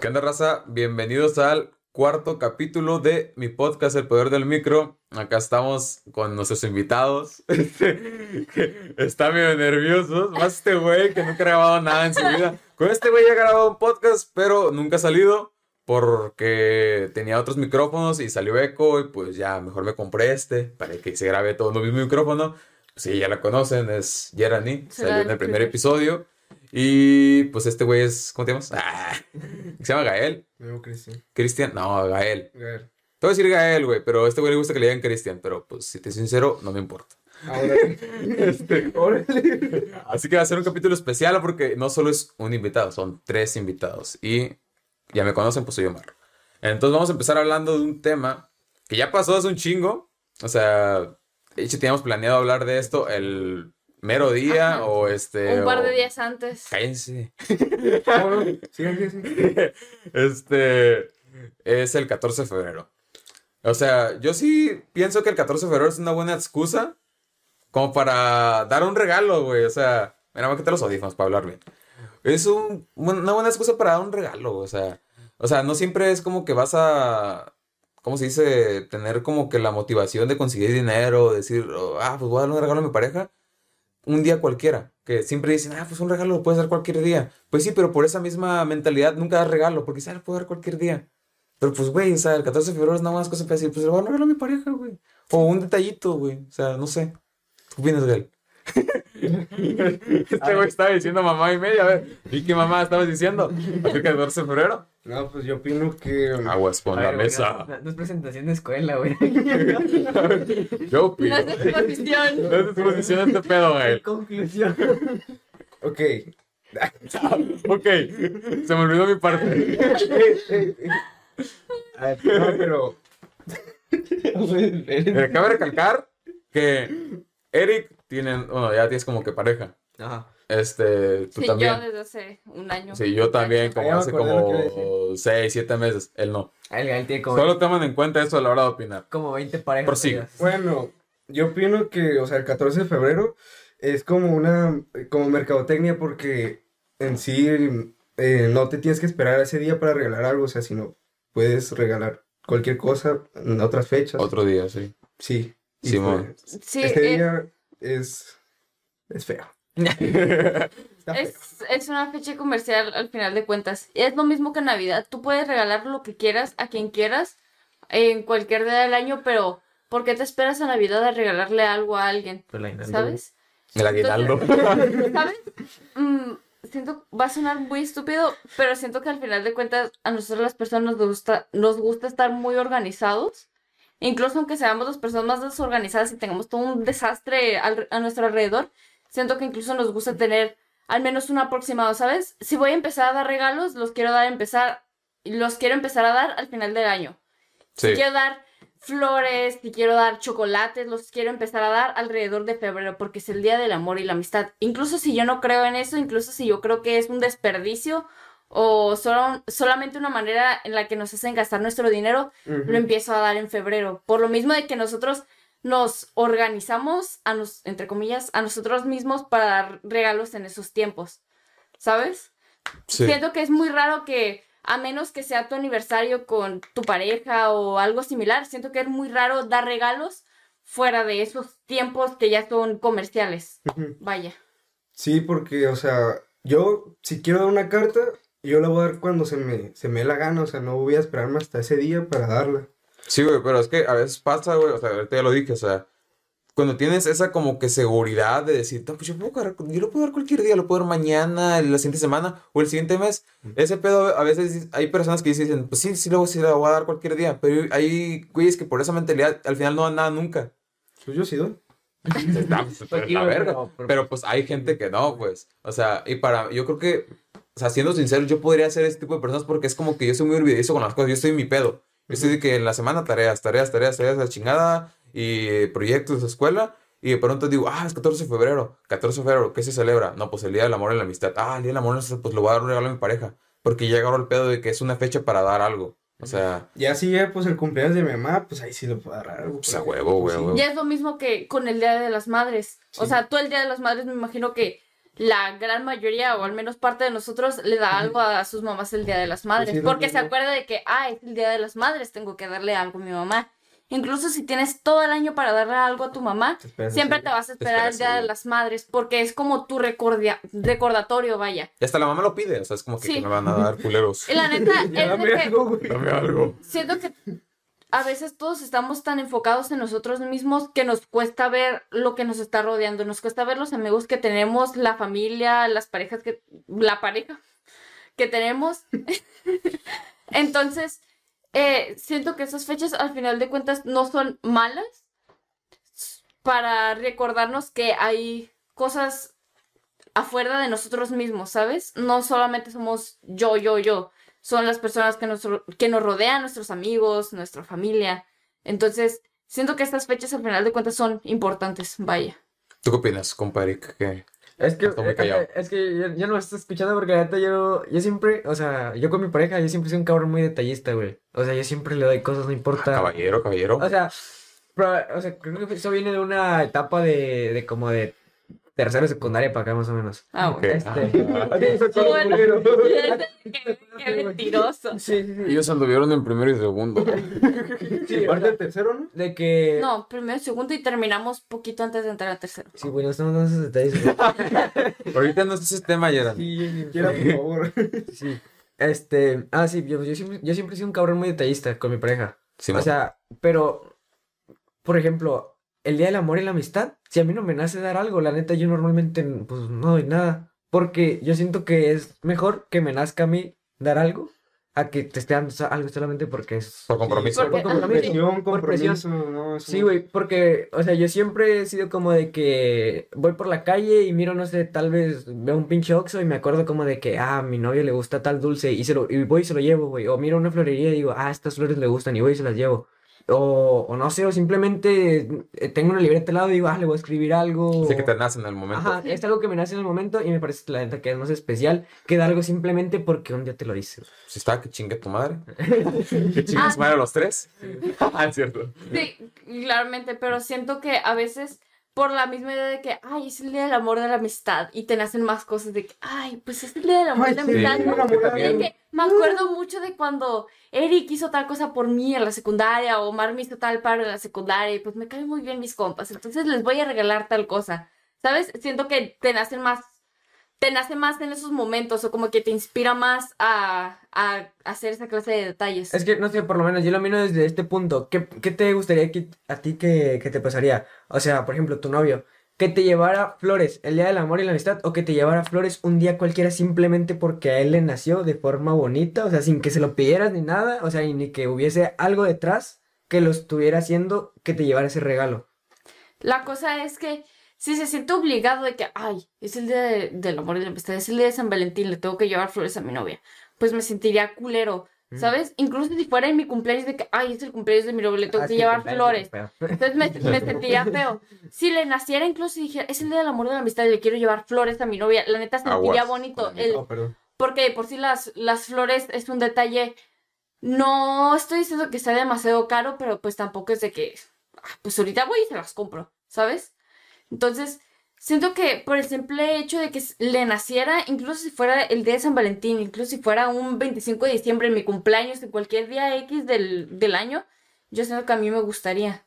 ¿Qué onda, raza? Bienvenidos al cuarto capítulo de mi podcast El Poder del Micro. Acá estamos con nuestros invitados. Este, está medio nerviosos. Más este güey que nunca ha grabado nada en su vida. Con este güey ya ha grabado un podcast, pero nunca ha salido porque tenía otros micrófonos y salió eco y pues ya mejor me compré este para que se grabe todo en el mismo micrófono. Sí, ya la conocen, es Gerani, salió en el primer episodio. Y pues este güey es, ¿cómo te llamas? Ah, se llama Gael. Me llamo Cristian. Cristian, no, Gael. Gael. Te voy a decir Gael, güey, pero a este güey le gusta que le digan Cristian, pero pues si te soy sincero, no me importa. Ahora. Este, Órale. Así que va a ser un capítulo especial porque no solo es un invitado, son tres invitados. Y ya me conocen, pues soy Omar. Entonces vamos a empezar hablando de un tema que ya pasó hace un chingo. O sea, de hecho teníamos planeado hablar de esto el mero día Ajá. o este... Un par de o- días antes. Cállense. Sí, sí, sí. Este es el 14 de febrero. O sea, yo sí pienso que el 14 de febrero es una buena excusa como para dar un regalo, güey. O sea, mira, voy a quitar los audífonos para hablar bien. Es un- una buena excusa para dar un regalo, o sea, o sea, no siempre es como que vas a, ¿cómo se dice? Tener como que la motivación de conseguir dinero, decir, oh, ah, pues voy a darle un regalo a mi pareja un día cualquiera. Que siempre dicen, ah, pues un regalo lo puedes dar cualquier día. Pues sí, pero por esa misma mentalidad nunca das regalo, porque se lo puedo dar cualquier día. Pero pues, güey, o sea, el 14 de febrero es nada más cosa para decir, pues le voy a regalo a mi pareja, güey. O un detallito, güey. O sea, no sé. ¿Qué opinas, Gael? este güey estaba diciendo mamá y media, a ver. ¿Y qué mamá estabas diciendo? Acerca del 14 de febrero. No, pues yo opino que. Aguas con A la ver, güey, mesa. No, no es presentación de escuela, güey. Yo opino. No es de exposición. No es exposición este pedo, Gael. Conclusión. Ok. Ok, se me olvidó mi parte. A ver, no, pero. Me cabe recalcar que Eric tiene, bueno, ya tienes como que pareja. Ajá. Este, tú Sí, también. yo desde hace un año. Sí, yo también, Ah, como me hace como 6, 7 meses. Él no. Tiene como, Solo toman en cuenta eso a la hora de opinar. como 20 parejas. Prosigue. perdidas. Bueno, yo opino que, o sea, el 14 de febrero es como una. como mercadotecnia porque en sí eh, no te tienes que esperar a ese día para regalar algo, o sea, sino puedes regalar cualquier cosa en otras fechas. Otro día, sí. Sí. Simón. pues, Sí, este es, día es. es feo. Es, es una fecha comercial al final de cuentas. Es lo mismo que Navidad. Tú puedes regalar lo que quieras a quien quieras en cualquier día del año, pero ¿por qué te esperas a Navidad a regalarle algo a alguien? ¿Sabes? El aguinaldo. ¿Sabes? Mm, siento, va a sonar muy estúpido, pero siento que al final de cuentas a nosotros las personas nos gusta, nos gusta estar muy organizados. Incluso aunque seamos las personas más desorganizadas y tengamos todo un desastre al- a nuestro alrededor, siento que incluso nos gusta tener al menos un aproximado, ¿sabes? Si voy a empezar a dar regalos, los quiero dar empezar, los quiero empezar a dar al final del año. Sí. Si quiero dar flores, si quiero dar chocolates, los quiero empezar a dar alrededor de febrero, porque es el día del amor y la amistad. Incluso si yo no creo en eso, incluso si yo creo que es un desperdicio o solo, solamente una manera en la que nos hacen gastar nuestro dinero, Ujú. lo empiezo a dar en febrero. Por lo mismo de que nosotros nos organizamos, a nos, entre comillas, a nosotros mismos para dar regalos en esos tiempos. ¿Sabes? Sí. Siento que es muy raro que, a menos que sea tu aniversario con tu pareja o algo similar, siento que es muy raro dar regalos fuera de esos tiempos que ya son comerciales. Ujú. Vaya. Sí, porque, o sea, yo si quiero dar una carta, yo la voy a dar cuando se me, se me dé la gana, o sea, no voy a esperarme hasta ese día para darla. Sí, güey, pero es que a veces pasa, güey, o sea, ahorita ya lo dije, o sea, cuando tienes esa como que seguridad de decir, no, pues yo, puedo agarrar- yo lo puedo dar cualquier día, lo puedo dar mañana, la siguiente semana o el siguiente mes, ese pedo a veces hay personas que dicen, pues sí, sí, luego sí lo voy a dar cualquier día, pero hay güeyes que por esa mentalidad al final no dan nada nunca. Pues yo sí doy. Está, pues, Pues sí, la verga. pero- Pero pues hay gente que no, pues. O sea, y para, yo creo que, o sea, siendo sincero, yo podría ser ese tipo de personas porque es como que yo soy muy olvidadizo con las cosas, yo estoy en mi pedo. Yo estoy de que en la semana tareas, tareas, tareas, tareas, la chingada y proyectos de escuela. Y de pronto digo, ah, es 14 de febrero. 14 de febrero, ¿qué se celebra? No, pues el Día del Amor y la Amistad. Ah, el Día del Amor y la Amistad, pues le voy a dar un regalo a mi pareja. Porque ya agarró el pedo de que es una fecha para dar algo. O sea, Ya si ya, pues el cumpleaños de mi mamá, pues ahí sí lo puedo agarrar algo. Pues, a huevo, pues, huevo. Ya es lo mismo que con el Día de las Madres. O sea, tú el Día de las Madres me imagino que la gran mayoría, o al menos parte de nosotros, le da algo a sus mamás el Día de las Madres. sí, lo porque se acuerda de que, ah, es el Día de las Madres, tengo que darle algo a mi mamá. Incluso si tienes todo el año para darle algo a tu mamá, Te esperas siempre te vas a esperar el Día de las Madres, porque es como tu recordia- recordatorio, vaya. Y hasta la mamá lo pide, o sea, es como que, Sí. que me van a dar culeros. Y la neta, Ya, es de dame que algo, güey. Dame algo. siento que a veces todos estamos tan enfocados en nosotros mismos que nos cuesta ver lo que nos está rodeando, nos cuesta ver los amigos que tenemos, la familia, las parejas que, la pareja que tenemos. Entonces, eh, siento que esas fechas al final de cuentas no son malas para recordarnos que hay cosas afuera de nosotros mismos, ¿sabes? No solamente somos yo, yo, yo son las personas que nos, ro- que nos rodean, nuestros amigos, nuestra familia. Entonces, siento que estas fechas al final de cuentas son importantes, vaya. ¿Tú qué opinas, compadre? Que Es que, eh, eh, es que yo, yo no me estoy escuchando porque la neta yo, yo siempre, o sea, yo con mi pareja, yo siempre soy un cabrón muy detallista, güey. O sea, yo siempre le doy cosas, no importa. caballero, caballero. O sea, pero, o sea, creo que eso viene de una etapa de, de como de tercero de secundaria para acá más o menos. Ah, Ok. bueno. Este, bueno. qué, qué mentiroso. sí, sí, sí. Ellos anduvieron en primero y segundo. Sí, parte del tercero, ¿no? De que... No, primero, segundo y terminamos poquito antes de entrar a tercero. Sí, güey, no estamos dando esos detalles. Ahorita no es ese tema, Gerard. Sí, sí, sí. Quiera, por favor. Sí. Este, ah, sí, yo, yo siempre, yo siempre he sido un cabrón muy detallista con mi pareja. Sí, O sea, pero, por ejemplo, el día del amor y la amistad, si a mí no me nace dar algo, la neta, yo normalmente, pues, no doy nada. Porque yo siento que es mejor que me nazca a mí dar algo a que te esté dando algo solamente porque es... por compromiso. Porque- Por compromiso. Presión, Por compromiso, no, Sí, güey, porque, o sea, yo siempre he sido como de que voy por la calle y miro, no sé, tal vez veo un pinche Oxxo y me acuerdo como de que, ah, a mi novio le gusta tal dulce y, se lo, y voy y se lo llevo, güey. O miro una florería y digo, ah, estas flores le gustan y voy y se las llevo. O, o no sé, o simplemente eh, tengo una libreta al lado y digo, ah, le voy a escribir algo. Sí que te nace en el momento. Ajá, es algo que me nace en el momento y me parece la neta que es más especial que dar algo simplemente porque un día te lo hice. Si está, que chingue tu madre. que chingue su madre a los tres. ah, es cierto. Sí, claramente, pero siento que a veces por la misma idea de que, ay, es el día del amor de la amistad y te nacen más cosas de que, ay, pues es el día del amor Ay, de la sí, amistad. me acuerdo mucho de cuando Eric hizo tal cosa por mí en la secundaria o Omar me hizo tal paro en la secundaria y pues me caen muy bien mis compas, entonces les voy a regalar tal cosa. ¿Sabes? Siento que te nacen más, te nace más en esos momentos o como que te inspira más a, a hacer esa clase de detalles. Es que, no sé, por lo menos yo lo miro desde este punto. ¿Qué, qué te gustaría que, a ti que, que te pasaría? O sea, por ejemplo, tu novio, que te llevara flores el día del amor y la amistad, o que te llevara flores un día cualquiera simplemente porque a él le nació de forma bonita, o sea, sin que se lo pidieras ni nada, o sea, y ni que hubiese algo detrás que lo estuviera haciendo que te llevara ese regalo. La cosa es que si se siente obligado de que, ay, es el día de- del amor y la amistad, es el día de San Valentín, le tengo que llevar flores a mi novia, pues me sentiría culero, Mm. ¿sabes? Incluso si fuera en mi cumpleaños de que, ay, es el cumpleaños de mi novia, le tengo Ah, que sí, llevar flores. Entonces me, me sentiría feo. Si le naciera incluso y dijera, es el día del amor y de la amistad y le quiero llevar flores a mi novia, la neta sentiría Aguas bonito. el Oh, perdón. porque de por sí las, las flores es un detalle. No estoy diciendo que sea demasiado caro, pero pues tampoco es de que. ah, Pues ahorita voy y se las compro, ¿sabes? Entonces, siento que por el simple hecho de que le naciera, incluso si fuera el día de San Valentín, incluso si fuera un 25 de diciembre, en mi cumpleaños, en cualquier día X del, del año, yo siento que a mí me gustaría.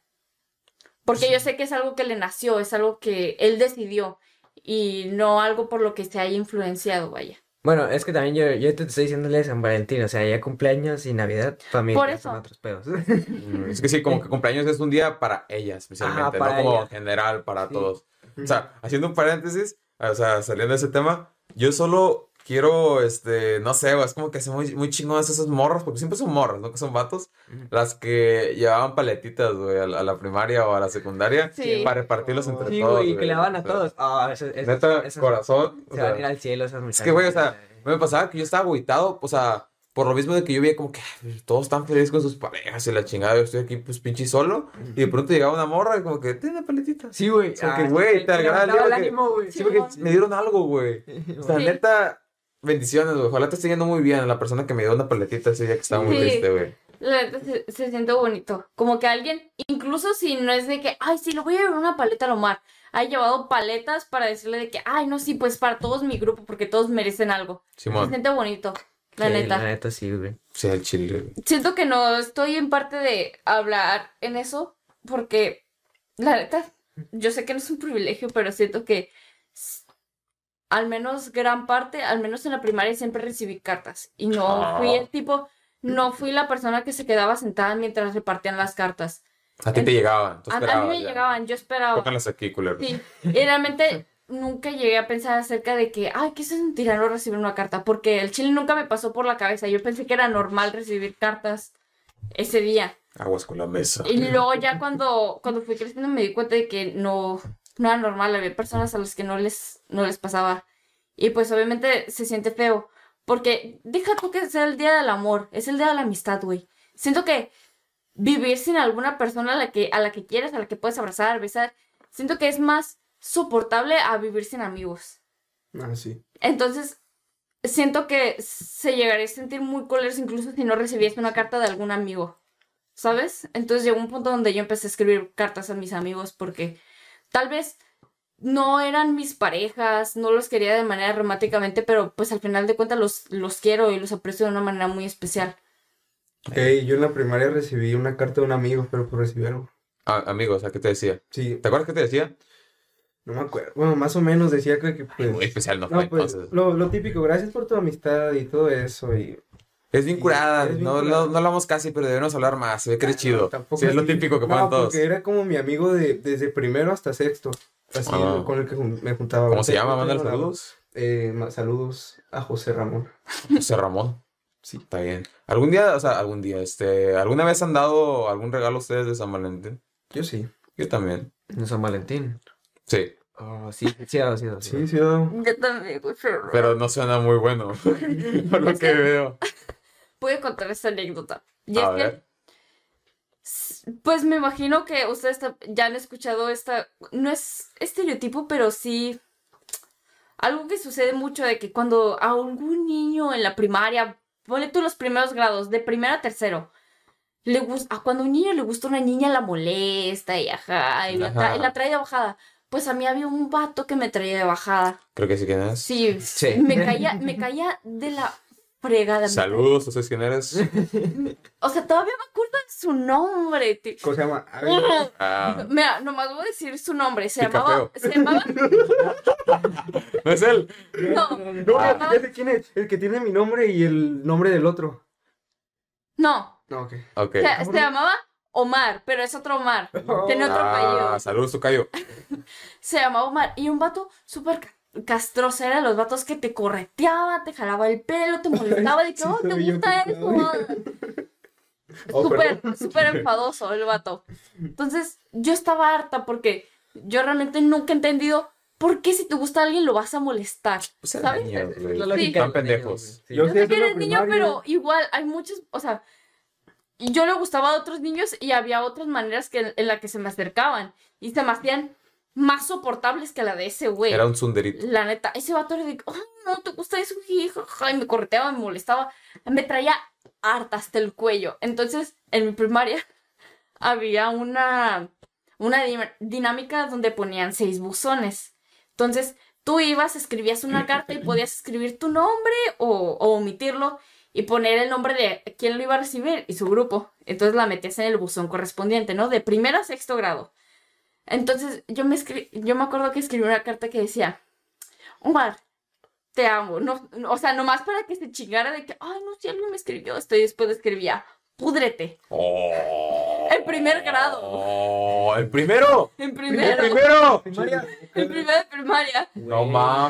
Porque yo sé que es algo que le nació, es algo que él decidió y no algo por lo que se haya influenciado, vaya. Bueno, es que también yo, yo te estoy diciéndole San Valentín, o sea, ya cumpleaños y Navidad, familia, Por eso. son otros pedos. Mm, Es que sí, como que cumpleaños es un día para ellas, especialmente, para no como general para Sí. todos. O sea, haciendo un paréntesis, o sea, saliendo de ese tema, yo solo quiero, este, no sé, es como que son muy, muy chingonas esas morras, porque siempre son morras, ¿no? Que son vatos, las que llevaban paletitas, güey, a, la- a la primaria o a la secundaria Sí. para repartirlos entre Sí, todos. y que le daban a todos. Ah, eso, eso- Neta, eso- corazón. o Se van a ir al cielo esas es muchachas. que, güey, o sea, me pasaba que yo estaba agüitado, o sea, por lo mismo de que yo veía como que ay, todos están felices con sus parejas y la chingada, yo estoy aquí pues pinche solo, y de pronto llegaba una morra y como que, ten una paletita. Sí, güey. O sea, ah, que, güey, te agrada el ánimo, güey. Sí, porque me dieron algo, güey. O sea, Sí. neta, bendiciones, güey. Ojalá te esté yendo muy bien a la persona que me dio una paletita ese día que estaba muy Sí. triste, güey. La neta se, se siente bonito. Como que alguien, incluso si no es de que, ay, sí, lo voy a llevar una paleta al Omar. Ha llevado paletas para decirle de que, ay, no, sí, pues para todos mi grupo, porque todos merecen algo. Se Simón. siente bonito, la Sí, neta. La neta sí, güey. Sí, el chile. Siento que no estoy en parte de hablar en eso, porque la neta, yo sé que no es un privilegio, pero siento que al menos gran parte, al menos en la primaria siempre recibí cartas. Y no fui el tipo, no fui la persona que se quedaba sentada mientras repartían las cartas. A ti te llegaban. Tú A, a mí me ya. llegaban, yo esperaba. Tócalas aquí, culero. Sí, y realmente nunca llegué a pensar acerca de que, ay, ¿qué se sentirá no recibir una carta? Porque el chile nunca me pasó por la cabeza. Yo pensé que era normal recibir cartas ese día. Aguas con la mesa. Y luego ya cuando, cuando fui creciendo me di cuenta de que no, no era normal. Había personas a las que no les, no les pasaba. Y pues obviamente se siente feo. Porque deja tú que sea el día del amor. Es el día de la amistad, güey. Siento que vivir sin alguna persona a la que, a la que quieres, a la que puedes abrazar, besar, siento que es más soportable a vivir sin amigos. Ah, sí. Entonces, siento que se llegaría a sentir muy coleros incluso si no recibiese una carta de algún amigo. ¿Sabes? Entonces llegó un punto donde yo empecé a escribir cartas a mis amigos porque tal vez no eran mis parejas, no los quería de manera románticamente, pero pues al final de cuentas los, los quiero y los aprecio de una manera muy especial. Ey, yo en la primaria recibí una carta de un amigo, pero por recibir algo. Ah, amigos, ¿a qué te decía? Sí, ¿Te acuerdas qué te decía? no me acuerdo. Bueno, más o menos decía que, pues... Muy especial, no fue No, pues, entonces. lo, lo típico, gracias por tu amistad y todo eso. Y Es bien curada. es bien no, curada. no, no hablamos casi, pero debemos hablar más. Se ve que eres Ah, chido. tampoco Sí, es lo típico que no, ponen todos. porque era como mi amigo de, desde primero hasta sexto. Así, Ah. con el que me juntaba. ¿Cómo se llama? nada. saludos. Eh, saludos a José Ramón. José Ramón. Sí, está bien. ¿Algún día, o sea, algún día, este, alguna vez han dado algún regalo a ustedes de San Valentín? Yo sí. Yo también. En San Valentín. Sí, Oh, sí, sí, sí, sí. Sí, sí. Yo también, pero- pero no suena muy bueno. Por lo que- veo. Voy a contar esta anécdota. Y A es que ver. Pues me imagino que ustedes ya han escuchado esta, no es estereotipo, pero sí algo que sucede mucho de que cuando a algún niño en la primaria, ponle tú los primeros grados, de primero a tercero, le gusta, cuando a un niño le gusta una niña la molesta y ajá, y la, Ajá. tra- y la trae de bajada. Pues a mí había un vato que me traía de bajada. Creo que sí quién es. Sí, Sí. me caía, me caía de la fregada. Saludos, ¿tú sabes quién eres? O sea, todavía me acuerdo de su nombre. tío. ¿Cómo se llama? A ver, Ah, Mira, nomás voy a decir su nombre. Se llamaba. Se llamaba. ¿No es él? No, No, Ah. ya sé quién es. El que tiene mi nombre y el nombre del otro. no. No, ok. Ok. Se, se llamaba Omar, pero es otro Omar. Tiene otro Ah, apellido. saludos, Tocayo. Se llamaba Omar. Y un vato súper ca- castroso. Era de los vatos que te correteaba, te jalaba el pelo, te molestaba. De que, Sí, oh, te gusta eso. Oh, Súper, súper enfadoso el vato. Entonces, yo estaba harta porque yo realmente nunca he entendido por qué si te gusta alguien lo vas a molestar. Pues niños, Sí. Están pendejos. Sí. Yo Yo sé que eres niño, pero igual hay muchos, o sea, y yo le gustaba a otros niños y había otras maneras que, en las que se me acercaban y se me hacían más soportables que la de ese güey. Era un sunderito. La neta, ese vato era de, ay, no, te gusta eso, hija, y me correteaba, me molestaba, me traía harta hasta el cuello. Entonces, en mi primaria había una, una di- dinámica donde ponían seis buzones. Entonces, tú ibas, escribías una carta y podías escribir tu nombre o, o omitirlo y poner el nombre de quién lo iba a recibir y su grupo. Entonces la metías en el buzón correspondiente, ¿no? De primero a sexto grado. Entonces, yo me, escri- yo me acuerdo que escribí una carta que decía, Omar, te amo. No, o sea, nomás para que se chingara de que, ay, no, si alguien me escribió esto. Y después escribía, púdrete. Oh. En primer grado. Oh, el primero. En El primero. primero. Primaria. En primero de primaria. No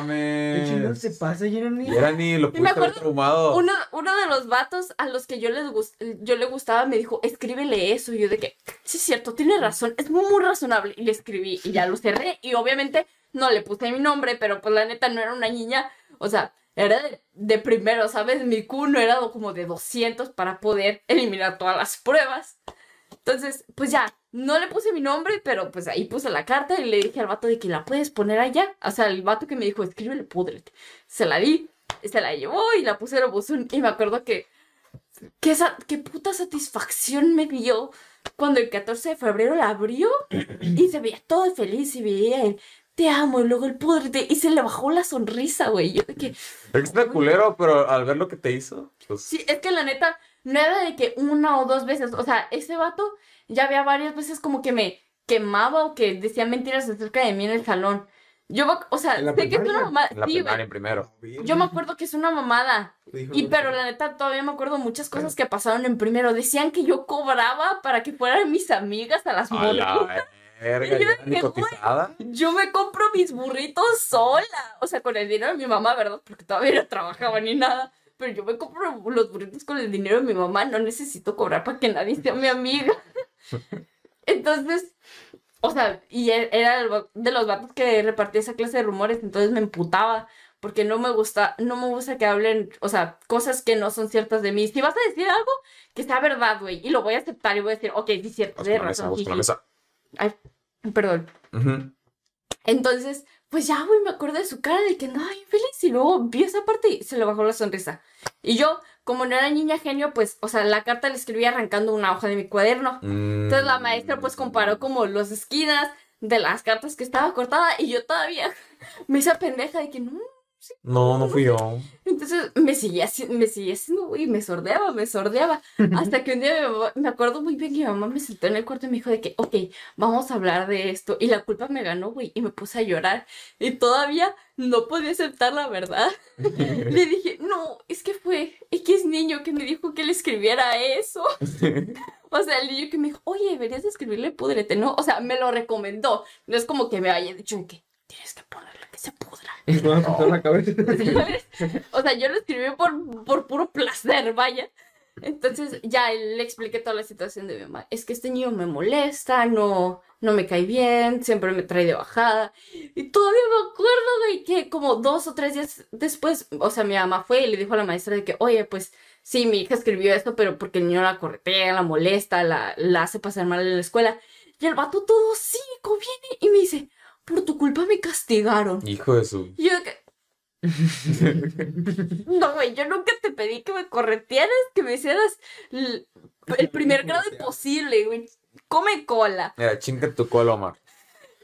¿Qué chingados mames. se pasa, Jeremy? Y era ni lo acuerdo traumado. Uno, uno de los vatos a los que yo, les gust- yo le gustaba me dijo, escríbele eso. Y yo de que, sí es cierto, tiene razón, es muy, muy razonable. Y le escribí y ya lo cerré. Y obviamente no le puse mi nombre, pero pues la neta no era una niña, o sea, era de, de primero, ¿sabes? Mi Q no era como de 200 para poder eliminar todas las pruebas. Entonces, pues ya, no le puse mi nombre, pero pues ahí puse la carta y le dije al vato de que la puedes poner allá. O sea, el vato que me dijo, escríbele, púdrete. Se la di, se la llevó y la puse en el buzón. Y me acuerdo que qué, sa- qué puta satisfacción me dio cuando el 14 de febrero la abrió y se veía todo feliz y veía el te amo y luego el púdrete y se le bajó la sonrisa, güey. Yo de que, Extra culero, pero al ver lo que te hizo, pues. sí, es que la neta, no era de que una o dos veces, o sea, ese vato ya había varias veces como que me quemaba o que decía mentiras acerca de mí en el salón. Yo, o sea, ¿En la sé que es una mamada, la sí, primero. Yo me acuerdo que es una mamada. Y pero la neta todavía me acuerdo muchas cosas que pasaron en primero. Decían que yo cobraba para que fueran mis amigas a las la verga, yo dije. Yo me compro mis burritos sola. O sea, con el dinero de mi mamá, ¿verdad? Porque todavía no trabajaba ni nada. Pero yo me compro los burritos con el dinero de mi mamá. No necesito cobrar para que nadie sea mi amiga. Entonces, o sea, y e- era de los vatos que repartía esa clase de rumores. Entonces me emputaba. Porque no me gusta, no me gusta que hablen, o sea, cosas que no son ciertas de mí. Si vas a decir algo, que sea verdad, güey. Y lo voy a aceptar y voy a decir, ok, sí es cierto, de mesa, razón. con la jiji". mesa. Ay, perdón. Ujú. Entonces, pues ya, güey, me acuerdo de su cara de que andaba bien feliz y luego vi esa parte y se le bajó la sonrisa. Y yo, como no era niña genio, pues, o sea, la carta la escribí arrancando una hoja de mi cuaderno. Entonces la maestra pues comparó como las esquinas de las cartas que estaba cortada y yo todavía me hice pendeja de que no. No, no fui yo. Entonces me seguía, me seguía haciendo, güey, me sordeaba, me sordeaba. Hasta que un día mamá- me acuerdo muy bien que mi mamá me sentó en el cuarto y me dijo de que, ok, vamos a hablar de esto. Y la culpa me ganó, güey, y me puse a llorar. Y todavía no podía aceptar la verdad. Le dije, no, es que fue X niño que me dijo que le escribiera eso. O sea, el niño que me dijo, oye, deberías de escribirle púdrete, ¿no? O sea, me lo recomendó. No es como que me haya dicho que tienes que ponerle se pudra. Me va a pintar la cabeza. ¿sabes? O sea, yo lo escribí por, por puro placer, vaya. Entonces ya le expliqué toda la situación de mi mamá. Es que este niño me molesta, no, no me cae bien, siempre me trae de bajada. Y todavía me acuerdo, güey, que como dos o tres días después, o sea, mi mamá fue y le dijo a la maestra de que, oye, pues sí, mi hija escribió esto, pero porque el niño la corretea, la molesta, la, la hace pasar mal en la escuela. Y el vato todo cínico viene y me dice, por tu culpa me castigaron. Hijo de su. Yo. No, güey, yo nunca te pedí que me corretearas, que me hicieras el primer grado imposible, güey. Come cola. Mira, chinga tu cola, Omar.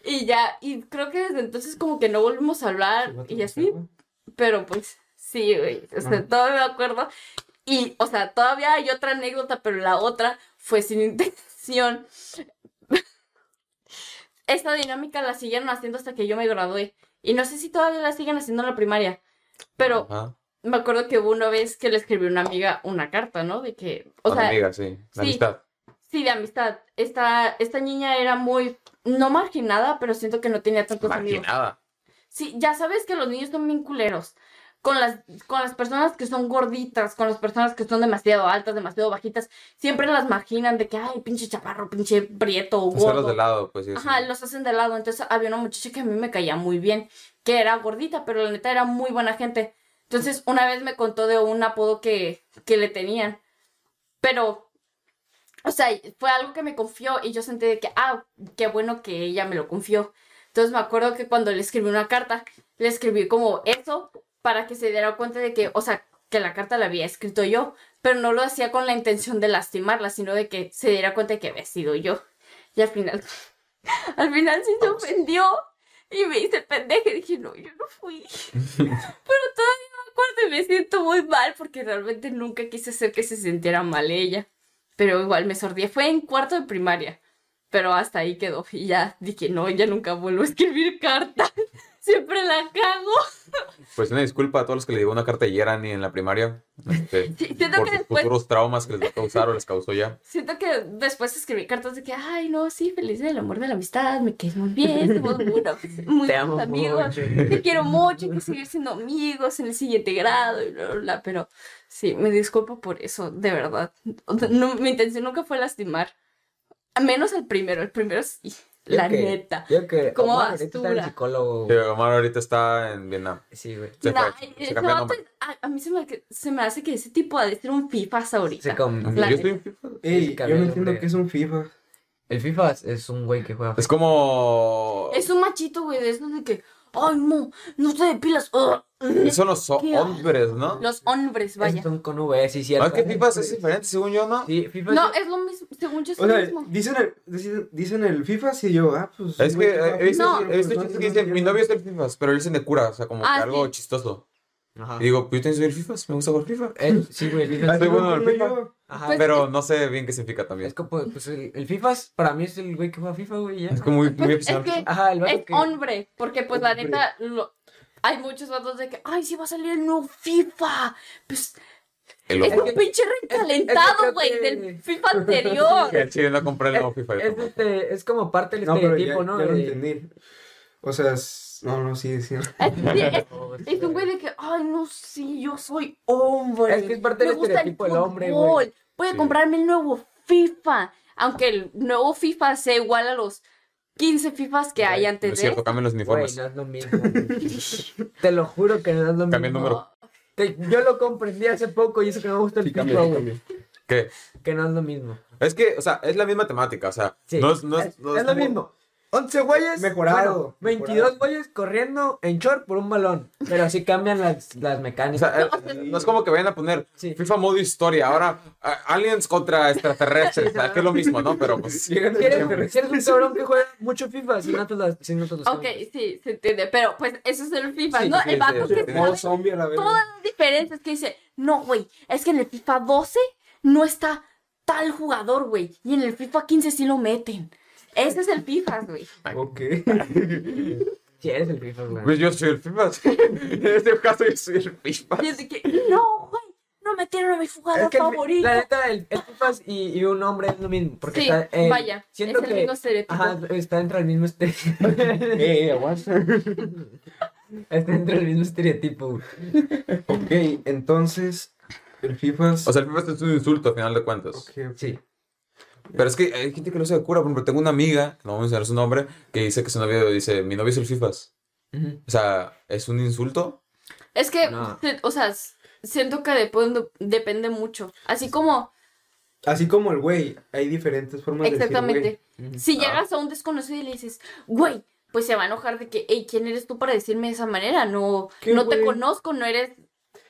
Y ya, y creo que desde entonces como que no volvimos a hablar y así, pero pues sí, güey, o sea, todavía me acuerdo. Y, o sea, todavía hay otra anécdota, pero la otra fue sin intención. Esta dinámica la siguieron haciendo hasta que yo me gradué. Y no sé si todavía la siguen haciendo en la primaria. Pero Ajá. me acuerdo que hubo una vez que le escribí a una amiga una carta, ¿no? De que, o sea, amiga, sí. Sí. amistad. sí, de amistad. Esta, esta niña era muy, no marginada, pero siento que no tenía tantos amigos. Marginada. Sí, ya sabes que los niños son bien culeros. Con las, con las personas que son gorditas, con las personas que son demasiado altas, demasiado bajitas, siempre las marginan de que, ay, pinche chaparro, pinche prieto o Hacerlos gordo. de lado, pues sí. Ajá, sí. los hacen de lado. Entonces había una muchacha que a mí me caía muy bien, que era gordita, pero la neta era muy buena gente. Entonces una vez me contó de un apodo que, que le tenían. Pero, o sea, fue algo que me confió y yo sentí de que, ah, qué bueno que ella me lo confió. Entonces me acuerdo que cuando le escribí una carta, le escribí como eso para que se diera cuenta de que, o sea, que la carta la había escrito yo, pero no lo hacía con la intención de lastimarla, sino de que se diera cuenta de que había sido yo. Y al final, al final sí se ofendió y me hice pendeja y dije, no, yo no fui. pero todavía me acuerdo y me siento muy mal porque realmente nunca quise hacer que se sintiera mal ella. Pero igual me sordí. Fue en cuarto de primaria. Pero hasta ahí quedó. Y ya dije, no, ya nunca vuelvo a escribir cartas. Siempre la cago. Pues una disculpa a todos los que le digo una carta y eran ni en la primaria. este, Sí, siento por que sus después- futuros traumas que les va a causar o les causó ya. Siento que después escribí cartas de que, ay, no, sí, feliz del amor de la amistad, me quedes muy bien, somos muy, muy Te amo buenos amigos, mucho. te quiero mucho, hay que seguir siendo amigos en el siguiente grado y bla, bla, bla, pero sí, me disculpo por eso, de verdad. No, mi intención nunca fue lastimar, a menos el primero, el primero sí, la que- neta. Yo que. Como Omar ahorita está en basura. psicólogo. Sí, Omar ahorita está en Vietnam. Sí, güey. Se Nah, fue, se de vato- nombre. a, a mí se me, se me hace que ese tipo ha de ser un fifas ahorita. Sí, como- La Yo estoy en FIFA. Ey, Sí, yo no entiendo qué es un FIFA. El FIFA es un güey que juega. Es como. Es un machito, güey, de esos de que, ay, no, no te depilas. ugh". Son los ho- Qué hombres, ¿no? Los hombres, vaya. Son con V, sí, cierto. No, es que FIFA es diferente, según yo, ¿no? Sí, FIFA No, es- es lo mismo, según yo es O lo sea, mismo. dicen el, dicen, dicen el FIFA, y yo, ah, pues. Es que eh, he visto, chistes que dicen, mi no. novio es el FIFA, pero él dicen de cura, o sea, como Ah, que algo sí. chistoso. Ajá. Y digo, pues yo también soy el FIFA, me gusta jugar FIFA. Eh, sí, güey, el FIFA Ah, es- Soy bueno en no, FIFA. yo- Ajá. Pues- Pero no sé bien qué significa también. Es como, pues el, el FIFA para mí es el güey que juega FIFA, güey, ya. Es como muy, muy Pues, es que Ajá, el es que... hombre, porque pues la neta, lo- hay muchos vatos de que, ay, sí va a salir el nuevo FIFA. Pues El es un pinche recalentado, güey, que- del FIFA anterior. Que el chile no compré el nuevo FIFA. Es, este, es como parte del No, estereotipo, ¿no? ya lo De- entendí. O sea, es- no, no, sí, sí. Es, sí, es- es un güey de que, ay, no, sí, yo soy hombre. Es que es parte Me del estereotipo del hombre, güey. Voy a Sí. comprarme el nuevo FIFA. Aunque el nuevo FIFA sea igual a los 15 FIFAs que hay No antes es de. cierto, cambian los uniformes. no es lo mismo. Te lo juro que no es lo mismo. Cambia el número. Te- yo lo comprendí hace poco y eso que no me gusta el Sí, FIFA, güey. Que no es lo mismo. Es que, o sea, es la misma temática, o sea, Sí. no es, no es, es, no es lo como- mismo. 11 güeyes. Mejorado, bueno, 22 mejorado. güeyes corriendo en short por un balón. Pero así cambian las, las O mecánicas. sea, eh, no es como que vayan a poner Sí. FIFA modo historia, ahora aliens contra extraterrestres, o sea, que es lo mismo, ¿no? Pero pues Si eres, si eres un cabrón que juega mucho FIFA, si no te las, si no te Ok, sí, se entiende. Pero pues eso es el FIFA, Sí, ¿no? sí, el vato sí, que sí. Sabe zombie a la todas las diferencias que dice, no, güey, es que en el FIFA 12 no está tal jugador, güey. Y en el FIFA 15 sí lo meten. Ese es el FIFA, güey. Ok. Si eres el FIFA, güey. pues yo soy el FIFA. en este caso yo soy el FIFA. Y es de que, no, güey, no metieron a mi jugador Es que el- favorito. la neta, el, el FIFA y, y un hombre es lo mismo. Porque Sí, está, eh, vaya, siento es el que, mismo estereotipo. Ajá, está entre el mismo estereotipo. Eh, eh, aguanta. está entre el mismo estereotipo. güey. Ok, entonces, el FIFA. O sea, el FIFA es un insulto, al final de cuentas. Ok, ok. Sí. Pero es que hay gente que lo hace de cura. Por ejemplo, tengo una amiga, que no voy a mencionar su nombre, que dice que su novio dice, mi novio es el FIFAs. O sea, ¿es un insulto? Es que, No. se- o sea, siento que depende, depende mucho. Así como, Así como el güey, hay diferentes formas de decir exactamente, si Ah. llegas a un desconocido y le dices, güey, pues se va a enojar de que, hey, ¿quién eres tú para decirme de esa manera? No, ¿Qué, no te conozco, no eres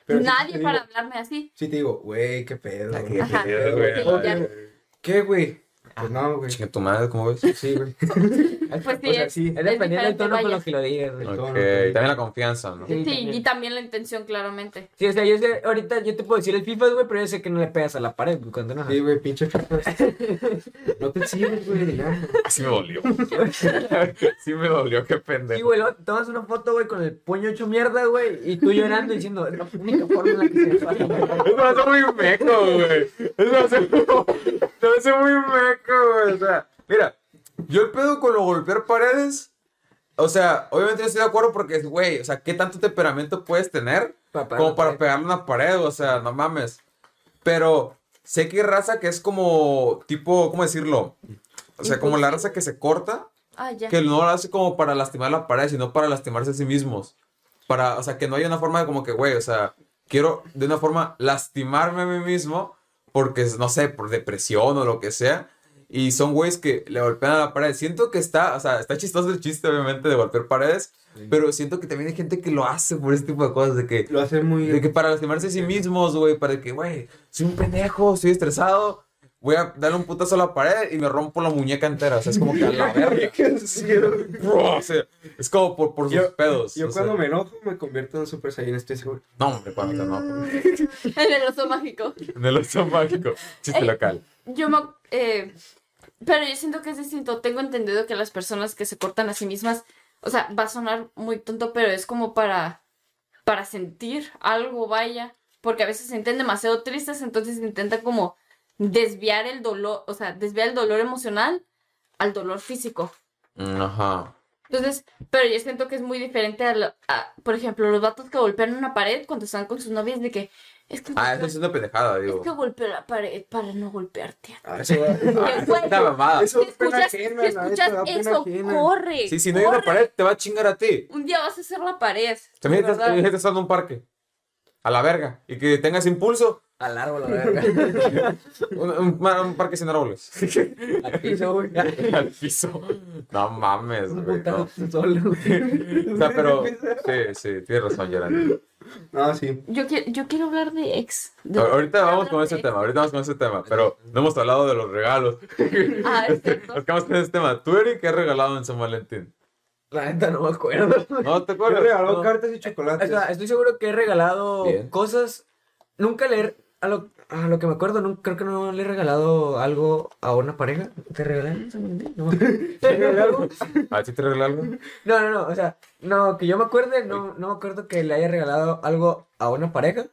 Pero nadie para digo- hablarme así. Sí te digo, güey, qué pedo. Qué pedo, güey. ¿Qué, güey? Pues no, güey. Chinga tu madre, ¿cómo ves? Sí, güey. Pues sí, O sea, es, sí. Es dependiendo del diferente, tono con lo que lo digas, güey. Ok. Ok, y también la confianza, ¿no? Sí, Sí, también. y también la intención, claramente. Sí, o sea, yo sé, ahorita yo te puedo decir el FIFA, güey, pero yo sé que no le pegas a la pared, güey, cuando no. Sí, güey, pinche FIFA. No te sirves, güey. ya. Así me dolió. sí me dolió, qué Sí, pendejo. güey, luego tomas una foto, güey, con el puño hecho mierda, güey, y tú llorando diciendo, es la única forma en la que se pasa. Eso me hace muy meco, güey. Eso me hace, me hace muy meco, güey. O sea, mira, yo el pedo con lo golpear paredes. O sea, obviamente yo estoy de acuerdo porque, güey, o sea, ¿qué tanto temperamento puedes tener Papá, como para pegarle una pared? O sea, no mames. Pero sé que hay raza que es como, tipo, ¿cómo decirlo? O sea, como la raza que se corta, Ah, ya. que no lo hace como para lastimar la pared, sino para lastimarse a sí mismos. Para, o sea, que no haya una forma de como que, güey, o sea, quiero de una forma lastimarme a mí mismo porque, no sé, por depresión o lo que sea. Y son güeyes que le golpean a la pared. Siento que está, o sea, está chistoso el chiste, obviamente, de golpear paredes. Pero siento que también hay gente que lo hace por este tipo de cosas, de que, Lo hace muy. de que para lastimarse a sí mismos, güey, para que, güey, soy un pendejo, estoy estresado, voy a darle un putazo a la pared y me rompo la muñeca entera. O sea, es como que a la verga. O sea, es como por, por sus Yo- pedos. Yo o sea. cuando me enojo me convierto en Super Saiyan, estoy seguro. No, hombre, cuando te enojo. En el oso mágico. En el oso mágico. Chiste local. Yo me... eh, pero yo siento que es distinto. Tengo entendido que las personas que se cortan a sí mismas, o sea, va a sonar muy tonto, pero es como para, para sentir algo, vaya. Porque a veces se sienten demasiado tristes, entonces intentan como desviar el dolor, o sea, desviar el dolor emocional al dolor físico. Mm, Ajá. Entonces, pero yo siento que es muy diferente a, lo- a, por ejemplo, los vatos que golpean una pared cuando están con sus novias de que es que, Ah, eso es una pendejada, es digo. que golpeó la pared para no golpearte. Ah, eso ¡Qué huevo! Una mamada. Eso Si es pena ajena, escuchas eso, corre. Sí, si no hay una pared, te va a chingar a ti. Un día vas a hacer la pared. También estás, estás en un parque. A la verga. Y que tengas impulso. Al árbol, a la verga. Un, un- un parque sin árboles. Al piso, güey. Al piso. No mames, güey. no. solo, güey. O sea, pero. Sí, sí, tienes razón, Gerard. No, sí. Yo, quiero, yo quiero hablar de ex. de- Ahorita vamos con ese ex. tema, ahorita vamos con ese tema, pero no hemos hablado de los regalos. Ah, es cierto. Nos quedamos con ese tema. ¿Tú, Eric, qué has regalado en San Valentín? La neta no me acuerdo. ¿No te acuerdas? regaló No. cartas y O chocolates. sea, estoy seguro que he regalado Bien. cosas. Nunca le he- a lo, a lo que me acuerdo, nunca, creo que no le he regalado algo a una pareja. ¿Te regalé? en San Valentín? No. ¿Te regalé algo? ¿A ti te regaló algo? No, no, no, o sea, no, que yo me acuerde, no, no me acuerdo que le haya regalado algo a una pareja.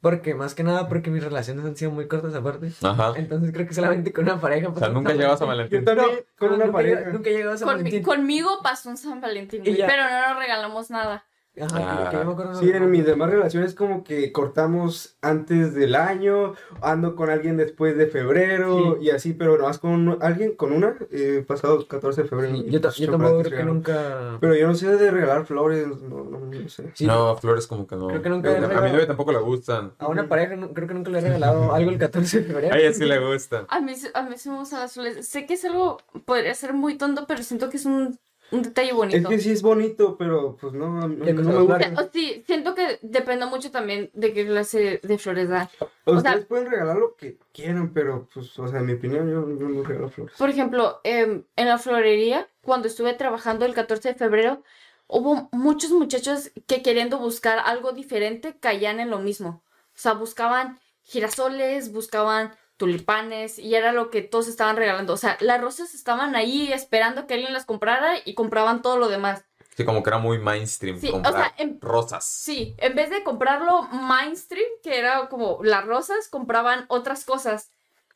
Porque más que nada, porque mis relaciones han sido muy cortas aparte. Ajá. Entonces creo que solamente con una pareja. O sea, nunca llegabas a Valentín. Yo también, con una nunca, pareja. Nunca llegado a San Conmi- Valentín. conmigo pasó un San Valentín, Y güey, ya. pero no nos regalamos nada. Ajá, que- que yo me acuerdo. no- Sí, en mis demás relaciones como que cortamos antes del año, ando con alguien después de febrero y así, pero nomás con alguien, con una, eh, pasado 14 de febrero. Sí, yo, pues, yo tampoco creo que nunca. Pero yo no sé de regalar flores, no, no, no sé. Sí, No, flores como que no. Creo que nunca a mi novia tampoco le gustan. A una pareja no- creo que nunca le he regalado algo el 14 de febrero. A ella sí le gustan. A mí, sí- a mí sí me gustan las flores. Sé que es algo, podría ser muy tonto, pero siento que es un, un detalle Es bonito. que sí es bonito, pero pues no, a mí ¿Qué no cosa? me gusta. O- Sí, siento que depende mucho también de qué clase de flores da. Ustedes o sea- pueden regalar lo que quieran, pero pues, o sea, en mi opinión, yo, yo no regalo flores. Por ejemplo, em, en la florería, cuando estuve trabajando el 14 de febrero, hubo muchos muchachos que queriendo buscar algo diferente caían en lo mismo. O sea, buscaban girasoles, buscaban tulipanes y era lo que todos estaban regalando. O sea, las rosas estaban ahí esperando que alguien las comprara y compraban todo lo demás. Sí, como que era muy mainstream Sí, o comprar sea, en- rosas. Sí, en vez de comprarlo mainstream, que era como las rosas, compraban otras cosas.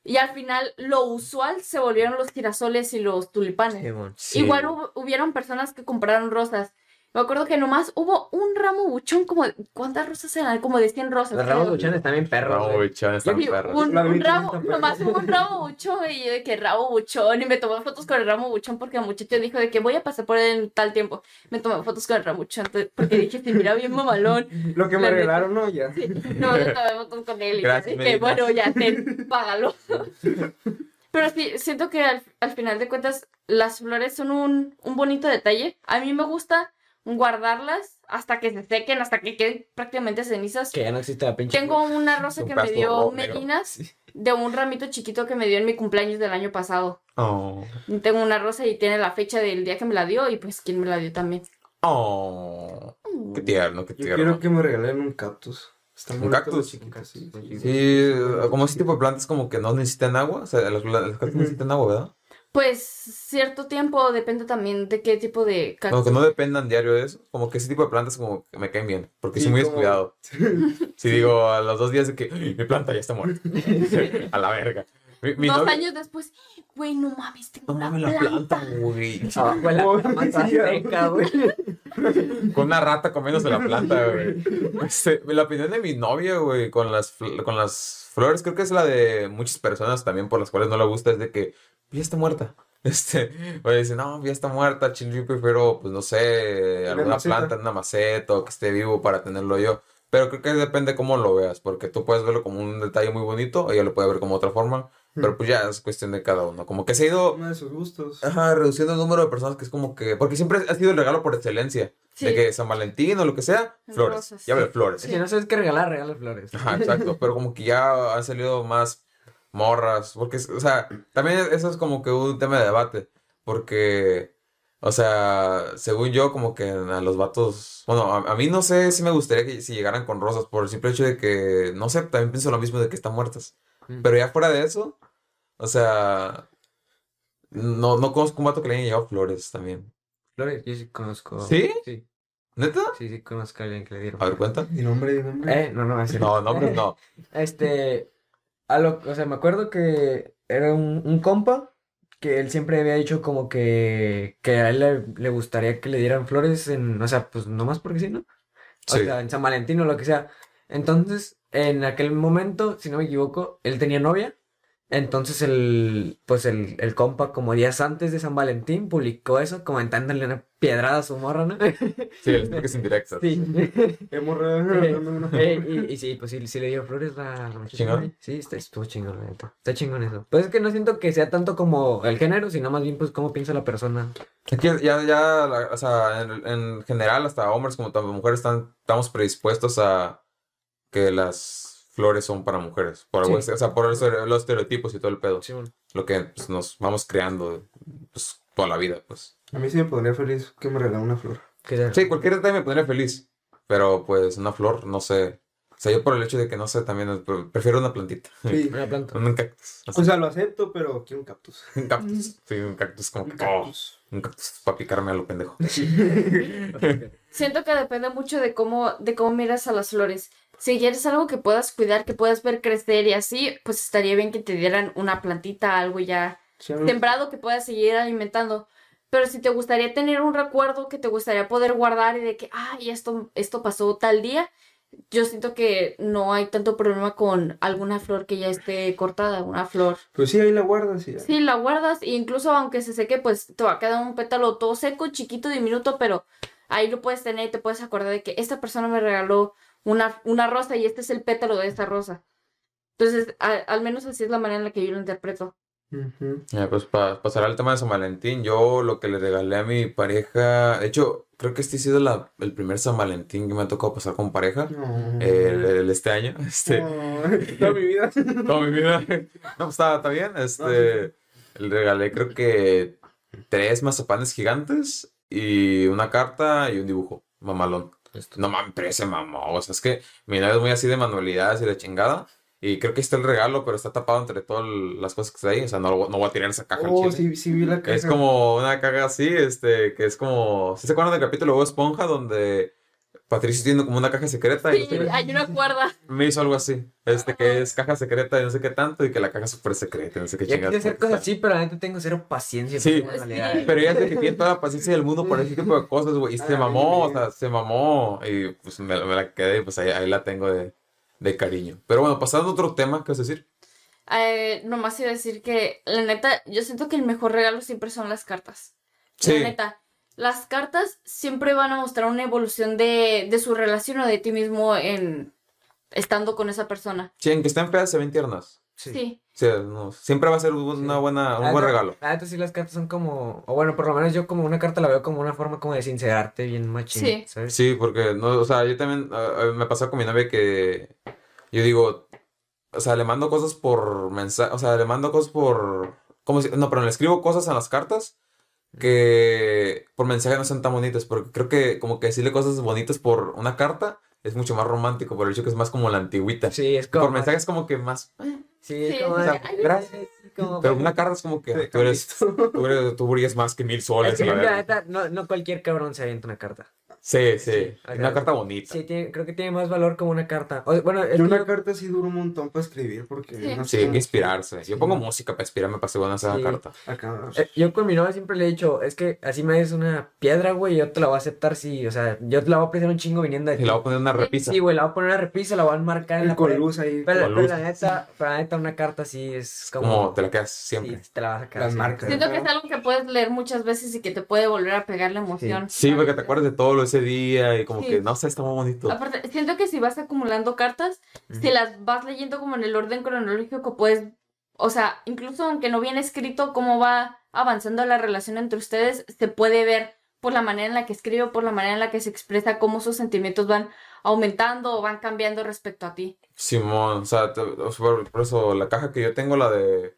Y al final lo usual se volvieron los girasoles y los tulipanes. Sí. Igual hubo- hubieron personas que compraron rosas. Me acuerdo que nomás hubo un ramo buchón como ¿cuántas rosas eran? Como de 100 rosas. Los ramos creo. buchones también perros. Ramo Yo están perros. un, ramo, nomás hubo un ramo buchón y yo de que ramo buchón y me tomé fotos con el ramo buchón porque el muchacho dijo de que voy a pasar por él en tal tiempo. Me tomé fotos con el ramo buchón porque dije, sí, mira bien mamalón. Lo que me regalaron, no, ya. No, me tomé fotos con él y Gracias, dije, Medina. bueno, ya, ten, págalo. Pero sí, siento que al, al final de cuentas las flores son un, un bonito detalle. A mí me gusta guardarlas hasta que se sequen, hasta que queden prácticamente cenizas. Que ya no existe la pinche. Tengo una rosa Un que me dio rojo, negro. Medinas de un ramito chiquito que me dio en mi cumpleaños del año pasado. Oh. Tengo una rosa y tiene la fecha del día que me la dio y pues quién me la dio también. Oh. Qué tierno, qué Yo tierno. quiero que me regalen un cactus. Están ¿Un cactus? los chiquitos, sí. Sí, como ese tipo de plantas como que no necesitan agua. O sea, las las cactus necesitan agua, ¿verdad? Pues cierto tiempo depende también de qué tipo de Como cactus. que no dependan diario de eso. Como que ese tipo de plantas como que me caen bien. Porque Sí, soy muy como- descuidado. Si digo a los dos días de que "Ay, mi planta ya está muerta. a la verga. Mi, mi Dos novia- años después, güey, no mames, tengo No mames la planta. planta, güey. De la seca, güey. Con una rata comiéndose la planta, güey. Este, la opinión de mi novia, güey, con las, fl- con las flores, creo que es la de muchas personas también por las cuales no le gusta, es de que ya está muerta. Este, güey, dice, no, ya está muerta, chin, yo prefiero, pues no sé, Una alguna maceta. planta en una maceta o que esté vivo para tenerlo yo. Pero creo que depende cómo lo veas, porque tú puedes verlo como un detalle muy bonito, ella lo puede ver como otra forma, pero pues ya es cuestión de cada uno. Como que se ha ido Uno de sus gustos. Ajá, reduciendo el número de personas que es como que. Porque siempre ha sido el regalo por excelencia. Sí. De que San Valentín o lo que sea, flores. Rosas. Ya ves, flores. Si no sabes qué regalar, regala flores. Ajá, exacto. Pero como que ya han salido más morras. Porque, es- o sea, también eso es como que un tema de debate. Porque, o sea, según yo, como que a los vatos. Bueno, a, a mí no sé si me gustaría que si llegaran con rosas por el simple hecho de que. No sé, también pienso lo mismo de que están muertas. Mm. Pero ya fuera de eso, o sea. No, no conozco un vato que le hayan llevado flores también. Flores, yo sí conozco. ¿Sí? Sí, ¿Neta? sí, sí conozco a alguien que le dieron. A ver, cuenta. Di nombre, di nombre. Eh, no, no, así No, no, hombre, no. Este, a lo, o sea, me acuerdo que era un, un compa que él siempre había dicho como que, que a él le, le gustaría que le dieran flores en, o sea, pues nomás porque sí, ¿no? O Sí. sea, en San Valentín o lo que sea. Entonces, en aquel momento, si no me equivoco, él tenía novia Entonces el, pues el, el compa, como días antes de San Valentín, publicó eso, comentándole una piedrada a su morra, ¿no? Sí, el que es indirecto. Sí. Hemos Eh, y, y sí, pues sí, sí le dio flores la, la muchacha, ¿Chingón? Sí, está, estuvo chingón, la neta. Está chingón eso. Pues es que no siento que sea tanto como el género, sino más bien pues cómo piensa la persona. Es que ya, ya, la- o sea, en, en general, hasta hombres como mujeres, están, estamos predispuestos a que las flores son para mujeres. Por algo, Sí. o sea, por los estere- los estereotipos y todo el pedo. Sí, bueno. Lo que pues, nos vamos creando pues, toda la vida, pues. A mí sí me pondría feliz que me regalara una flor. Sí, cualquier detalle me pondría feliz. Pero pues una flor, no sé. O sea, yo por el hecho de que no sé, también eh, prefiero una plantita. Sí. Una planta. Un cactus. así. O sea, lo acepto, pero quiero un cactus. Un cactus. Sí, un cactus como Un que. oh, cactus. un cactus para picarme a lo pendejo. Siento que depende mucho de cómo, de cómo miras a las flores. Si quieres algo que puedas cuidar, que puedas ver crecer y así, pues estaría bien que te dieran una plantita, algo ya Sí, temprado que puedas seguir alimentando. Pero si te gustaría tener un recuerdo que te gustaría poder guardar y de que, ay, esto, esto pasó tal día, yo siento que no hay tanto problema con alguna flor que ya esté cortada, una flor. Pues sí, ahí la guardas ya. Sí, la guardas e incluso aunque se seque, pues te va a quedar un pétalo todo seco, chiquito, diminuto, pero ahí lo puedes tener y te puedes acordar de que esta persona me regaló una, una rosa y este es el pétalo de esta rosa. Entonces, a- al menos así es la manera en la que yo lo interpreto. Ya, pues para pasar al tema de San Valentín, yo lo que le regalé a mi pareja, de hecho, creo que este ha sido la- el primer San Valentín que me ha tocado pasar con pareja, No. el, el- este año, este, No, toda mi vida. toda mi vida, no, pues está, está bien, este, le regalé creo que tres mazapanes gigantes y una carta y un dibujo, mamalón. No mames, pero ese mamó, o sea, es que mi novia es muy así de manualidades y de chingada. Y creo que está el regalo, pero está tapado entre todas las cosas que está ahí. O sea, no, no voy a tirar esa caja Oh, sí, sí vi la caja. Es como una caga así, este, que es como. ¿Sí se acuerdan del capítulo de Esponja donde Patricio tiene como una caja secreta? Y Sí, hay una cuerda. me hizo algo así. Este, que es caja secreta y no sé qué tanto, y que la caja es súper secreta, y no sé qué Yo chingados. quise hacer cosas así, pero la neta tengo cero paciencia. Sí. manualidades. Pero ella se que tiene toda la paciencia del mundo por ese tipo de cosas, güey. Y se Ay, mamó, o sea, se mamó. Y pues me, me la quedé y pues ahí, ahí la tengo de, de cariño. Pero bueno, pasando a otro tema, ¿qué vas a decir? Eh, nomás iba a decir que, la neta, yo siento que el mejor regalo siempre son las cartas. Sí. La neta, las cartas siempre van a mostrar una evolución de, de su relación o de ti mismo en estando con esa persona. Sí, en que estén feas se ven tiernas. Sí. Sí. Sí, no, siempre va a ser una buena, un La buen regalo. La neta sí las cartas son como, o bueno, por lo menos yo como una carta la veo como una forma como de sincerarte bien machín, Sí. ¿sabes? Sí, porque, no, o sea, yo también, ah, ah, me pasó con mi novia que yo digo, o sea, le mando cosas por mensaje, o sea, le mando cosas por, ¿cómo se- No, pero le escribo cosas en las cartas que por mensaje no son tan bonitas, porque creo que como que decirle cosas bonitas por una carta es mucho más romántico, por el hecho que es más como la antigüita. Sí, es como Por mensaje es como que más, Sí, es Sí, como o de- sea, ay, gracias, como- pero una carta es como que Te tú eres, tú eres, tú brillas más que mil soles. Es que la no, no cualquier cabrón se avienta una carta. Sí, sí, una carta bonita. Sí, tiene- creo que tiene más valor como una carta. O- bueno, Yo una carta sí dura un montón para escribir porque Sí. no Sí, sé hay que inspirarse. Yo pongo música para inspirarme para según esa Sí. carta. Acá. eh, yo con mi novia siempre le he dicho, es que así me des una piedra, güey, yo te la voy a aceptar, sí, o sea, yo te la voy a apreciar un chingo viniendo de Y le voy a poner una repisa. Sí, güey, la voy a poner una repisa, la voy a enmarcar en Y la con pared. luz ahí. Pero, con pero luz. la neta, pero la neta, una carta sí es como... Como te la quedas siempre. Sí, te la vas a quedar. Las marcas. Siento que es algo que puedes leer muchas veces y que te puede volver a pegar la emoción. Sí, porque te acuerdas de todo ese día y como Sí. que, no sé, está muy bonito. Aparte, siento que si vas acumulando cartas, si las vas leyendo como en el orden cronológico, puedes, o sea, incluso aunque no viene escrito cómo va avanzando la relación entre ustedes, se puede ver por la manera en la que escribe, por la manera en la que se expresa, cómo sus sentimientos van aumentando o van cambiando respecto a ti. Simón, o sea, te- por eso la caja que yo tengo, la de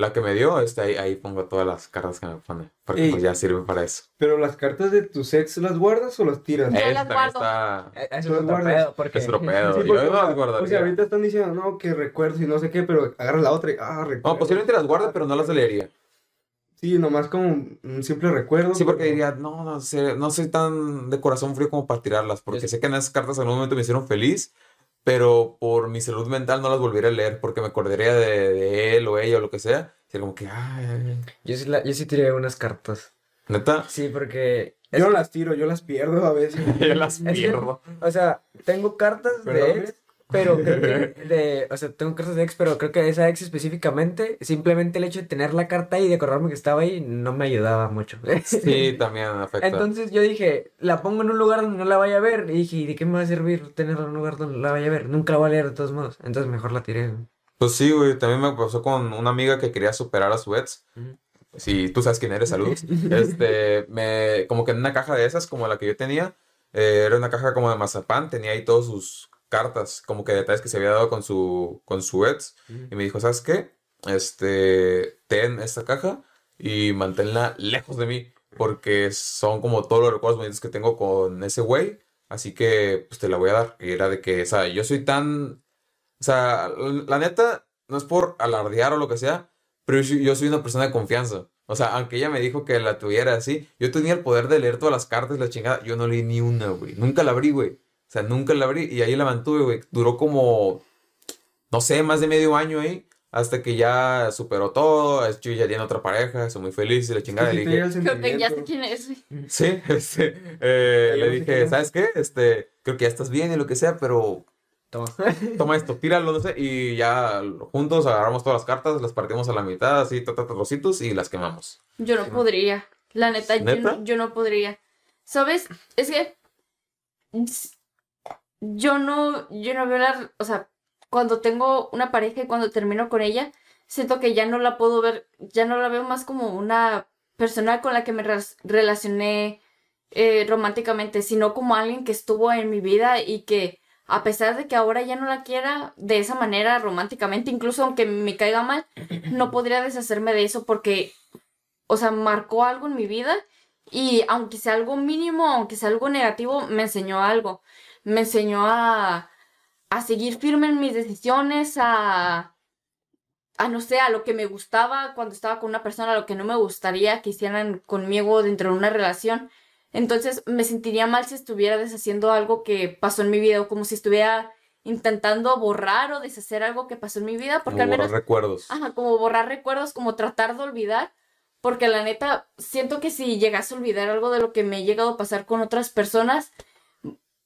la que me dio, este, ahí, ahí pongo todas las cartas que me pone. Porque Ey. pues ya sirve para eso. Pero las cartas de tu ex, ¿las guardas o las tiras? Yo Ese las guardo. está. Eh, Eso es Tú otro guardas. pedo, porque... Es otro pedo. Sí, yo porque, no o las sea, guardaría. o sea, ahorita están diciendo, no, que recuerdos y no sé qué, pero agarras la otra y, ah, recuerdo. No, posiblemente las guarde, pero no las leería. Sí, nomás como un simple recuerdo. Sí, porque pero- diría, no, no sé, no soy tan de corazón frío como para tirarlas, porque Yo- sé que en esas cartas en algún momento me hicieron feliz, pero por mi salud mental no las volvería a leer, porque me acordaría de, de él o ella o lo que sea. Sería como que, ay, ay. Yo sí, la- yo sí tiré unas cartas. neta, Sí, porque... Yo no las tiro, yo las pierdo a veces. yo las Es que- pierdo. O sea, tengo cartas de ex, pero creo que de, o sea, tengo cartas de ex, pero creo que esa ex específicamente, simplemente el hecho de tener la carta y de acordarme que estaba ahí no me ayudaba mucho. Sí, también afecta. Entonces yo dije, la pongo en un lugar donde no la vaya a ver. Y dije, ¿y de qué me va a servir tenerla en un lugar donde no la vaya a ver? Nunca la voy a leer de todos modos. Entonces mejor la tiré. Pues sí, güey, también me pasó con una amiga que quería superar a su ex. Si tú sabes quién eres, saludos. Este, me, como que en una caja de esas, como la que yo tenía, eh, era una caja como de mazapán, tenía ahí todas sus cartas, como que detalles que se había dado con su, con su ex. Y me dijo, ¿sabes qué? Este, ten esta caja y manténla lejos de mí, porque son como todos los recuerdos bonitos que tengo con ese güey, así que pues te la voy a dar. Y era de que, o sea, yo soy tan, o sea, la, neta, no es por alardear o lo que sea, pero yo, soy- yo soy una persona de confianza. O sea, aunque ella me dijo que la tuviera así, yo tenía el poder de leer todas las cartas, la chingada. Yo no leí ni una, güey. Nunca la abrí, güey. O sea, nunca la abrí y ahí la mantuve, güey. Duró como, no sé, más de medio año ahí. Hasta que ya superó todo. Yo ya tiene otra pareja, soy muy feliz y la chingada. Sí, Le dije, Creo que ya sé quién es. güey. sí, este, eh, le dije. ¿sabes qué? Este, creo que ya estás bien y lo que sea, pero Toma. toma esto, tíralo, no sé, y ya juntos agarramos todas las cartas, las partimos a la mitad, así, trocitos, y las quemamos. Yo no podría. La neta, yo ¿Neta? no, yo no podría. ¿Sabes? Es que yo no, yo no veo la, o sea, cuando tengo una pareja y cuando termino con ella, siento que ya no la puedo ver, ya no la veo más como una persona con la que me relacioné eh, románticamente, sino como alguien que estuvo en mi vida y que a pesar de que ahora ya no la quiera de esa manera románticamente, incluso aunque me caiga mal, no podría deshacerme de eso porque o sea, marcó algo en mi vida y aunque sea algo mínimo, aunque sea algo negativo, me enseñó algo. Me enseñó a, a seguir firme en mis decisiones, a, a no sé, a lo que me gustaba cuando estaba con una persona, a lo que no me gustaría que hicieran conmigo dentro de una relación. Entonces me sentiría mal si estuviera deshaciendo algo que pasó en mi vida o como si estuviera intentando borrar o deshacer algo que pasó en mi vida, porque Como al menos borrar recuerdos. Ajá, como borrar recuerdos, como tratar de olvidar, porque la neta, siento que si llegase a olvidar algo de lo que me he llegado a pasar con otras personas,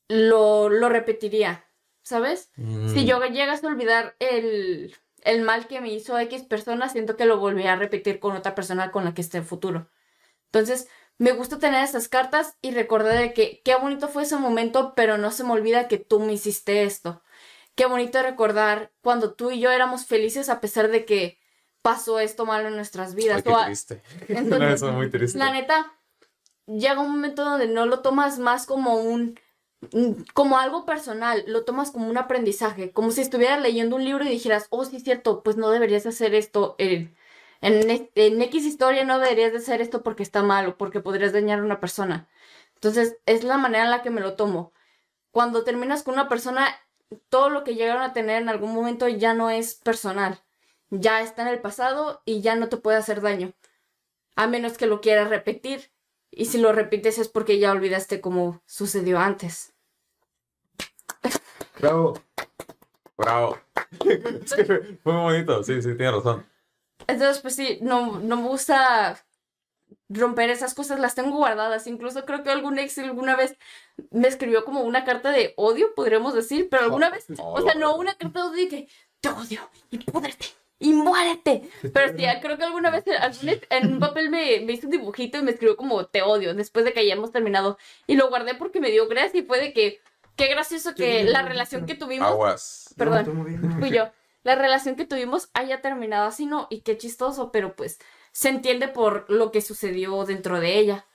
lo, lo repetiría, ¿sabes? Si Mm, yo llegase a olvidar el, el mal que me hizo X persona, siento que lo volvería a repetir con otra persona con la que esté en futuro. Entonces, me gusta tener estas cartas y recordar de que qué bonito fue ese momento, pero no se me olvida que tú me hiciste esto. Qué bonito recordar cuando tú y yo éramos felices a pesar de que pasó esto malo en nuestras vidas. Ay, qué O a- triste. Entonces, Eso es muy triste. la neta, llega un momento donde no lo tomas más como un- como algo personal, lo tomas como un aprendizaje, como si estuvieras leyendo un libro y dijeras, oh, sí es cierto, pues no deberías hacer esto en, en, e- en X historia, no deberías de hacer esto porque está mal o porque podrías dañar a una persona. Entonces, es la manera en la que me lo tomo. Cuando terminas con una persona, todo lo que llegaron a tener en algún momento ya no es personal, ya está en el pasado y ya no te puede hacer daño a menos que lo quieras repetir. Y si lo repites es porque ya olvidaste cómo sucedió antes. Bravo. Bravo. Es que fue muy bonito, sí, sí, tiene razón. Entonces, pues sí, no, no me gusta romper esas cosas, las tengo guardadas. Incluso creo que algún ex alguna vez me escribió como una carta de odio, podríamos decir, pero alguna vez, o sea, no una carta de odio de que te odio y púdrete y muérete. Pero sí, creo que alguna vez algún ex en un papel me, me hizo un dibujito y me escribió como te odio después de que hayamos terminado. Y lo guardé porque me dio gracia y fue de que, qué gracioso que la relación que tuvimos Aguas. Perdón. No, todo bien. fui yo. La relación que tuvimos haya terminado así, ¿no? Y qué chistoso, pero pues se entiende por lo que sucedió dentro de ella.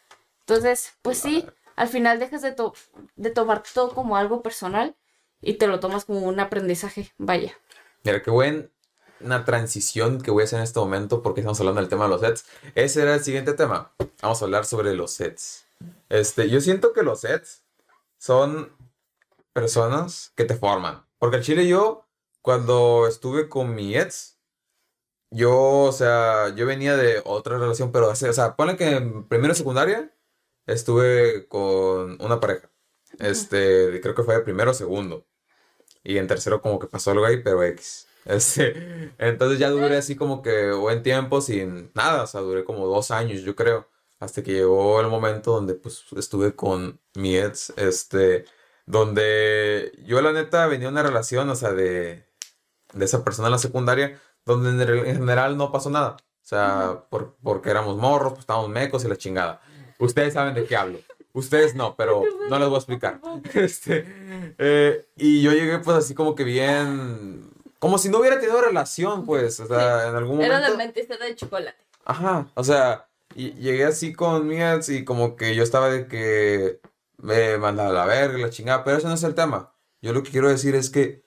Entonces, pues sí, al final dejas de, to- de tomar todo como algo personal y te lo tomas como un aprendizaje. Vaya. Mira, qué buena transición que voy a hacer en este momento porque estamos hablando del tema de los sets. Ese era el siguiente tema. Vamos a hablar sobre los sets. Este, yo siento que los sets son personas que te forman. Porque el chile yo, cuando estuve con mi ex, yo, o sea, yo venía de otra relación, pero, o sea, ponle que en primero secundaria estuve con una pareja. Este, creo que fue de primero o segundo. Y en tercero como que pasó algo ahí, pero X. Este, entonces ya duré así como que buen tiempo sin nada, o sea, duré como dos años, yo creo, hasta que llegó el momento donde pues estuve con mi ex, este, donde yo la neta venía una relación, o sea, de, de esa persona en la secundaria, donde en, general no pasó nada. O sea, por- porque éramos morros, pues estábamos mecos y la chingada. Ustedes saben de qué hablo. Ustedes no, pero no les voy a explicar. Este, eh, y yo llegué pues así como que bien... Como si no hubiera tenido relación, pues, o sea, en algún momento... Era de mentista de chocolate. Ajá, o sea, y llegué así con mi ex y como que yo estaba de que me mandaba a la verga, la chingada, pero ese no es el tema. Yo lo que quiero decir es que,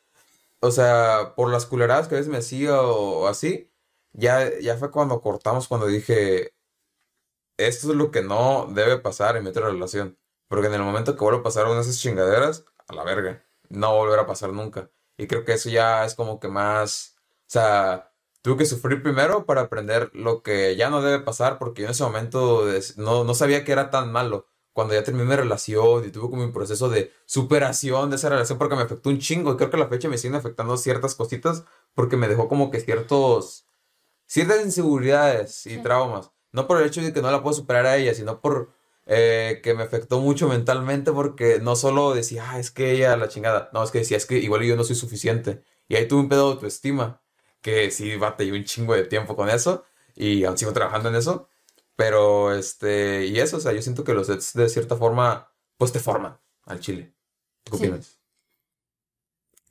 o sea, por las culeradas que a veces me hacía o, así, ya, ya fue cuando cortamos, cuando dije, esto es lo que no debe pasar en mi otra relación. Porque en el momento que vuelva a pasar una de esas chingaderas, a la verga, no volverá a pasar nunca. Y creo que eso ya es como que más, o sea, tuve que sufrir primero para aprender lo que ya no debe pasar, porque yo en ese momento no, no sabía que era tan malo. Cuando ya terminé mi relación y tuve como un proceso de superación de esa relación porque me afectó un chingo y creo que a la fecha me siguen afectando ciertas cositas porque me dejó como que ciertos, ciertas inseguridades y Sí. traumas. No por el hecho de que no la puedo superar a ella, sino por eh, que me afectó mucho mentalmente porque no solo decía, ah, es que ella la chingada. No, es que decía, es que igual yo no soy suficiente. Y ahí tuve un pedo de autoestima que sí batallé un chingo de tiempo con eso y aún sigo trabajando en eso. Pero, este, y eso, o sea, yo siento que los sets de cierta forma, pues te forman al chile. ¿Qué Sí. opinas?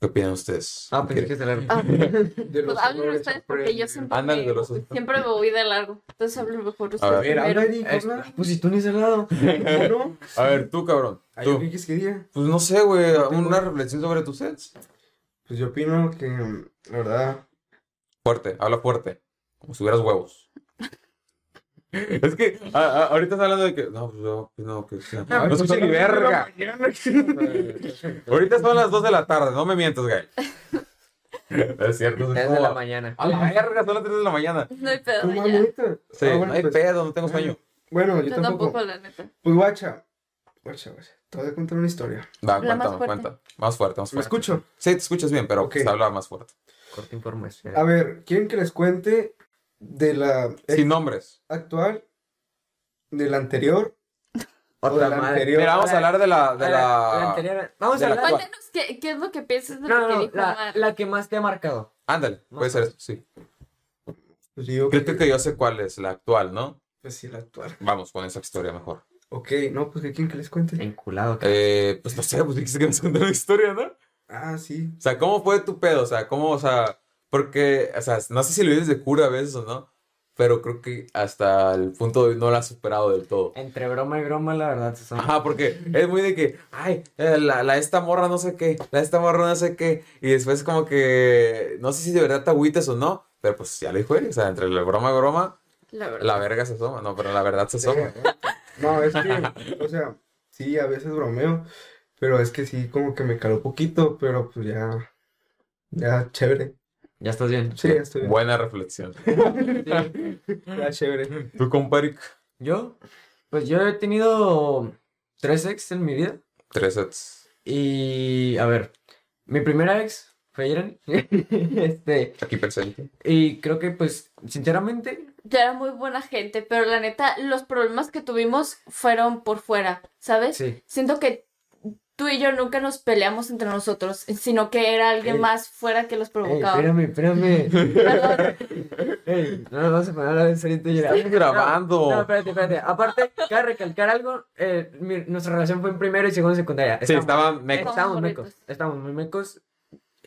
¿Qué opinan ustedes? Ah, pensé ¿Qué- que se la... Ah, De pues hablen ustedes porque yo siempre, de los siempre me voy de largo. Entonces hablen mejor A ustedes ver, A ver, primero. habla, Nico, Es- habla. Pues si tú ni has hablado. ¿No? A ver, tú, cabrón. Ay, ¿yo Tú. qué quieres que diga? Pues no sé, güey, tengo- una reflexión sobre tus sets. Pues yo opino que, la verdad, Fuerte, habla fuerte. Como si hubieras huevos. Es que a- a- ahorita estás hablando de que. No, pues yo opino que. sí. Ay, No pues, escuché ni son las dos de la verga. Ahorita son las 2 de la tarde, no me mientas, güey. Es cierto, es Es de como- la mañana. A la verga, son las 3 de la mañana. No hay pedo, ¿Cómo, ya. neta? Sí, Ah, bueno, no hay pues, pedo, no tengo sueño. Bueno, yo Yo tampoco. tampoco, la neta. Pues guacha. Guacha, guacha. Te voy a contar una historia. Va, Habla más cuéntame, fuerte. cuenta. Más fuerte, más ¿Me fuerte. escucho? Sí, te escuchas bien, pero Ok. pues, habla más fuerte. Corta información. A ver, ¿quieren que les cuente de la Sin nombres. actual, de la anterior o de Otra la madre. anterior? Mira, vamos a hablar de la. De la... anterior- Vamos de a la hablar. actual. Cuéntanos qué, qué es lo que piensas de No, lo que no, dijo la, la que más te ha marcado. Ándale, puede ser eso, sí. Pues digo Creo que yo sé cuál es la actual, ¿no? Pues sí, la actual. Vamos con esa historia mejor. Ok, no, pues ¿qué quieren que les cuente? Enculado. que- Eh, pues no sé, pues dijiste que nos una historia, ¿no? Ah, sí. O sea, ¿cómo fue tu pedo? O sea, ¿cómo, o sea, porque, o sea, no sé si lo vives de cura a veces o no, pero creo que hasta el punto de hoy no lo has superado del todo. Entre broma y broma, la verdad, se son. Ajá, porque es muy de que, ay, eh, la, la esta morra no sé qué, la esta morra no sé qué, y después como que, no sé si de verdad te agüites o no, pero pues ya lo dijo él, o sea, entre la broma y broma, La la verga se asoma, no, pero la verdad se asoma. No, es que, o sea, sí, a veces bromeo, pero es que sí, como que me caló poquito, pero pues ya, ya chévere. Ya estás bien. Sí, ya estoy bien. Buena reflexión. Ya chévere. ¿Tú, compadre? Yo, pues yo he tenido tres ex en mi vida. Tres sets. Y, a ver, mi primera ex fue Irani. este, Aquí presente. y creo que, pues, sinceramente, Ya era muy buena gente, pero la neta, los problemas que tuvimos fueron por fuera, ¿sabes? sí. Siento que tú y yo nunca nos peleamos entre nosotros, sino que era alguien Ey. más fuera que los Ey, provocaba. espérame, espérame. Perdón. Ey, no nos vamos a poner a la vez ahorita y grabando. No, espérate, espérate. Aparte, cabe recalcar algo. eh, mi- nuestra relación fue en primero y segundo secundaria. Sí, Estábamos- estaban mecos. Estábamos mecos. Estábamos muy mecos.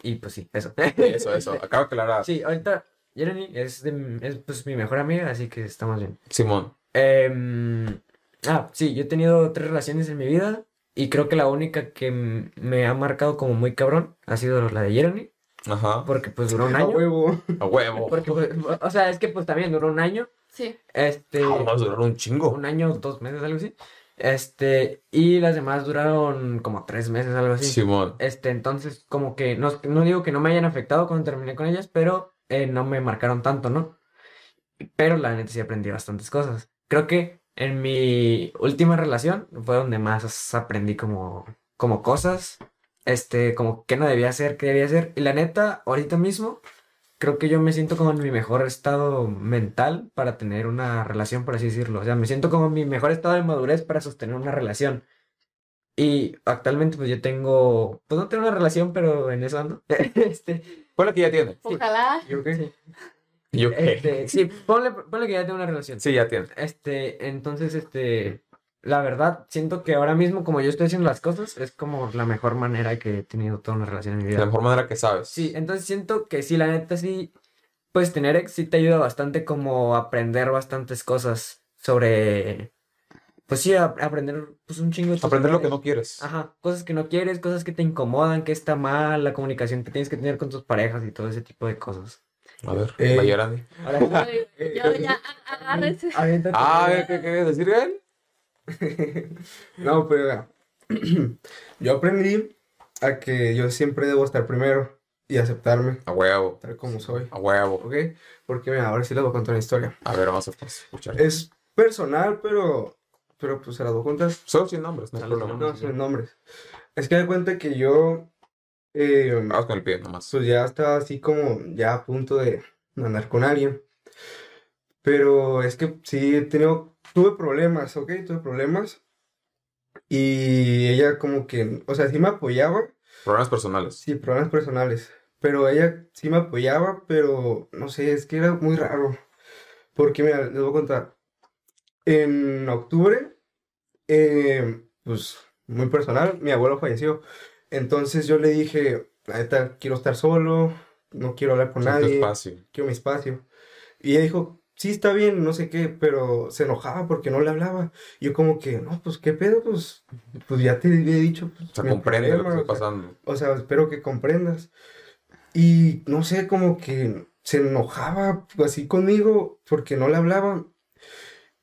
Y pues sí, eso. Eso, eso. Acabo de aclarar. Sí, ahorita Jeremy es, de- es pues, mi mejor amiga, así que estamos bien. Simón. Em, ah, sí, yo he tenido tres relaciones en mi vida y creo que la única que me ha marcado como muy cabrón ha sido la de Jeremy, Ajá. porque pues duró un A año. huevo. A huevo. Porque, pues, o sea, es que pues también duró un año. Sí. Este, Vamos a durar un chingo. un año, dos meses, algo así. Este, y las demás duraron como tres meses, algo así. Simón. Este, entonces, como que no, no digo que no me hayan afectado cuando terminé con ellas, pero eh, no me marcaron tanto, ¿no? Pero la neta sí aprendí bastantes cosas. Creo que en mi última relación fue donde más aprendí como, como cosas, este, como qué no debía hacer, qué debía hacer. Y la neta, ahorita mismo, creo que yo me siento como en mi mejor estado mental para tener una relación, por así decirlo. O sea, me siento como en mi mejor estado de madurez para sostener una relación. Y actualmente pues yo tengo, pues no tengo una relación, pero en eso ando. Este, Ponle que ya tiene. Ojalá. ¿Yo qué? ¿Yo este, sí, ponle, ponle que ya tengo una relación. Sí, ya tiene. Este, entonces, este, la verdad, siento que ahora mismo, como yo estoy haciendo las cosas, es como la mejor manera que he tenido toda una relación en mi vida. la mejor manera que sabes. Sí, entonces siento que sí, la neta, sí, pues tener ex sí te ayuda bastante como aprender bastantes cosas sobre, pues sí, a- aprender pues un chingo de Aprender lo que no quieres. Ajá, cosas que no quieres, cosas que te incomodan, que está mal, la comunicación que tienes que tener con tus parejas y todo ese tipo de cosas. A ver, Eh, Yo ya, a- agárrense. aviéntate. Ah, a ver, ¿qué quieres decir, Gael? No, pero vea, yo aprendí a que yo siempre debo estar primero y aceptarme A huevo, tal como soy, a huevo. ¿ok? Porque mira, ahora sí les voy a contar una historia. A ver, vamos a pues, escuchar. Es personal, pero, pero pues se las voy a contar. Solo sin nombres, no hay Solo sin problema. No, sin nombres. Es que da cuenta que yo, eh, Vamos con el pie nomás. pues ya estaba así como ya a punto de andar con alguien. Pero es que sí he tenido, tuve problemas, ¿ok? Tuve problemas. Y ella como que, o sea, sí me apoyaba, Problemas personales. sí, problemas personales. Pero ella sí me apoyaba, pero no sé, es que era muy raro. Porque, mira, les voy a contar. En octubre, eh, pues muy personal, mi abuelo falleció. Entonces yo le dije, la neta, quiero estar solo, no quiero hablar con nadie, espacio. quiero mi espacio. Y ella dijo, sí, está bien, no sé qué, pero se enojaba porque no le hablaba. Y yo como que, no, pues qué pedo, pues, pues ya te he dicho. Pues, O sea, comprende lo que problema, está o sea, pasando. o sea, espero que comprendas. Y no sé, como que se enojaba así conmigo porque no le hablaba.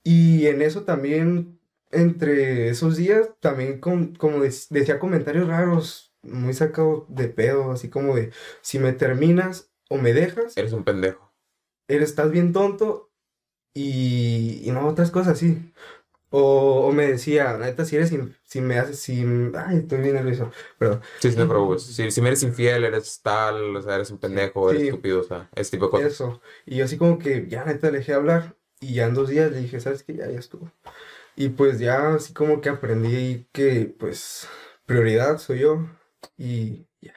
Y en eso también, entre esos días, también com- como dec- decía comentarios raros, muy sacado de pedo, así como de, si me terminas o me dejas, Eres un pendejo. eres, estás bien tonto y, y no, otras cosas así. O, o me decía, neta, si eres, in- si me haces, si, ay, estoy bien nervioso, perdón. Sí, sí, no te preocupes. Si, si me eres infiel, eres tal, o sea, eres un pendejo, eres Sí. estúpido, o sea, ese tipo de cosas. Eso. Y yo así como que ya neta le dejé hablar. Y ya en dos días le dije, ¿sabes qué? Ya, ya estuvo. Y pues ya así como que aprendí que pues prioridad soy yo. Y ya.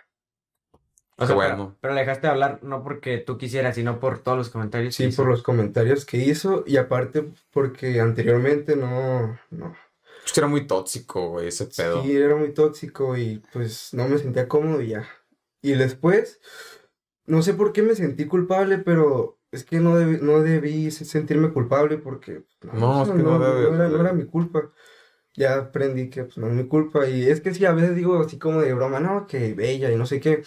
O sea, bueno. pero, pero le dejaste de hablar no porque tú quisieras, sino por todos los comentarios que Sí, hizo. por los comentarios que hizo. Y aparte porque anteriormente no, no. Pues Era muy tóxico, güey, ese pedo. Sí, era muy tóxico y pues no me sentía cómodo y ya. Y después, no sé por qué me sentí culpable, pero es que no debí, no debí sentirme culpable porque No, es que no debes, era, no era mi culpa. Ya aprendí que pues, no es mi culpa y es que sí, a veces digo así como de broma, no, que bella y no sé qué.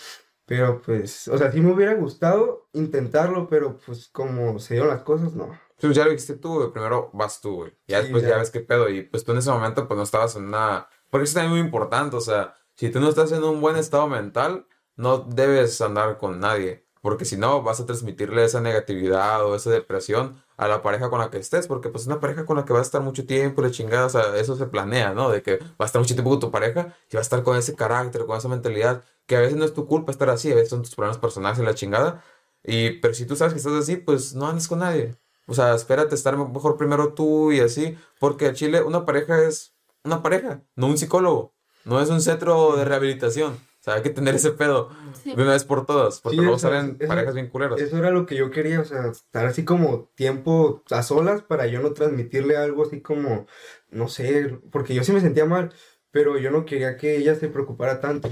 Pero pues, o sea, sí me hubiera gustado intentarlo, pero pues como se dieron las cosas, no. Pues ya lo dijiste tú, güey. Primero vas tú, güey. Ya Sí, después ya. ya ves qué pedo. Y pues tú en ese momento, pues no estabas en una. Porque eso también es muy importante. O sea, si tú no estás en un buen estado mental, no debes andar con nadie. Porque si no, vas a transmitirle esa negatividad o esa depresión a la pareja con la que estés. Porque pues es una pareja con la que vas a estar mucho tiempo, la chingada. O sea, eso se planea, ¿no? De que vas a estar mucho tiempo con tu pareja y vas a estar con ese carácter, con esa mentalidad. Que a veces no es tu culpa estar así, a veces son tus problemas personales y la chingada. Y, pero si tú sabes que estás así, pues no andes con nadie. O sea, espérate estar mejor primero tú y así. Porque a Chile una pareja es una pareja, no un psicólogo. No es un centro de rehabilitación. Sea, hay que tener ese pedo Sí. de una vez por todas. Porque Sí, luego o sea, salen eso- parejas bien culeras. Eso era lo que yo quería, o sea, estar así como tiempo a solas para yo no transmitirle algo así como, no sé, porque yo sí me sentía mal, pero yo no quería que ella se preocupara tanto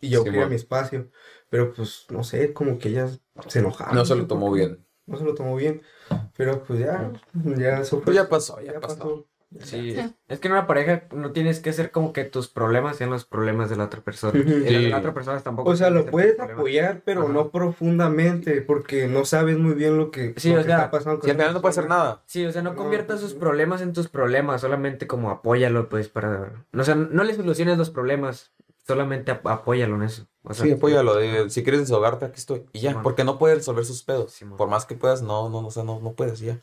y yo Sí, quería bueno. mi espacio, pero pues no sé, como que ella se enojaba. No se lo tomó bien. No se lo tomó bien, pero pues ya, ya eso Pues ya pasó, ya, pasó. pasó. Sí, Sí. es- que en una pareja no tienes que hacer como que tus problemas sean los problemas de la otra persona. Y de la otra persona tampoco. O sea, lo puedes apoyar, pero Ajá. no profundamente, porque no sabes muy bien lo que, Sí, lo o que sea, está pasando con Y al final no puede hacer nada. Sí, o sea, no No, conviertas sus no. problemas en tus problemas, solamente como apóyalo, pues, para... O sea, no le soluciones los problemas, solamente ap- apóyalo en eso. O sea, Sí, apóyalo. de- si quieres desahogarte, aquí estoy. Y ya, porque no puede resolver sus pedos. Por más que puedas, no, no, no, o sea, no, no puedes, ya.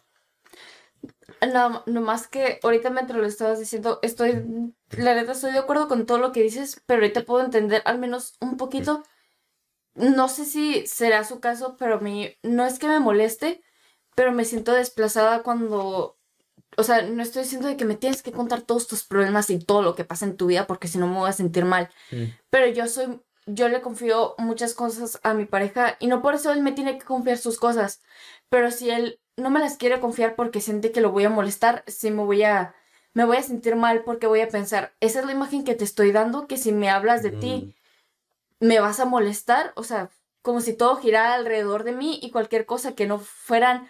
No, nomás que ahorita mientras lo estabas diciendo, estoy, la neta estoy de acuerdo con todo lo que dices, pero ahorita puedo entender al menos un poquito. No sé si será su caso, pero a mí no es que me moleste, pero me siento desplazada cuando o sea, no estoy diciendo de que me tienes que contar todos tus problemas y todo lo que pasa en tu vida porque si no me voy a sentir mal. Mm. Pero yo soy, yo le confío muchas cosas a mi pareja y no por eso él me tiene que confiar sus cosas. Pero si él no me las quiere confiar porque siente que lo voy a molestar, sí me voy a, me voy a sentir mal porque voy a pensar, esa es la imagen que te estoy dando, que si me hablas de ti, me vas a molestar. O sea, como si todo girara alrededor de mí y cualquier cosa que no fueran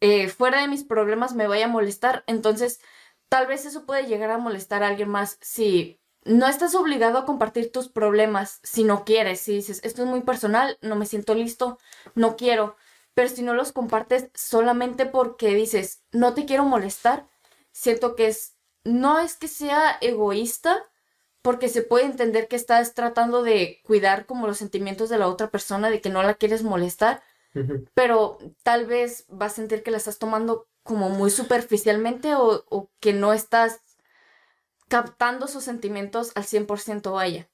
eh, fuera de mis problemas me vaya a molestar. Entonces, tal vez eso puede llegar a molestar a alguien más si no estás obligado a compartir tus problemas si no quieres. Si dices, esto es muy personal, no me siento listo, no quiero. Pero si no los compartes solamente porque dices, no te quiero molestar, siento que es, no es que sea egoísta, porque se puede entender que estás tratando de cuidar como los sentimientos de la otra persona, de que no la quieres molestar, pero tal vez vas a sentir que la estás tomando como muy superficialmente o, o que no estás captando sus sentimientos al 100% vaya.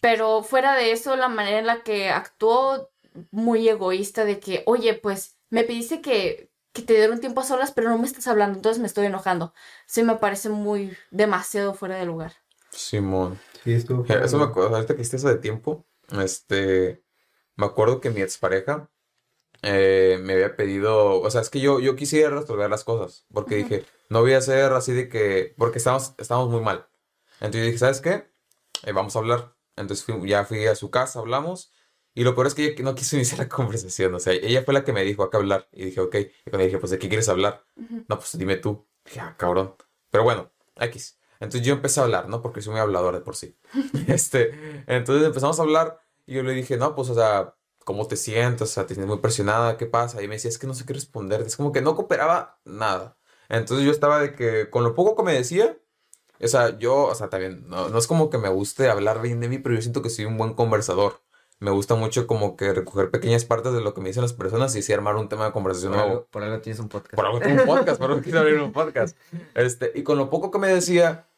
Pero fuera de eso, la manera en la que actuó, muy egoísta de que, oye, pues me pediste que, que te diera un tiempo a solas, pero no me estás hablando, entonces me estoy enojando. Sí me parece muy demasiado fuera de lugar. Simón. Sí. Eh, Eso me acuerdo, ahorita que hiciste eso de tiempo, este, me acuerdo que mi expareja eh, me había pedido, o sea, es que yo, yo quisiera resolver las cosas, porque dije, no voy a hacer así de que, porque estamos, estamos muy mal. Entonces yo dije, ¿sabes qué? Eh, vamos a hablar. Entonces fui- ya fui a su casa, hablamos, y lo peor es que ella no quiso iniciar la conversación, o sea, ella fue la que me dijo, que hablar, y dije, ok, y cuando dije, pues, ¿de qué quieres hablar? No, pues dime tú. Dije, ah, cabrón. Pero bueno, X. Entonces yo empecé a hablar, ¿no? Porque soy muy hablador de por sí. Este, entonces empezamos a hablar y yo le dije, no, pues, o sea, ¿cómo te sientes? O sea, te sientes muy presionada, ¿qué pasa? Y me decía, es que no sé qué responder. Es como que no cooperaba nada. Entonces yo estaba de que con lo poco que me decía, o sea, yo, o sea, también, no, no es como que me guste hablar bien de mí, pero yo siento que soy un buen conversador. Me gusta mucho como que recoger pequeñas partes de lo que me dicen las personas y así armar un tema de conversación Por nuevo. algo, por algo tienes un podcast. Por algo tengo un podcast, por algo quiero abrir un podcast. Este, y con lo poco que me decía,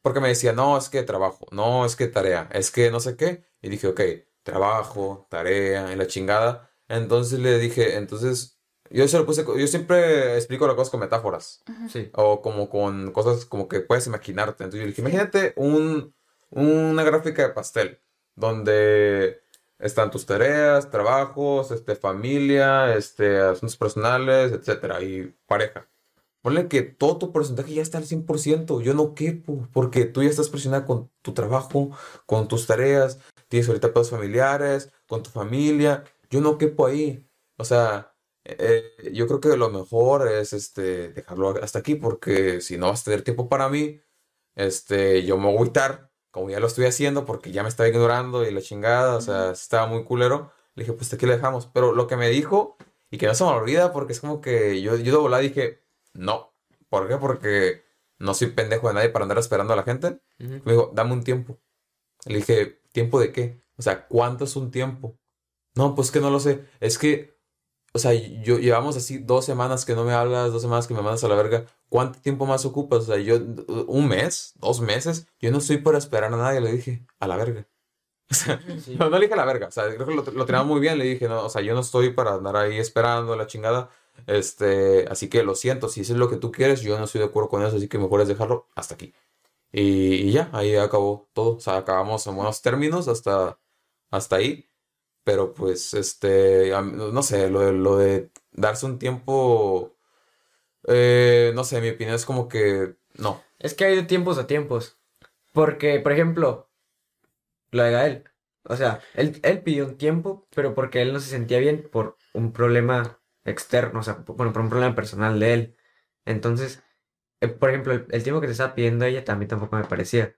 porque me decía, no, es que trabajo, no, es que tarea, es que no sé qué. Y dije, ok, trabajo, tarea, en la chingada. Entonces le dije, entonces, yo se lo puse, yo siempre explico las cosas con metáforas. Sí. O como con cosas como que puedes imaginarte. Entonces yo le dije, imagínate un, una gráfica de pastel donde están tus tareas, trabajos, este, familia, este, asuntos personales, etcétera, y pareja. Ponle que todo tu porcentaje ya está al 100%. Yo no quepo, porque tú ya estás presionada con tu trabajo, con tus tareas, tienes ahorita pedos familiares, con tu familia. Yo no quepo ahí. O sea, eh, yo creo que lo mejor es este, dejarlo hasta aquí, porque si no vas a tener tiempo para mí, este, yo me voy a agüitar, como ya lo estoy haciendo, porque ya me estaba ignorando y la chingada, o sea, estaba muy culero. Le dije, pues aquí le dejamos. Pero lo que me dijo, y que no se me olvida, porque es como que yo, yo de volada dije, no. ¿Por qué? Porque no soy pendejo de nadie para andar esperando a la gente. Me dijo, dame un tiempo. Le dije, ¿tiempo de qué? O sea, ¿cuánto es un tiempo? No, pues que no lo sé. Es que, o sea, yo llevamos así dos semanas que no me hablas, dos semanas que me mandas a la verga. ¿Cuánto tiempo más ocupas? O sea, yo, un mes, dos meses, yo no estoy para esperar a nadie. Le dije, a la verga. O sea, Sí. no, no le dije a la verga. O sea, creo que lo, lo teníamos muy bien. Le dije, no, o sea, yo no estoy para andar ahí esperando la chingada. Este, así que lo siento, si eso es lo que tú quieres, yo no estoy de acuerdo con eso, así que mejor es dejarlo hasta aquí. Y, y ya, ahí acabó todo. O sea, acabamos en buenos términos hasta, hasta ahí. Pero pues, este, no sé, lo de, lo de darse un tiempo, eh, no sé, mi opinión es como que no. Es que hay de tiempos a tiempos. Porque, por ejemplo, lo de Gael. O sea, él, él pidió un tiempo, pero porque él no se sentía bien por un problema externo, o sea, bueno, por un problema personal de él. Entonces, eh, por ejemplo, el, el tiempo que te estaba pidiendo ella también tampoco me parecía.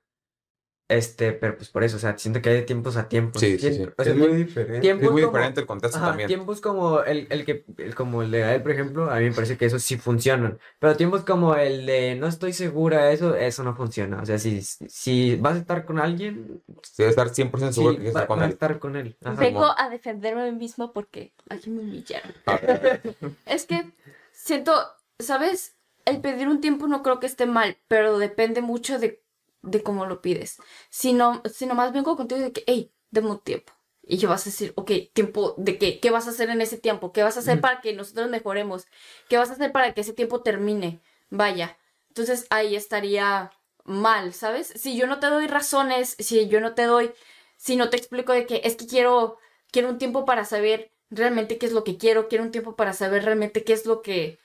Este, pero pues por eso, o sea, siento que hay de tiempos a tiempos. Sí, sí, sí. o sea, es muy diferente. tiempos Es muy como- diferente el contexto Ajá, también. tiempos como el, el que el- como el de Gael, por ejemplo, a mí me parece que eso sí funcionan. Pero tiempos como el de no estoy segura, eso, eso no funciona. O sea, si, si vas a estar con alguien, Debe estar 100% sí, seguro que quieres va- estar con vas a él. estar con él. Ajá. Vengo a defenderme a mí misma porque aquí me humillaron. Ah, Es que siento, ¿sabes? El pedir un tiempo no creo que esté mal, pero depende mucho de, de cómo lo pides. Si no, si nomás vengo contigo de que, hey, dame un tiempo. Y yo vas a decir, ok, tiempo de qué, ¿qué vas a hacer en ese tiempo? ¿Qué vas a hacer para que nosotros mejoremos? ¿Qué vas a hacer para que ese tiempo termine? Vaya. Entonces ahí estaría mal, ¿sabes? Si yo no te doy razones, si yo no te doy, si no te explico de que es que quiero, quiero un tiempo para saber realmente qué es lo que quiero, quiero un tiempo para saber realmente qué es lo que,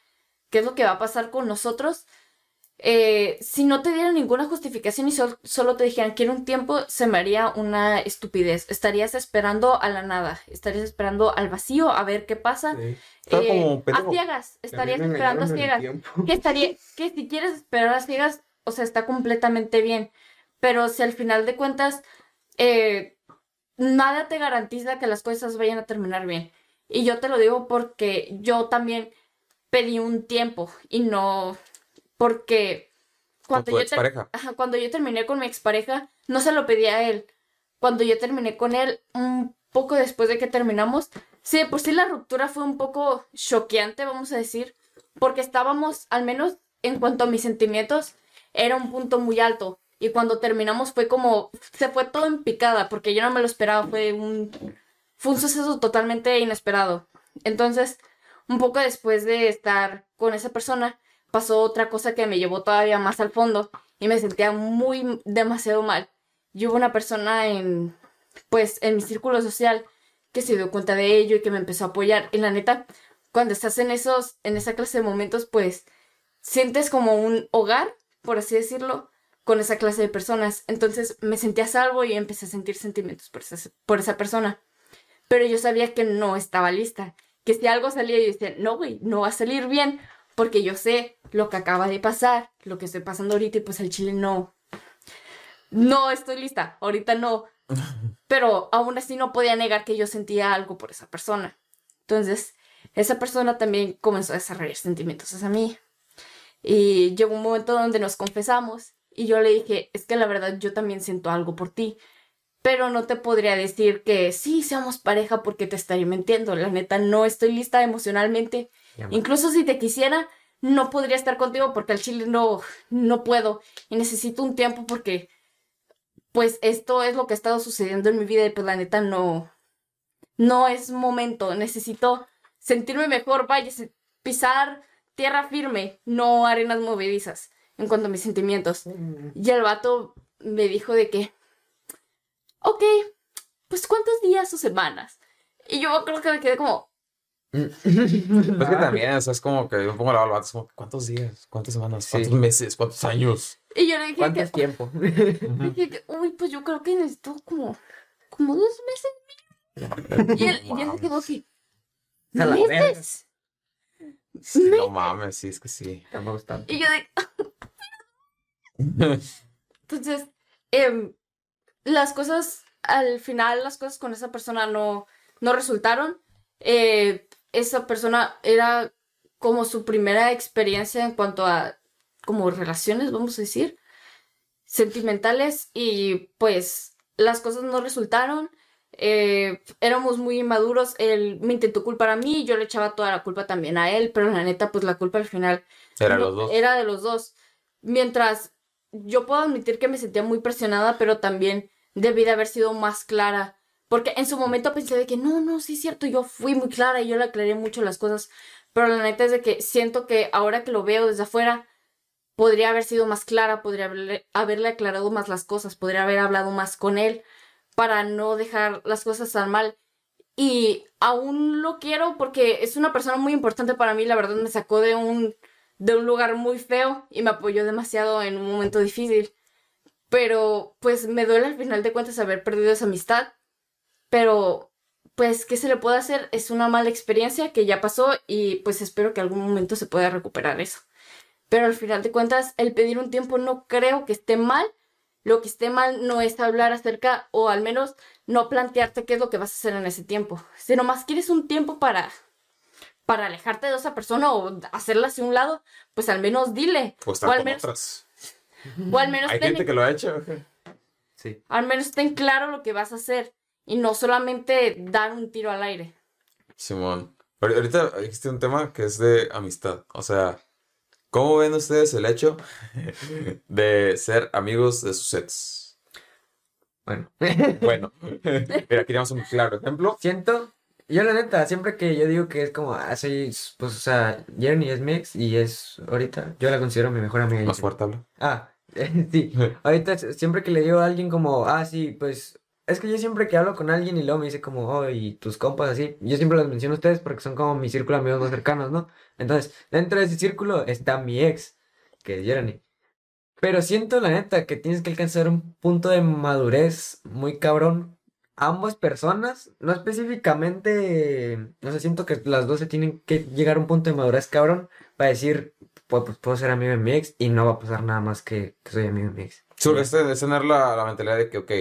qué es lo que va a pasar con nosotros. Eh, si no te dieran ninguna justificación y sol- solo te dijeran quiero un tiempo, se me haría una estupidez. Estarías esperando a la nada, estarías esperando al vacío a ver qué pasa. Sí. Está Eh, como a ciegas, estarías esperando a ciegas que estaría, que si quieres esperar a ciegas, o sea, está completamente bien. Pero si al final de cuentas, eh, nada te garantiza que las cosas vayan a terminar bien. Y yo te lo digo porque yo también pedí un tiempo y no porque Con cuando tu yo, ter- expareja. Ajá, cuando yo terminé con mi expareja, no se lo pedí a él. Cuando yo terminé con él, un poco después de que terminamos, sí, de por sí la ruptura fue un poco choqueante, vamos a decir, porque estábamos, al menos en cuanto a mis sentimientos, era un punto muy alto. Y cuando terminamos fue como, se fue todo en picada, porque yo no me lo esperaba, fue un, fue un suceso totalmente inesperado. Entonces, un poco después de estar con esa persona, pasó otra cosa que me llevó todavía más al fondo y me sentía muy demasiado mal. Y hubo una persona en, pues, en mi círculo social que se dio cuenta de ello y que me empezó a apoyar. Y la neta, cuando estás en esos, en esa clase de momentos, pues, sientes como un hogar, por así decirlo, con esa clase de personas. Entonces me sentí a salvo y empecé a sentir sentimientos por esa, por esa persona. Pero yo sabía que no estaba lista. Que si algo salía, yo decía, no, güey, no va a salir bien. Porque yo sé lo que acaba de pasar, lo que estoy pasando ahorita, y pues el chile no. No estoy lista, ahorita no. Pero aún así no podía negar que yo sentía algo por esa persona. Entonces, esa persona también comenzó a desarrollar sentimientos hacia mí. Y llegó un momento donde nos confesamos y yo le dije, es que la verdad yo también siento algo por ti, pero no te podría decir que sí, seamos pareja porque te estaría mintiendo. La neta, no estoy lista emocionalmente. Incluso si te quisiera, no podría estar contigo porque al chile no, no puedo y necesito un tiempo porque pues esto es lo que ha estado sucediendo en mi vida y pues la neta no, no es momento. Necesito sentirme mejor, vaya, pisar tierra firme, no arenas movedizas en cuanto a mis sentimientos. Y el vato me dijo de que, ok, pues cuántos días o semanas. Y yo creo que me quedé como, Pues que también, o sea, es como que yo pongo la balbata, es como, ¿cuántos días? ¿Cuántas semanas? Sí. ¿Cuántos meses? ¿Cuántos años? y yo le dije ¿Cuánto que, tiempo? dije que, uy, pues yo creo que necesito como, como dos meses. Y él, y él se quedó así. ¿meses? Sí, no mames, sí, es que sí. Y yo de, Entonces, em, las cosas, al final, las cosas con esa persona no, no resultaron. Eh, esa persona era como su primera experiencia en cuanto a como relaciones, vamos a decir, sentimentales y pues las cosas no resultaron. Eh, éramos muy inmaduros, él me intentó culpar a mí, yo le echaba toda la culpa también a él, pero la neta, pues la culpa al final Era no, los dos. Era de los dos. Mientras yo puedo admitir que me sentía muy presionada, pero también debí de haber sido más clara. Porque en su momento pensé de que no, no, sí es cierto, yo fui muy clara y yo le aclaré mucho las cosas. Pero la neta es de que siento que ahora que lo veo desde afuera, podría haber sido más clara, podría haberle, aclarado más las cosas, podría haber hablado más con él para no dejar las cosas tan mal. Y aún lo quiero porque es una persona muy importante para mí, la verdad me sacó de un de un lugar muy feo y me apoyó demasiado en un momento difícil. Pero pues me duele al final de cuentas haber perdido esa amistad. Pero pues, ¿qué se le puede hacer? Es una mala experiencia que ya pasó y pues espero que algún momento se pueda recuperar eso. Pero al final de cuentas, el pedir un tiempo no creo que esté mal. Lo que esté mal no es hablar acerca, o al menos no plantearte qué es lo que vas a hacer en ese tiempo. Si nomás quieres un tiempo para, para alejarte de esa persona o hacerla hacia un lado, pues al menos dile. Pues o estar al con menos, otras. o al menos Hay ten- gente que lo ha hecho. Sí. al menos ten claro lo que vas a hacer y no solamente dar un tiro al aire. Simón. Ahor- Ahorita existe un tema que es de amistad. O sea, ¿cómo ven ustedes el hecho de ser amigos de sus sets? Bueno. Bueno, mira, aquí tenemos un claro ejemplo. Siento, yo la neta, siempre que yo digo que es como, ah, soy, pues, o sea, Jeremy es mi ex y es, ahorita, yo la considero mi mejor amiga. Más fuerte habla. Ah, sí, ahorita siempre que le digo a alguien como, ah, sí, pues, es que yo siempre que hablo con alguien y luego me dice como, oh, y tus compas así, yo siempre los menciono a ustedes porque son como mi círculo de amigos más cercanos, ¿no? Entonces, dentro de ese círculo está mi ex, que es Jeremy. Pero siento, la neta, que tienes que alcanzar un punto de madurez muy cabrón. Ambas personas, no específicamente, no sé, siento que las dos se tienen que llegar a un punto de madurez cabrón para decir, pues, puedo ser amigo de mi ex y no va a pasar nada más que, que soy amigo de mi ex. Sí, es, es tener la, la mentalidad de que, ok,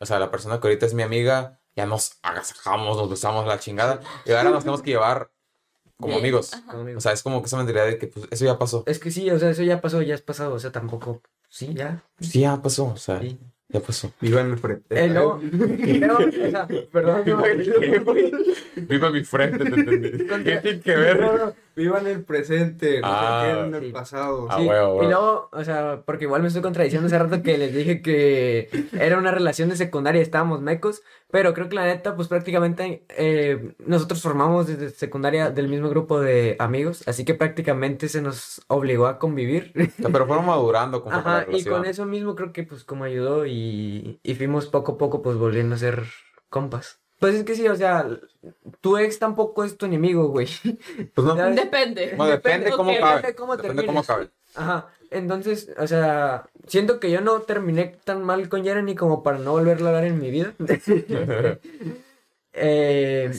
o sea, la persona que ahorita es mi amiga, ya nos agasajamos, nos besamos la chingada, y ahora nos tenemos que llevar como Bien, amigos. ajá. O sea, es como que esa mentalidad de que, pues, eso ya pasó. Es que sí, o sea, eso ya pasó, ya es pasado, o sea, tampoco, sí, ya, Sí, ya pasó, o sea, sí. ya pasó. Viva en el frente. Eh, luego, luego, o sea, perdón, no, Viva mi frente, te entendí. ¿Qué tiene que No, ver? no, Viva en el presente, no Ah, se queden en sí. el pasado. Ah, Sí, y luego, o sea, porque igual me estoy contradiciendo hace rato que les dije que era una relación de secundaria y estábamos mecos, pero creo que la neta, pues prácticamente eh, nosotros formamos desde secundaria del mismo grupo de amigos, así que prácticamente se nos obligó a convivir. Pero fueron madurando como Ajá, y con eso mismo creo que pues como ayudó y, y fuimos poco a poco pues volviendo a ser compas. Pues es que sí, o sea, tu ex tampoco es tu enemigo, güey. Pues no. Depende. Bueno, depende Ok. cómo Depende cabe. cómo Depende cómo cabe. Ajá, entonces, o sea, siento que yo no terminé tan mal con Jeremy como para no volverlo a hablar en mi vida. eh,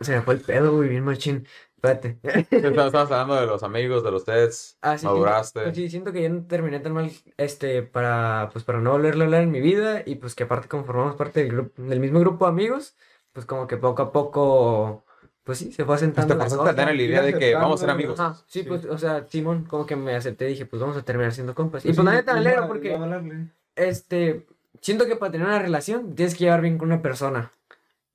se me fue el pedo, güey, bien machín. Espérate. Estabas estabas hablando de los amigos, de los sets, Ah, sí, maduraste. Pues sí, siento que yo no terminé tan mal, este, para, pues, para no volverlo a hablar en mi vida y pues que aparte como formamos parte del grupo, del mismo grupo de amigos, pues como que poco a poco, pues sí, se fue asentando Te la pasaste a la idea de que vamos a ser amigos. Ajá, sí, Sí. pues, o sea, Simón, como que me acepté, dije, pues vamos a terminar siendo compas. Y Pues pues sí, iba- alegro iba porque, este, siento que para tener una relación tienes que llevar bien con una persona.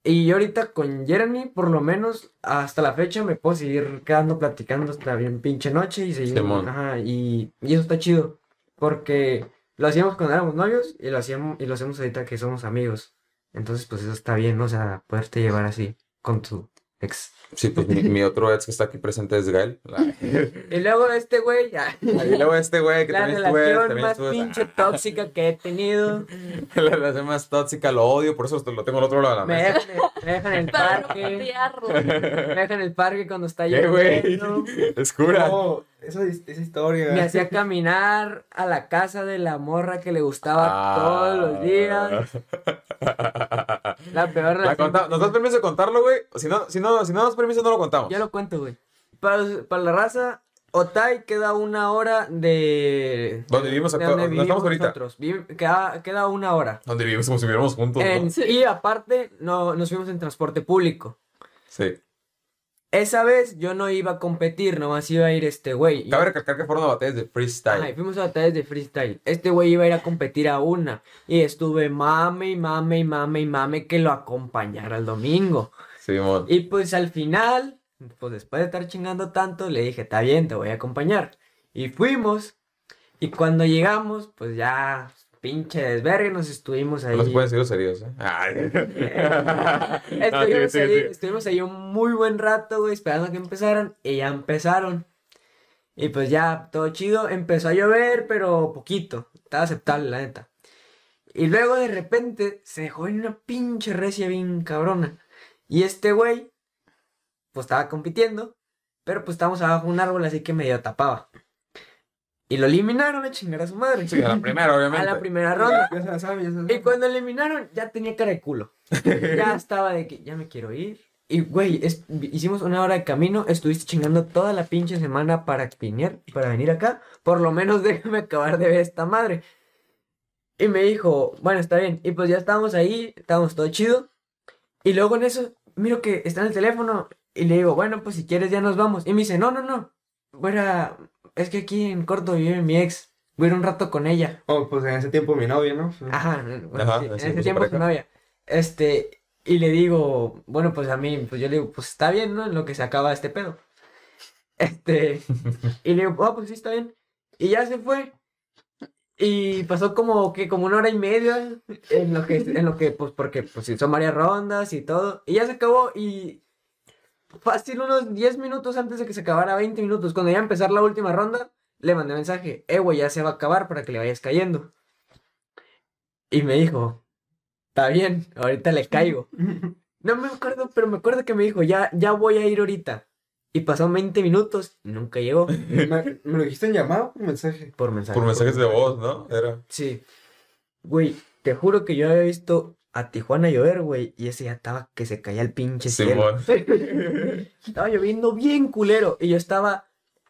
Y ahorita con Jeremy, por lo menos, hasta la fecha me puedo seguir quedando platicando hasta bien pinche noche y seguir, ajá, y, y eso está chido, porque lo hacíamos cuando éramos novios y lo hacíamos, y lo hacemos ahorita que somos amigos. Entonces, pues eso está bien, ¿no? O sea, poderte llevar así con tu ex. Sí, pues mi, mi otro ex que está aquí presente es Gael. La- Y luego este güey, ya. Y luego este güey que La también estuve, relación también más estuve. pinche tóxica que he tenido. La relación más tóxica, lo odio, por eso lo tengo al otro lado de la Me mesa. me dejan en el parque. Me dejan en el parque cuando está lloviendo. Escura. No, esa, esa historia. Me hacía caminar a la casa de la morra que le gustaba Ah. todos los días. La peor La relación. conta- ¿Nos das permiso de contarlo, güey? Si no, si no, si no das permiso, no lo contamos. Ya lo cuento, güey. Para, para la raza, Otay queda una hora de. ¿Dónde vivimos acá- donde dónde estamos vivimos ahorita? nosotros. Queda, queda una hora. Donde vivimos como si viviéramos juntos, Y aparte, no, nos fuimos en transporte público. Sí. Esa vez yo no iba a competir, nomás iba a ir este güey. Cabe recalcar que fueron batallas de freestyle. Ajá, y fuimos a batallas de freestyle. Este güey iba a ir a competir a una. Y estuve mame y mame y mame y mame que lo acompañara el domingo. Simón. Y pues al final, pues después de estar chingando tanto, le dije, está bien, te voy a acompañar. Y fuimos. Y cuando llegamos, pues ya, pinche desvergue, nos estuvimos ahí. No se pueden ser serios, ¿eh? Ay. Ah, sí, Estuvimos, sí, ahí, sí. estuvimos ahí un muy buen rato, güey, esperando a que empezaran. Y ya empezaron. Y pues ya, todo chido. Empezó a llover, pero poquito. Estaba aceptable, la neta. Y luego de repente se dejó en una pinche recia bien cabrona. Y este güey, pues estaba compitiendo. Pero pues estábamos abajo de un árbol, así que medio tapaba. Y lo eliminaron a chingar a su madre. Sí, a la primera, a obviamente. la primera ronda. Ya se la sabe, ya se la Y sabe. cuando eliminaron, ya tenía cara de culo. Ya estaba de que ya me quiero ir. Y, güey, es- hicimos una hora de camino. Estuviste chingando toda la pinche semana para venir, para venir acá. Por lo menos déjame acabar de ver esta madre. Y me dijo, bueno, está bien. Y pues ya estábamos ahí, estábamos todo chido. Y luego en eso, miro que está en el teléfono. Y le digo, bueno, pues si quieres ya nos vamos. Y me dice, no, no, no. Fuera, es que aquí en corto vive mi ex. Voy a ir un rato con ella. Oh, pues en ese tiempo mi novia, ¿no? Ajá, bueno, Ajá, sí, en sí, ese pues, tiempo su novia. Este, y le digo, bueno, pues a mí, pues yo le digo, pues está bien, ¿no? En lo que se acaba este pedo. Este, y le digo, oh, pues sí, está bien. Y ya se fue. Y pasó como que como una hora y media en lo que, en lo que pues porque pues son varias rondas y todo. Y ya se acabó y fácil unos 10 minutos antes de que se acabara, 20 minutos, cuando iba a empezar la última ronda, le mandé mensaje, eh, güey, ya se va a acabar para que le vayas cayendo. Y me dijo, está bien, ahorita le caigo. No me acuerdo, pero me acuerdo que me dijo, ya, ya voy a ir ahorita. Y pasó 20 minutos y nunca llegó. ¿Me, me lo dijiste en llamada o por mensaje? Por mensaje. Por mensajes de voz, ¿no? Era. Sí. Güey, te juro que yo había visto a Tijuana llover, güey, y ese ya estaba que se caía el pinche cielo. estaba lloviendo bien culero. Y yo estaba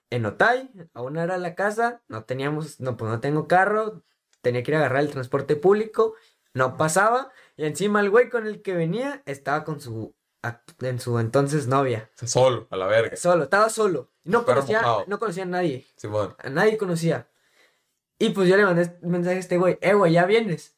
en Otay, a hora de la casa, no teníamos, no, pues no tengo carro, tenía que ir a agarrar el transporte público, no pasaba, y encima el güey con el que venía estaba con su, en su entonces novia. Solo, a la verga. Solo, estaba solo. No conocía, no conocía a nadie. Simón. A nadie conocía. Y pues yo le mandé un mensaje a este güey, eh, güey, ¿ya vienes?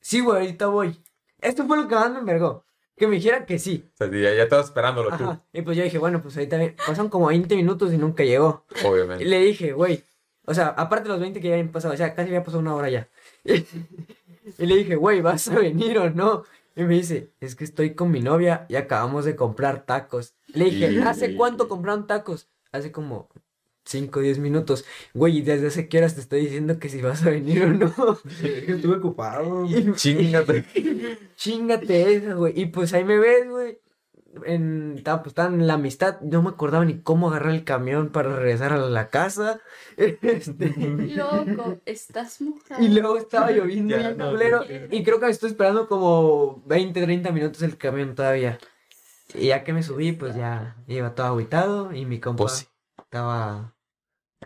Sí, güey, ahorita voy. Esto fue lo que más me envergó. Que me dijera que sí. O sea, ya, ya estaba esperándolo tú. Y pues yo dije, bueno, pues ahorita pasan como 20 minutos y nunca llegó. Obviamente. Y le dije, güey, o sea, aparte de los 20 que ya habían pasado, o sea, casi había pasado una hora ya. y le dije, güey, ¿vas a venir o no? Y me dice, es que estoy con mi novia y acabamos de comprar tacos. Le dije, ¿hace cuánto compraron tacos? Hace como 5 o 10 minutos. Güey, y desde hace qué horas te estoy diciendo que si vas a venir o no. Estuve ocupado. Chingate. Chingate esa, güey. Y pues ahí me ves, güey. En, estaba, pues, estaba en la amistad. No me acordaba ni cómo agarrar el camión para regresar a la casa. Este... Loco, estás mojado. Y luego estaba lloviendo bien culero. Y creo que me estoy esperando como 20, 30 minutos el camión todavía. Y ya que me subí, pues ya iba todo aguitado. Y mi compa Pues sí. estaba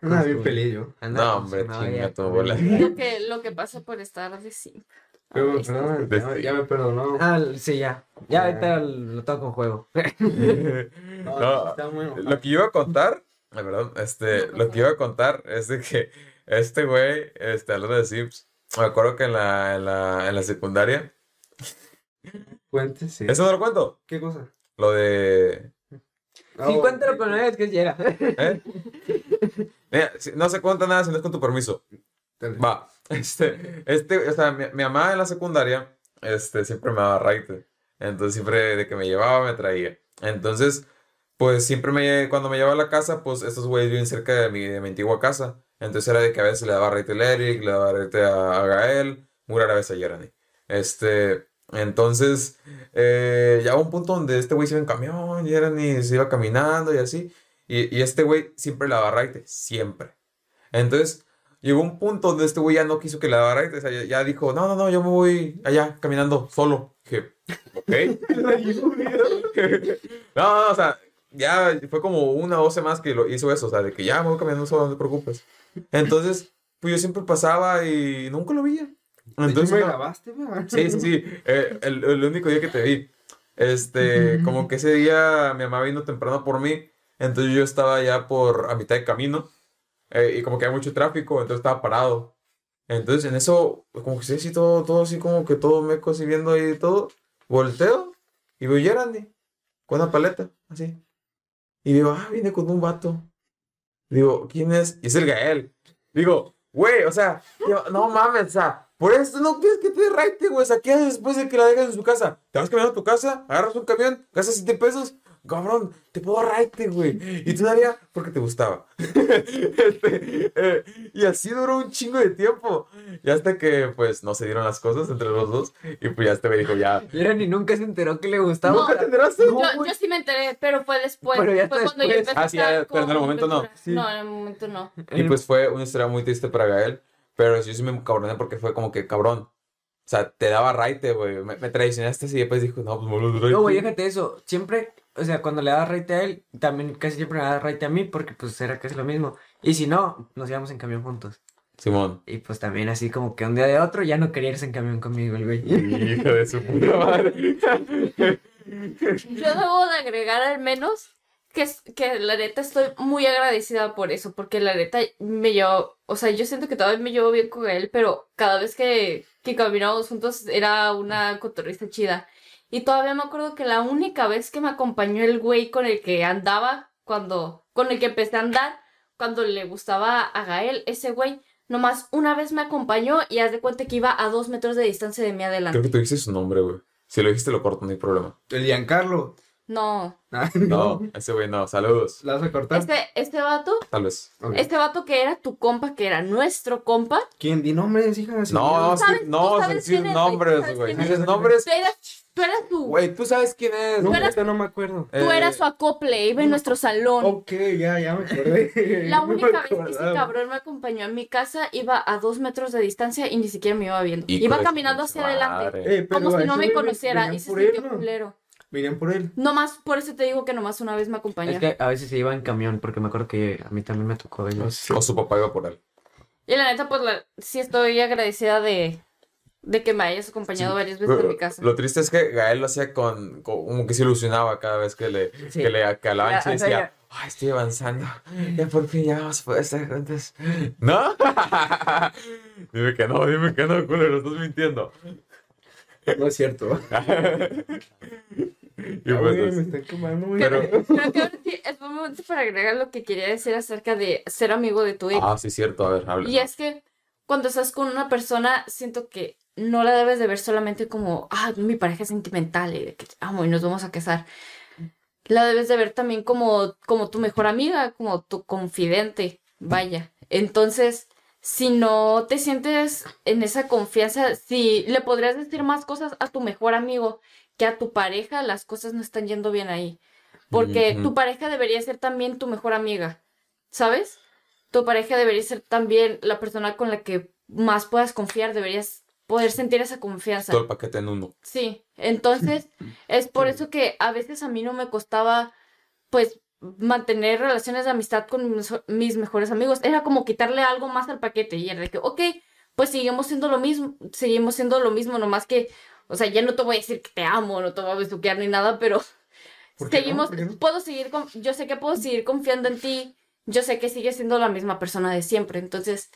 Nada, bien feliz yo. No, hombre, chinga tu bola. Lo que, lo que pasa por estar de sí. Pero, perdón, ya, ya me perdonó. Ah, sí, ya. Ya ahorita lo tengo con juego. No, está muy enojado. lo que iba a contar, la verdad, este, lo que iba a contar es de que este güey, este, hablando de Sims, me acuerdo que en la, en la, en la secundaria, Cuéntese. ¿eso no lo cuento? ¿Qué cosa? Lo de, Sí, cuéntalo con la vez que llega. ¿eh? Mira, no se cuenta nada si no es con tu permiso. Va, este, este, o sea, mi, mi mamá en la secundaria, este, siempre me daba raite. Entonces, siempre de que me llevaba, me traía. Entonces, pues, siempre me, cuando me llevaba a la casa, pues, estos güeyes viven cerca de mi, de mi antigua casa. Entonces, era de que a veces le daba raite a Eric, le daba raite a, a Gael, muy rara vez a Jeremy. Este, entonces, eh, ya un punto donde este güey se iba en camión, Jeremy se iba caminando y así. Y, y este güey siempre le daba raite, siempre. Entonces, llegó un punto donde este güey ya no quiso que le daba raite. O sea, ya, ya dijo, no, no, no, yo me voy allá caminando solo. Dije, ok. no, no, o sea, ya fue como una o dos semanas que lo hizo eso. O sea, de que ya me voy caminando solo, no te preocupes. Entonces, pues yo siempre pasaba y nunca lo veía. Entonces me grabaste, güey? Sí, sí, sí. eh, el, el único día que te vi. Este, como que ese día mi mamá vino temprano por mí. Entonces yo estaba ya por a mitad de camino. eh, y como que hay mucho tráfico, entonces estaba parado. Entonces en eso, como que sí, así todo, todo así como que todo meco así viendo ahí todo. Volteo y veo Gerandi con una paleta, así. Y digo, ah, viene con un vato. Digo, ¿quién es? Y es el Gael. Digo, güey, o sea, no mames, o sea, por eso no quieres que te raite, güey. O sea, ¿qué haces después de que la dejas en su casa? Te vas caminando a tu casa, agarras un camión, gastas 7 pesos. Cabrón, te puedo raite, güey. Y todavía porque te gustaba. Este, eh, y así duró un chingo de tiempo. Y hasta que, pues, no se dieron las cosas entre los dos. Y pues ya este me dijo, ya. Y era ni nunca se enteró que le gustaba. No. ¿Nunca te enteraste? Yo, yo sí me enteré, pero fue después. Pero ya fue cuando yo después. empecé Ah, sí, a ya, estar pero en el con momento no. Sí. No, en el momento no. Y pues fue una historia muy triste para Gael. Pero yo sí me cabroné porque fue como que, cabrón. O sea, te daba raite, güey. Me, me traicionaste y después dijo, no, pues me lo No, güey, raite". déjate eso. Siempre, o sea, cuando le daba raite a él, también casi siempre me daba raite a mí, porque pues era casi lo mismo. Y si no, nos íbamos en camión juntos. Simón. Y pues también así como que un día de otro ya no quería irse en camión conmigo el güey. Hijo de su puta madre. Yo debo de agregar al menos que, es- que la neta estoy muy agradecida por eso, porque la neta me llevó, o sea, yo siento que todavía me llevo bien con él, pero cada vez que, que caminábamos juntos era una cotorrista chida. Y todavía me acuerdo que la única vez que me acompañó el güey con el que andaba, cuando, con el que empecé a andar, cuando le gustaba a Gael, ese güey nomás una vez me acompañó y haz de cuenta que iba a dos metros de distancia de mí adelante. Creo que tú dijiste su nombre, güey. Si lo dijiste, lo corto, no hay problema. El Giancarlo. No, Ah, No, ese güey no. Saludos. ¿La vas a cortar? este, este vato, Tal vez. Este vato que era tu compa, que era nuestro compa, ¿Quién? Di nombres, hija. sí. No, no, es sabes- no, sin nombres, sabes güey. dices nombres, tú eras, tú güey, tú sabes quién es. No, Tú eras- ahorita no me acuerdo. tú Eh, eras su acople, iba en nuestro salón. Ok, ya, ya me acordé. La No única vez que ese cabrón me acompañó a mi casa, iba a dos metros de distancia y ni siquiera me iba viendo. Hijo iba caminando hacia adelante. Eh, pero como si no me conociera, y se sintió ¿no? culero. Venían por él. Nomás, por eso te digo que nomás una vez me acompañó. Es que a veces se iba en camión, porque me acuerdo que a mí también me tocó verlo. O su papá iba por él. Y la neta, pues la- sí estoy agradecida de, de que me hayas acompañado varias veces en mi casa. Lo triste es que Gael lo hacía con, con- como que se ilusionaba cada vez que le, Sí. que le que a la Ya, ancha o sea, decía, ya- ay, estoy avanzando. Ya por fin ya vamos a poder estar juntos. ¿No? dime que no, dime que no, culero, estás mintiendo. No es cierto. Y pues, es- me están quemando, güey. Pero- Creo que es buen momento para agregar lo que quería decir acerca de ser amigo de tu ex. Ah, sí, cierto, a ver, habla. Y es que cuando estás con una persona, siento que no la debes de ver solamente como, ah, mi pareja sentimental y de que te amo y nos vamos a casar. La debes de ver también como, como tu mejor amiga, como tu confidente, vaya. Entonces, si no te sientes en esa confianza, si le podrías decir más cosas a tu mejor amigo que a tu pareja, las cosas no están yendo bien ahí. Porque tu pareja debería ser también tu mejor amiga, ¿sabes? Tu pareja debería ser también la persona con la que más puedas confiar, deberías poder sentir esa confianza. Todo el paquete en uno. Sí, entonces es por eso que a veces a mí no me costaba, pues, mantener relaciones de amistad con mis, mis mejores amigos. Era como quitarle algo más al paquete y era de que, ok, pues seguimos siendo lo mismo, seguimos siendo lo mismo, nomás que, o sea, ya no te voy a decir que te amo, no te voy a besuquear ni nada, pero seguimos, ¿Por qué no? puedo seguir, con, yo sé que puedo seguir confiando en ti, yo sé que sigues siendo la misma persona de siempre, entonces,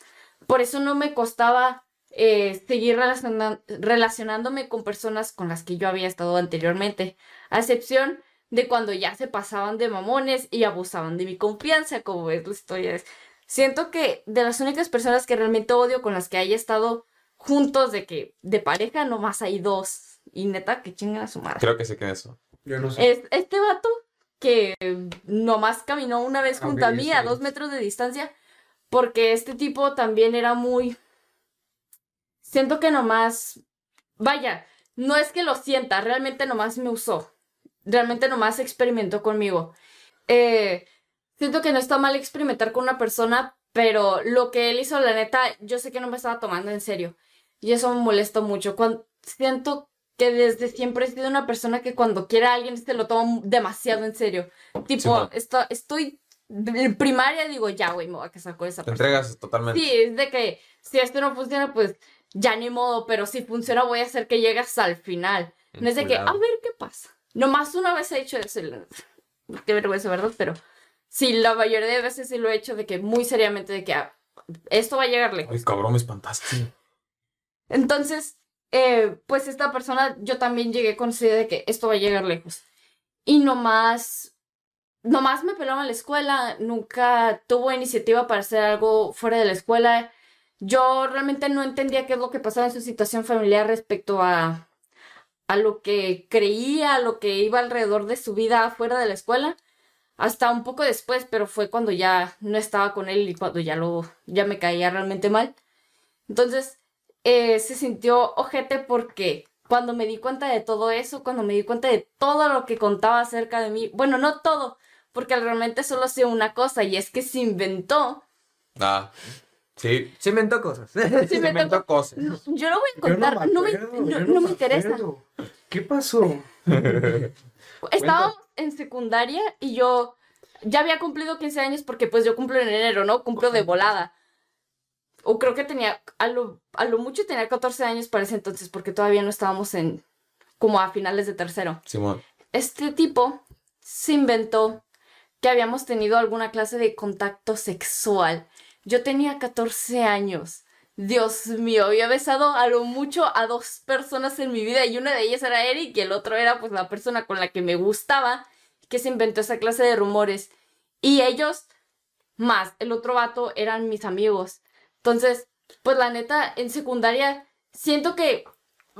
por eso no me costaba eh, seguir relaciona- relacionándome con personas con las que yo había estado anteriormente, a excepción de cuando ya se pasaban de mamones y abusaban de mi confianza, como es la historia. Siento que de las únicas personas que realmente odio con las que haya estado juntos de que de pareja nomás hay dos. Y neta, que chingan a su madre. Creo que sé quién es eso. Yo no sé. Es este vato que nomás caminó una vez junto a mí a dos metros de distancia, porque este tipo también era muy... Siento que nomás... Vaya, no es que lo sienta, realmente nomás me usó. Realmente nomás experimentó conmigo. Eh, siento que no está mal experimentar con una persona, pero lo que él hizo, la neta, yo sé que no me estaba tomando en serio. Y eso me molesta mucho. Cuando, siento que desde siempre he sido una persona que cuando quiere a alguien se lo toma demasiado en serio. Tipo, Simón. esto- estoy en primaria digo, ya, güey, me voy a casar con esa Te persona. entregas totalmente. Sí, es de que si esto no funciona, pues ya ni modo, pero si funciona voy a hacer que llegue hasta el final. No es de que, a ver qué pasa. Nomás una vez he hecho eso. Qué vergüenza, ¿verdad? Pero sí, la mayoría de veces sí lo he hecho de que muy seriamente, de que ah, esto va a llegar lejos. Ay, cabrón, me espantaste. Entonces, eh, pues esta persona, yo también llegué con esa idea de que esto va a llegar lejos. Y nomás, nomás me pelaba en la escuela, nunca tuvo iniciativa para hacer algo fuera de la escuela. Yo realmente no entendía qué es lo que pasaba en su situación familiar respecto a, a lo que creía, a lo que iba alrededor de su vida fuera de la escuela. Hasta un poco después, pero fue cuando ya no estaba con él y cuando ya lo, ya me caía realmente mal. Entonces, eh, se sintió ojete porque cuando me di cuenta de todo eso, cuando me di cuenta de todo lo que contaba acerca de mí, bueno, no todo, porque realmente solo sé una cosa y es que se inventó. Ah, sí. Se inventó cosas. Se Se inventó. cosas. No, Yo lo voy a contar, no, me, acuerdo, no- me me interesa. acuerdo. ¿Qué pasó? Estábamos en secundaria y yo ya había cumplido 15 años porque pues yo cumplo en enero, ¿no? Cumplo de volada. O creo que tenía, a lo, a lo mucho tenía 14 años para ese entonces porque todavía no estábamos en, como a finales de tercero. Simón. Este tipo se inventó que habíamos tenido alguna clase de contacto sexual. Yo tenía 14 años. Dios mío, había besado a lo mucho a dos personas en mi vida y una de ellas era Eric y el otro era pues la persona con la que me gustaba que se inventó esa clase de rumores. Y ellos, más el otro vato, eran mis amigos. Entonces, pues la neta, en secundaria, siento que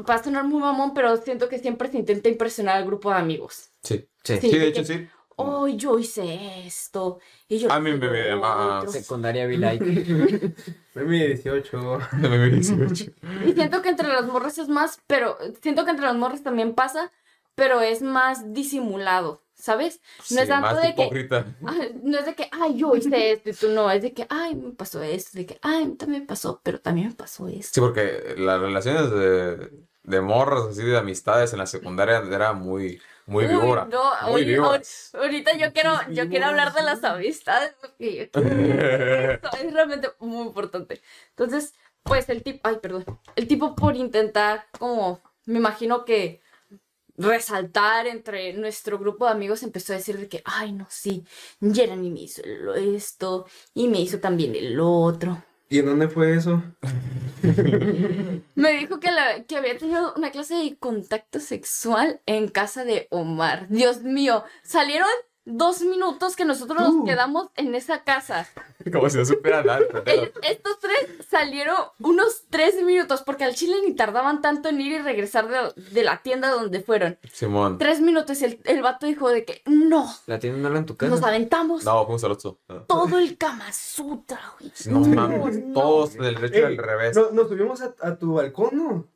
va a sonar muy mamón, pero siento que siempre se intenta impresionar al grupo de amigos. Sí. Sí. Sí. Sí, de hecho sí. Oh, yo hice esto. Y yo A mí me ve más. otro". Secundaria be like. Mi 18. Y siento que entre las morras es más, pero siento que entre las morras también pasa, pero es más disimulado, ¿sabes? No es tanto de que, no es de que, ay, yo hice esto y tú no, es de que, ay, me pasó esto, de que, ay, también me pasó, pero también me pasó esto. Sí, porque las relaciones de, de morras, así de amistades en la secundaria era muy, muy Uy, víbora. no, muy oye. Ahorita yo quiero, yo quiero hablar de las amistades, porque yo quiero- es realmente muy importante. Entonces, pues el tipo, ay, perdón, el tipo por intentar, como, me imagino que resaltar entre nuestro grupo de amigos empezó a decir de que, ay, no, sí, Jeremy me hizo esto y me hizo también el otro. ¿Y en dónde fue eso? Me dijo que, la, que había tenido una clase de contacto sexual en casa de Omar. Dios mío, salieron dos minutos que nosotros nos quedamos en esa casa. Como si no supiera nada. pero- Ellos- estos tres salieron unos tres minutos porque al chile ni tardaban tanto en ir y regresar de, de la tienda donde fueron. Simón. Tres minutos y el, el vato dijo de que no, La tienda no era en tu casa. nos aventamos No, fuimos al otro. No, todo el Kama Sutra, güey. No mames, no. todos del derecho y Ey, del revés. no- nos subimos a, a tu balcón, ¿no?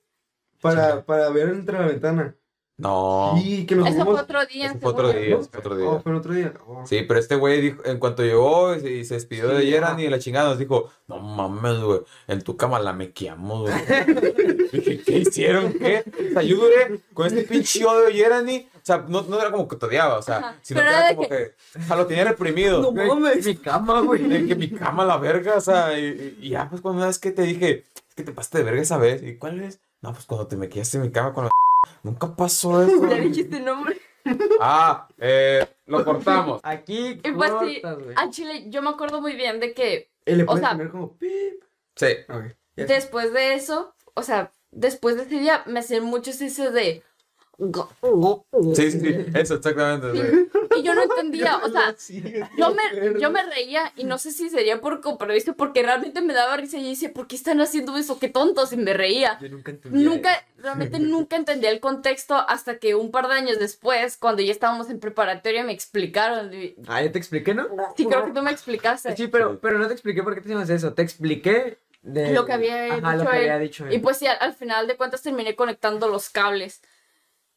Para, para ver entre la ventana. No. Y que nos Eso fue subimos. otro día. Ese fue otro día, ¿no? fue otro Oh, día. fue en otro día. Oh. Sí, pero este güey dijo, en cuanto llegó y se, y se despidió de Yeran y de la chingada, nos dijo, no mames, güey, en tu cama la mequeamos, güey. Dije, ¿qué hicieron? ¿Qué? O sea, yo duré con este pinche odio de Yerani, o sea, no, no era como que te odiaba, o sea, Ajá, sino pero que era como que, o sea, lo tenía reprimido. No mames. Mi cama, güey. De que mi cama la verga, o sea, y, y ya, pues, cuando una vez que te dije, es que te pasaste de verga esa vez, ¿y cuál es? No, pues, cuando te mequeaste en mi cama con la... Nunca pasó eso. Ya dijiste nombre. Ah, eh, lo cortamos. Aquí Y pues sí, cortas, güey. al chile yo me acuerdo muy bien de que Y le O puedes sea- poner como pip. Sí. Ok. ya. después de eso, o sea, después de ese día me hacían muchos ese de... Sí, sí, sí, eso exactamente. sí. Y yo no entendía, o sea, yo me yo me reía y no sé si sería por compromiso, porque realmente me daba risa y decía, ¿por qué están haciendo eso? Qué tontos, y me reía. Yo nunca entendí. Nunca, realmente nunca entendía el contexto hasta que un par de años después, cuando ya estábamos en preparatoria, me explicaron. y- Ah, ya te expliqué, ¿no? Sí, creo que tú me explicaste. Sí, pero, pero no te expliqué por qué te hicimos eso. Te expliqué de... Lo que había Ajá, lo dicho que él. había dicho él. Y pues sí, al, al final de cuentas terminé conectando los cables.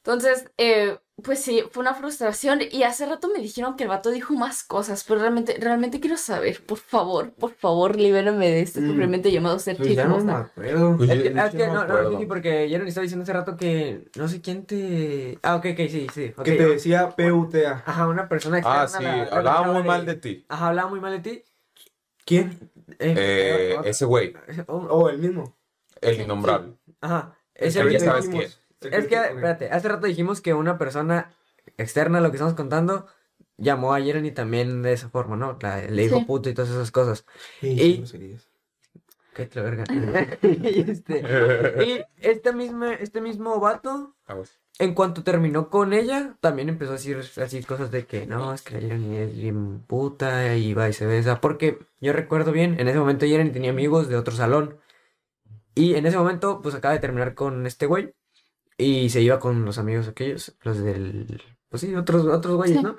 Entonces, eh, pues sí, fue una frustración. Y hace rato me dijeron que el vato dijo más cosas, pero realmente, realmente quiero saber, por favor, por favor, libérame de este Mm. sufrimiento llamado ser Pues ya no me acuerdo. Pues Es yo- que, yo es que no no, no, acuerdo. sí, sí, porque Jeremy estaba diciendo hace rato que no sé quién te... Ah, ok, ok, sí, sí. ok. Que te decía PUTA. Ajá, una persona Ah, externa sí, la- la hablaba muy mal de ti. Ajá, hablaba muy mal de ti. ¿Quién? Eh, Eh, otro- ese güey, oh, Oh, el mismo. el innombrable. Ajá, El ese que ya sabes quién. Es que, espérate, hace rato dijimos que una persona externa a lo que estamos contando llamó a Jeremy también de esa forma, ¿no? La- le dijo Sí. puto y todas esas cosas. Sí, Y-. Cállate la verga. y, este, y este mismo, este mismo vato, en cuanto terminó con ella, también empezó a decir así cosas de que no, es que la Jeremy es bien puta y viceversa. Porque yo recuerdo bien, en ese momento Jeremy tenía amigos de otro salón. Y en ese momento, pues acaba de terminar con este güey. Y se iba con los amigos aquellos, los del. Pues sí, otros, otros güeyes, Sí. ¿no?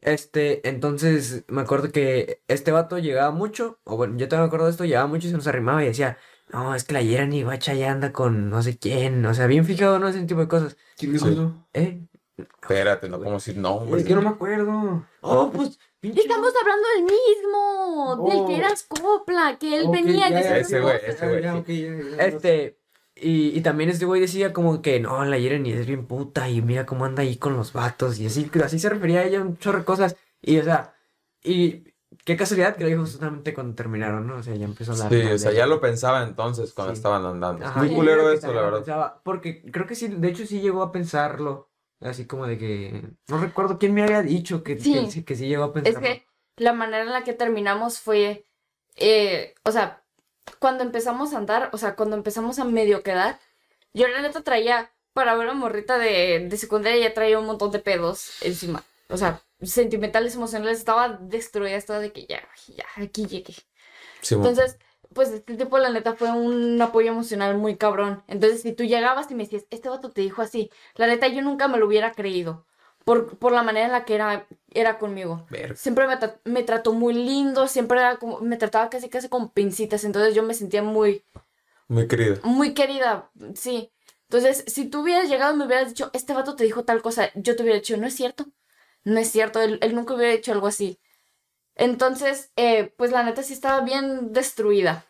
Este, entonces me acuerdo que este vato llegaba mucho, o bueno, yo también me acuerdo de esto, llegaba mucho y se nos arrimaba y decía, no, es que la Jeremy guacha ya anda con no sé quién, o sea, bien fijado, ¿no? Ese tipo de cosas. ¿Quién Sí. eso? ¿Eh? Espérate, no como si no, hombre. Es que no me acuerdo. Oh, pues, pinche. Estamos hablando del mismo, del Oh. que eras copla, que él venía, ya, Ese güey, ese güey, ya, sí. ok, ya, ya, Este, y, y también este güey decía como que no, la Jeremy es bien puta y mira cómo anda ahí con los vatos y así, así se refería a ella un chorro de cosas. Y o sea, y qué casualidad que lo dijo justamente cuando terminaron, ¿no? O sea, ya empezó a hablar Sí, o sea, ya lo pensaba entonces cuando Sí. estaban andando. Ajá, Muy culero eso, la verdad. pensaba, porque creo que sí, de hecho sí llegó a pensarlo, así como de que, no recuerdo quién me había dicho que, Sí. que, sí- que sí llegó a Es pensarlo. que la manera en la que terminamos fue, eh, o sea, cuando empezamos a andar, o sea, cuando empezamos a medio quedar, yo la neta traía, para ver a morrita de, de secundaria, ya traía un montón de pedos encima. O sea, sentimentales, emocionales, estaba destruida, estaba de que ya, ya, aquí llegué. Sí, Entonces, pues este tipo, la neta, fue un apoyo emocional muy cabrón. Entonces, si tú llegabas y me decías, este vato te dijo así, la neta, yo nunca me lo hubiera creído. Por, por la manera en la que era, era conmigo. Siempre me, tra- me trató muy lindo, siempre era como, me trataba casi casi con pincitas, entonces yo me sentía muy, Muy querido. muy querida, sí. Entonces, si tú hubieras llegado y me hubieras dicho, este vato te dijo tal cosa, yo te hubiera dicho, no es cierto, no es cierto, él, él nunca hubiera hecho algo así. Entonces, eh, pues la neta sí estaba bien destruida.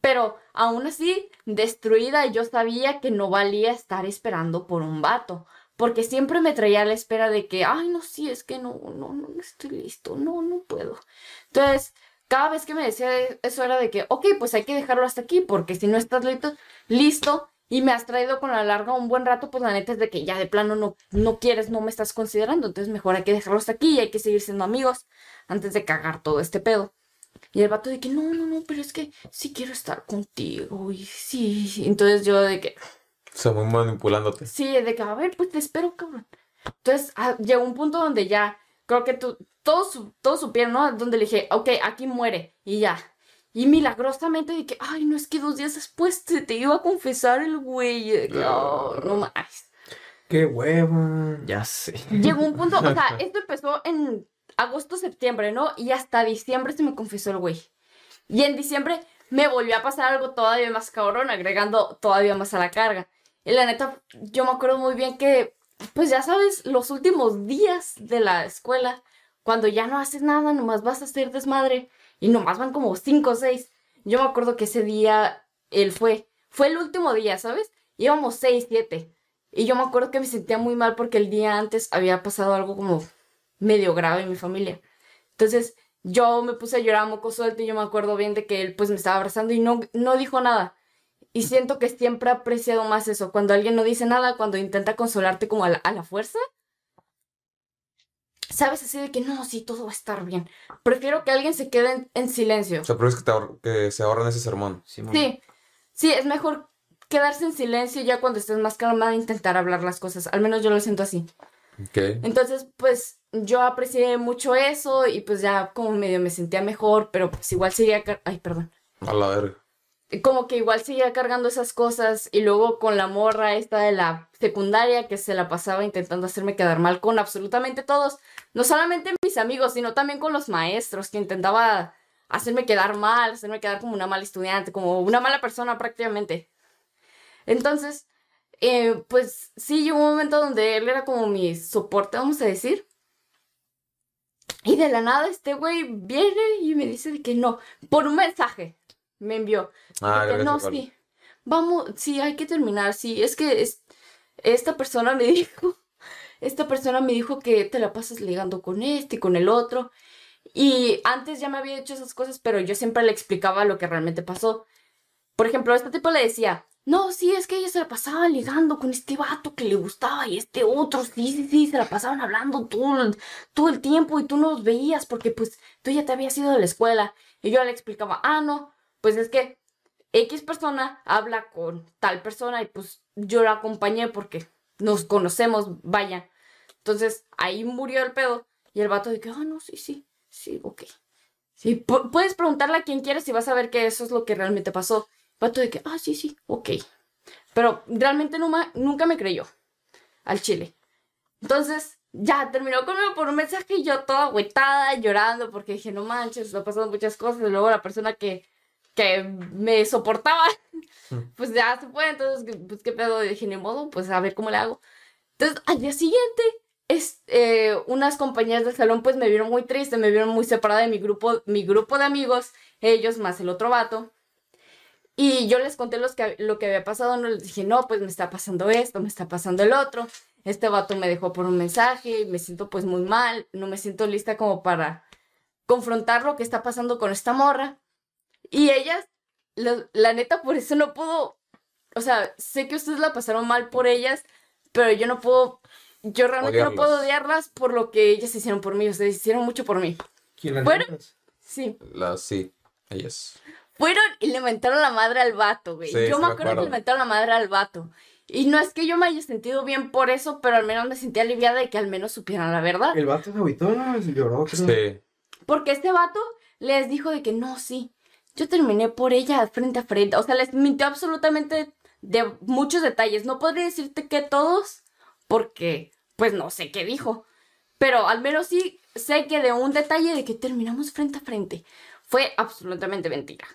Pero aún así, destruida, yo sabía que no valía estar esperando por un vato. Porque siempre me traía a la espera de que, ay, no, sí, es que no, no, no, estoy listo, no, no puedo. Entonces, cada vez que me decía eso era de que, ok, pues hay que dejarlo hasta aquí, porque si no estás listo, listo, y me has traído con la larga un buen rato, pues la neta es de que ya de plano no, no quieres, no me estás considerando, entonces mejor hay que dejarlo hasta aquí y hay que seguir siendo amigos antes de cagar todo este pedo. Y el vato de que, no, no, no, pero es que sí quiero estar contigo, y sí. entonces yo de que, Sea, muy manipulándote. Sí, de que, a ver, pues te espero, cabrón. Entonces, ah, llegó un punto donde ya, creo que tú, todos, su- todos supieron, ¿no? Donde le dije, ok, aquí muere, y ya. Y milagrosamente que, ay, no, es que dos días después te, te iba a confesar el güey. "Oh, no más. Qué hueva. Ya sé. Llegó un punto, o sea, esto empezó en agosto, septiembre, ¿no? Y hasta diciembre se me confesó el güey. Y en diciembre me volvió a pasar algo todavía más cabrón, agregando todavía más a la carga. Y la neta, yo me acuerdo muy bien que, pues ya sabes, los últimos días de la escuela, cuando ya no haces nada, nomás vas a hacer desmadre, y nomás van como cinco o seis. Yo me acuerdo que ese día él fue, fue el último día, ¿sabes? Íbamos seis, siete. Y yo me acuerdo que me sentía muy mal porque el día antes había pasado algo como medio grave en mi familia. Entonces yo me puse a llorar a moco suelto y yo me acuerdo bien de que él pues me estaba abrazando y no, no dijo nada. Y siento que siempre he apreciado más eso, cuando alguien no dice nada, cuando intenta consolarte como a la, a la fuerza. Sabes así de que no, sí, todo va a estar bien. Prefiero que alguien se quede en, en silencio. O sea, pero es que, te ahor- que se ahorran ese sermón. Simón. Sí, sí, es mejor quedarse en silencio ya cuando estés más calmada e intentar hablar las cosas. Al menos yo lo siento así. Ok. Entonces, pues yo aprecié mucho eso y pues ya como medio me sentía mejor, pero pues igual seguía, car- ay, perdón, A la verga. Como que igual seguía cargando esas cosas y luego con la morra esta de la secundaria que se la pasaba intentando hacerme quedar mal con absolutamente todos, no solamente mis amigos, sino también con los maestros que intentaba hacerme quedar mal, hacerme quedar como una mala estudiante, como una mala persona prácticamente. Entonces, eh, pues sí, llegó un momento donde él era como mi soporte, vamos a decir. Y de la nada este güey viene y me dice que no, por un mensaje me envió. Ah, de que gracias. no, sí, vamos, sí, hay que terminar, sí, es que es, esta persona me dijo, esta persona me dijo que te la pasas ligando con este y con el otro. Y antes ya me había hecho esas cosas, pero yo siempre le explicaba lo que realmente pasó. Por ejemplo, este tipo le decía, no, sí, es que ella se la pasaba ligando con este vato que le gustaba y este otro, sí, sí, sí, se la pasaban hablando todo, el- todo el tiempo y tú no los veías porque pues tú ya te habías ido de la escuela. Y yo le explicaba, ah, no, pues es que X persona habla con tal persona y pues yo la acompañé porque nos conocemos, vaya. Entonces ahí murió el pedo y el vato de que, ah, no, sí, sí, sí, ok. Sí, pu- puedes preguntarle a quien quieres y vas a ver que eso es lo que realmente pasó. El vato de que, ah, sí, sí, ok. Pero realmente nunca me creyó al chile. Entonces, ya terminó conmigo por un mensaje y yo toda agüetada, llorando, porque dije, no manches, han pasado muchas cosas. Y luego la persona que, que me soportaba, pues ya se fue. Entonces, pues qué pedo, dije, ni modo, pues a ver cómo le hago. Entonces, al día siguiente, es, eh, unas compañeras del salón pues me vieron muy triste, me vieron muy separada de mi grupo, mi grupo de amigos, ellos más el otro vato. Y yo les conté los que, lo que había pasado, no les dije, no, pues me está pasando esto, me está pasando el otro. Este vato me dejó por un mensaje me siento pues muy mal, no me siento lista como para confrontar lo que está pasando con esta morra. Y ellas, la, la neta, por eso no puedo, o sea, sé que ustedes la pasaron mal por ellas, pero yo no puedo, yo realmente no puedo odiarlas por lo que ellas hicieron por mí, o sea, hicieron mucho por mí. ¿Quién las Bueno. Sí. La, sí, ellas. Fueron y le mentaron la madre al vato, güey. Sí, yo me acuerdo que le mentaron la madre al vato. Y no es que yo me haya sentido bien por eso, pero al menos me sentí aliviada de que al menos supieran la verdad. El vato se agüitó, ¿no? Se lloró, creo. Sí. Porque este vato les dijo de que no, sí, yo terminé por ella frente a frente. O sea, les mintió absolutamente de muchos detalles. No podría decirte que todos, porque pues no sé qué dijo. Pero al menos sí sé que de un detalle de que terminamos frente a frente fue absolutamente mentira.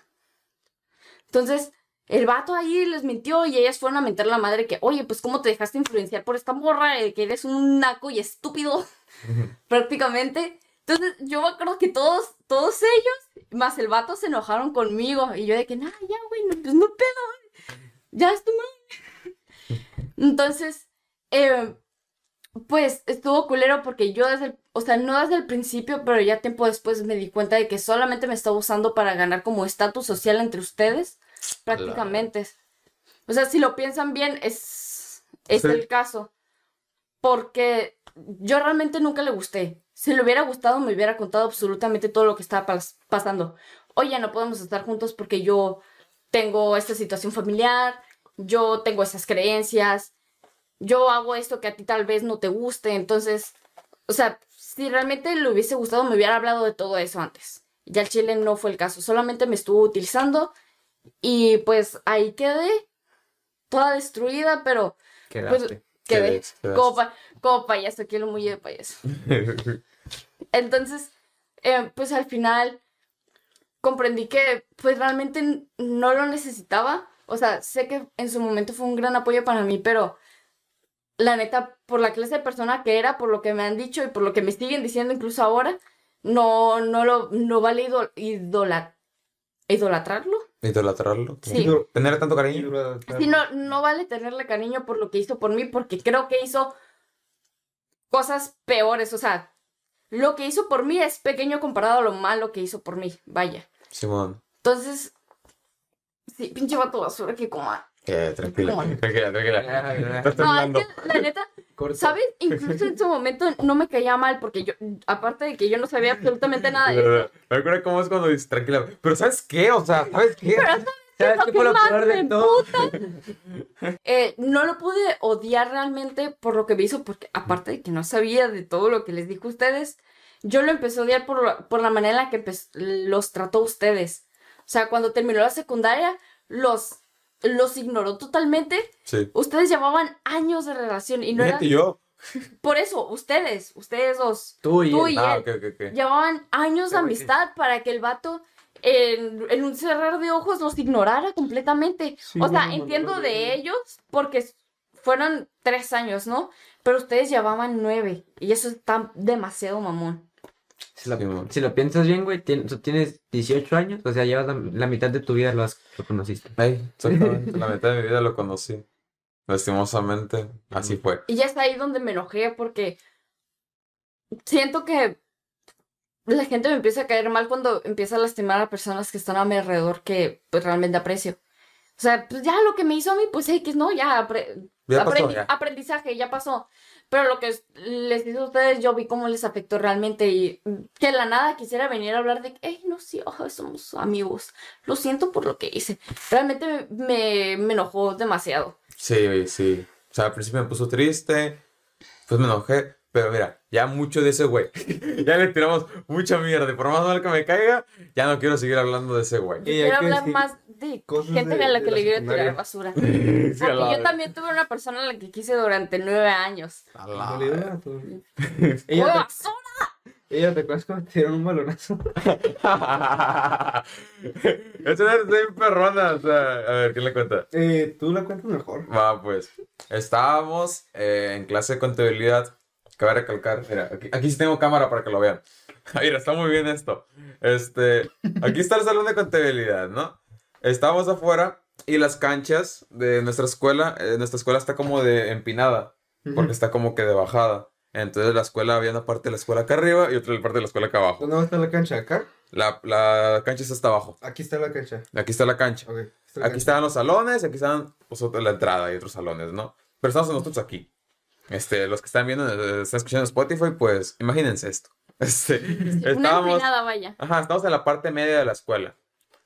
Entonces, el vato ahí les mintió y ellas fueron a mentir a la madre que, oye, pues cómo te dejaste influenciar por esta morra, que eres un naco y estúpido, prácticamente. Entonces, yo me acuerdo que todos, todos ellos, más el vato, se enojaron conmigo. Y yo de que, nah, ya, güey, no, pues no pedo, ya es tu madre. Entonces, eh, pues estuvo culero porque yo desde el, o sea, no desde el principio, pero ya tiempo después me di cuenta de que solamente me estaba usando para ganar como estatus social entre ustedes, prácticamente. O sea, si lo piensan bien, es, es Sí. el caso. Porque yo realmente nunca le gusté. Si le hubiera gustado, me hubiera contado absolutamente todo lo que estaba pas- pasando. Oye, no podemos estar juntos porque yo tengo esta situación familiar, yo tengo esas creencias, yo hago esto que a ti tal vez no te guste, entonces, o sea, si realmente le hubiese gustado, me hubiera hablado de todo eso antes. Ya el chile no fue el caso, solamente me estuvo utilizando y pues ahí quedé, toda destruida, pero pues Quedé quedaste. como, pa- como payaso, lo muy de payaso. Entonces, eh, pues al final comprendí que pues realmente no lo necesitaba. O sea, sé que en su momento fue un gran apoyo para mí, pero la neta, por la clase de persona que era, por lo que me han dicho y por lo que me siguen diciendo incluso ahora, no, no lo, no vale idol- idola- idolatrarlo. Idolatrarlo. Sí. Tener tanto cariño. Sí, no, no vale tenerle cariño por lo que hizo por mí, porque creo que hizo cosas peores. O sea, lo que hizo por mí es pequeño comparado a lo malo que hizo por mí. Vaya. Simón. Entonces, sí, pinche vato basura que coma. Eh, tranquila, tranquila, tranquila. Estás No, es que la neta, ¿sabes? Incluso en su momento no me caía mal, porque yo, aparte de que yo no sabía absolutamente nada de eso. Me acuerdo cómo es cuando dices tranquila. Pero ¿sabes qué? O sea, ¿sabes qué? ¿Sabes lo qué fue lo peor de todo? Eh, no lo pude odiar realmente por lo que me hizo, porque aparte de que no sabía de todo lo que les dijo a ustedes, yo lo empecé a odiar por, la- por la manera en la que empe- los trató a ustedes. O sea, cuando terminó la secundaria, los, los ignoró totalmente. Sí. Ustedes llevaban años de relación y no era... Yo. Por eso, ustedes, ustedes dos, Tú y Tú él. y Ah, él. ok, ok, ok. llevaban años de amistad para que el vato en, en un cerrar de ojos los ignorara completamente. Sí, o sea, bueno, entiendo bueno, de ellos porque fueron tres años, ¿no? Pero ustedes llevaban nueve y eso está demasiado mamón. Si lo, si lo piensas bien, güey, tienes 18 años, o sea, llevas la, la mitad de tu vida lo, has- lo conociste. Ay, exactamente. La mitad de mi vida lo conocí. Lastimosamente, así fue. Y ya está ahí donde me enojé porque siento que la gente me empieza a caer mal cuando empieza a lastimar a personas que están a mi alrededor que pues realmente aprecio. O sea, pues ya lo que me hizo a mí, pues X, ¿no? Ya, apre- Ya pasó, aprendi- ya. aprendizaje, ya pasó. Pero lo que es- les hizo a ustedes, yo vi cómo les afectó realmente y que la nada quisiera venir a hablar de hey, no, sí, ojo, somos amigos. Lo siento por lo que hice. Realmente me, me enojó demasiado. Sí, sí. O sea, al principio me puso triste, pues me enojé, pero mira, ya mucho de ese güey. ya le tiramos mucha mierda. Por más mal que me caiga, ya no quiero seguir hablando de ese güey. Quiero hablar decir más de cosas gente de- a la que le quiero tirar basura. Sí, a Porque la yo también tuve una persona a la que quise durante nueve años. A la Dolió, vez. ¿no? Todo. ¡Fue Ella basura! te, ella te acuerdas cuando te dieron un balonazo. es una bien perrona. O sea, a ver, ¿quién le cuenta? Eh, tú la cuentas mejor. Va, pues. Estábamos eh, en clase de contabilidad. Cabe recalcar, mira, aquí, aquí sí tengo cámara para que lo vean. Mira, está muy bien esto. Este, aquí está el salón de contabilidad, ¿no? Estábamos afuera y las canchas de nuestra escuela, eh, nuestra escuela está como de empinada, porque está como que de bajada. Entonces la escuela, había una parte de la escuela acá arriba y otra parte de la escuela acá abajo. ¿Dónde estar la cancha? ¿Acá? La, la cancha está hasta abajo. Aquí está la cancha. Aquí está la cancha. Ok. esta es la Aquí cancha. estaban los salones, aquí estaban pues, la entrada y otros salones, ¿no? Pero estamos nosotros aquí. Este, los que están viendo, eh, están escuchando Spotify, pues imagínense esto. Este, Una estábamos, empinada, vaya. ajá, estamos en la parte media de la escuela.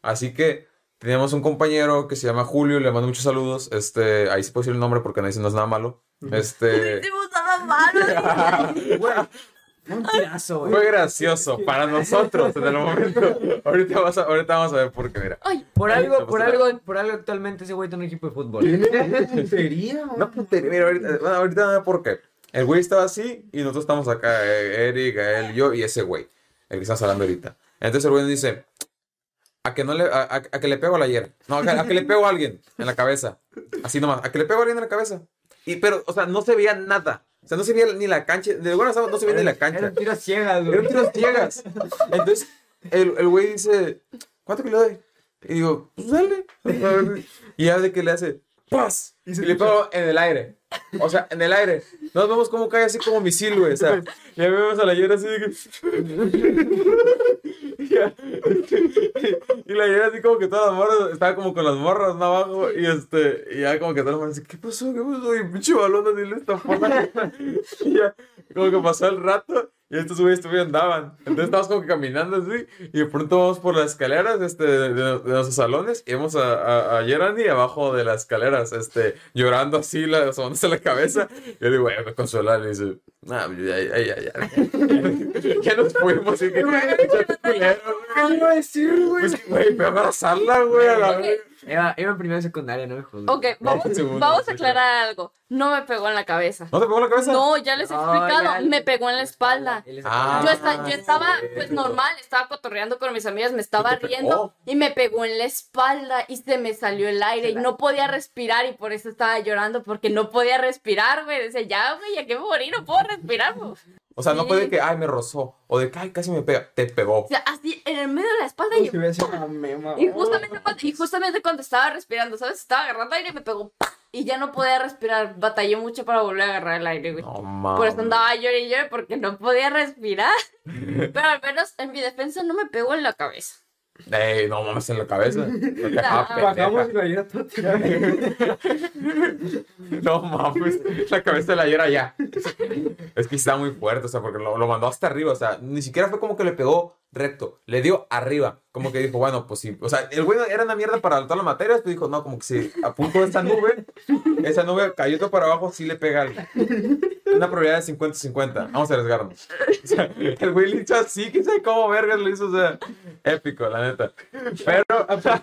Así que teníamos un compañero que se llama Julio, le mando muchos saludos. Este, ahí sí puedo decir el nombre porque no dice no es nada malo. Este, Hicimos nada malo. Un tirazo, güey. Fue gracioso para nosotros en el momento. Ahorita, vas a- ahorita vamos a ver por qué, mira. Ay, Por Ahí algo, por algo, por algo actualmente ese güey tiene un equipo de fútbol. Sería, No, putería, mira, ahorita, ahorita ver por qué. El güey estaba así y nosotros estamos acá, eh, Eric, él, yo y ese güey, el que estamos hablando ahorita. Entonces el güey nos dice, a que no le, a, a- a que le pego a la ayer. No, a que, a que le pego a alguien en la cabeza. Así nomás, a que le pego a alguien en la cabeza. Y, pero, o sea, no se veía nada. O sea, no se veía ni la cancha. De bueno, no se veía ni la cancha. Eran tiros ciegas, güey. Eran tiros ciegas. Entonces, el, el güey dice, ¿cuánto que le doy? Y digo, pues dale. Y ya de que le hace, ¡paz! Y, le pego en el aire. O sea, en el aire. Nos vemos como cae así como misil, güey. O sea, ya vemos a la hiera así de que... Y la hiera así como que todas las morras, estaba como con las morras ¿no? abajo. Y este, y ya como que todas las morras así, ¿qué pasó? ¿Qué pasó? Y pinche balón así le estafó. y ya, como que pasó el rato. Y estos güeyes todavía andaban. Entonces estábamos como que caminando así. Y de pronto vamos por las escaleras este, de, de- nuestros salones. Y vemos a, a, a Gerani abajo de las escaleras, este, llorando así, la, asomándose la cabeza. Y yo digo, güey, me consolar. Y dice, nah, ya, ya, ya, ya. ya nos fuimos. Y que. ¿Qué iba a decir, güey? Pues güey, me abrazarla, güey, a la vez. Iba, iba en primera secundaria, no me juzgues. ok, vamos, vamos a aclarar algo. No me pegó en la cabeza. ¿No te pegó en la cabeza? No, ya les he No, explicado. Me pegó en la espalda. Ah. Yo, esta- yo estaba, sí. pues normal, estaba cotorreando con mis amigas, me estaba ¿Y te riendo pegó? y me pegó en la espalda y se me salió el aire y no podía respirar y por eso estaba llorando porque no podía respirar, güey. Decía, ya, güey, ya que me morí, no puedo respirar, güey. O sea, no Sí. fue de que, ay, me rozó. O de que, ay, casi me pega. Te pegó. O sea, así en el medio de la espalda y, mema. y justamente, cuando, y justamente cuando estaba respirando, ¿sabes? Estaba agarrando aire y me pegó y ya no podía respirar. Batallé mucho para volver a agarrar el aire, güey. No. Por eso andaba llorando y llorando porque no podía respirar. Pero al menos en mi defensa no me pegó en la cabeza. Ey, no mames en la cabeza. Porque, ah. Bajamos la. No mames, la cabeza de la hiera ya. Es que está muy fuerte, o sea, porque lo, lo mandó hasta arriba, o sea, ni siquiera fue como que le pegó recto, le dio arriba, como que dijo, bueno, pues sí, o sea, el güey era una mierda para todas las materias, pero dijo, no, como que si apunto esta nube, esa nube cayó todo para abajo, sí le pega algo. Una probabilidad de 50-50, vamos a arriesgarnos. O sea, el güey le hizo así, que sabe cómo vergas le hizo, o sea, épico, la neta. Pero, o sea,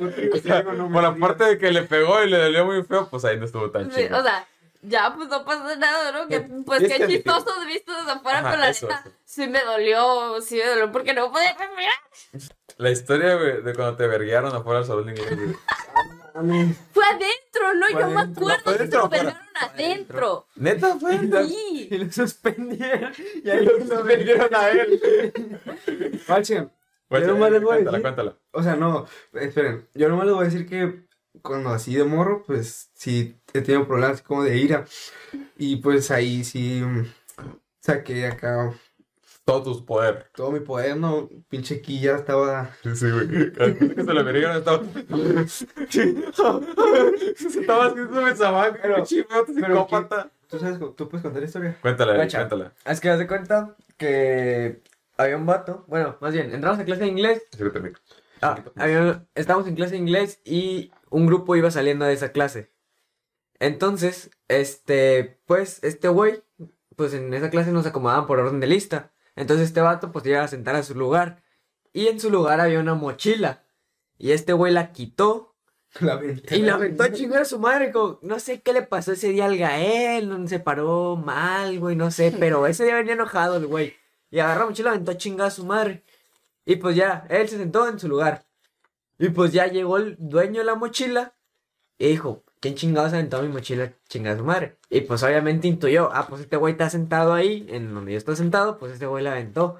por la parte de que le pegó y le dolió muy feo, pues ahí no estuvo tan chido. o sea, ya pues no pasa nada, ¿no? Que, pues qué que- chistoso visto desde afuera, Ajá, pero la eso, neta eso. sí me dolió, sí me dolió porque no podía respirar. La historia, de cuando te verguearon afuera del salón de inglés. Fue adentro, ¿no? Fue Yo me adentro. acuerdo ¿Fue que se pegaron adentro. ¿Neta fue? Sí. Y lo suspendieron. Y ahí Lo vendieron a él. Falche, Pues, Yo nomás les voy a cuéntala, decir- cuéntala. O sea, no, esperen. Yo nomás les voy a decir que cuando así de morro, pues sí he tenido problemas como de ira. Y pues ahí sí mm, saqué acá Todo tu poder. todo mi poder, ¿no? Pinche quilla estaba. Sí, güey. Que se lo verguieron estaba... estaba haciendo mensabaco. Pero- pero psicópata. ¿Tú sabes? ¿Tú puedes contar la historia? Cuéntala, Guacha. cuéntala. Es que haz de cuenta que había un vato. Bueno, más bien, entramos a clase de inglés. El micro. Ah, había- estábamos en clase de inglés y un grupo iba saliendo de esa clase. Entonces, este, pues, este güey, pues en esa clase nos acomodaban por orden de lista. Entonces este vato, pues, iba a sentar a su lugar. Y en su lugar había una mochila. Y este güey la quitó La y la aventó a chingar a su madre. como, no sé qué le pasó ese día al Gael, no se paró mal, güey, no sé. Pero ese día venía enojado el güey. Y agarró la mochila y la aventó a chingar a su madre. Y pues ya, él se sentó en su lugar. Y pues ya llegó el dueño de la mochila y dijo, ¿quién chingados aventó mi mochila a chingar a su madre? Y pues obviamente intuyó, ah, pues este güey está sentado ahí, en donde yo estoy sentado, pues este güey la aventó.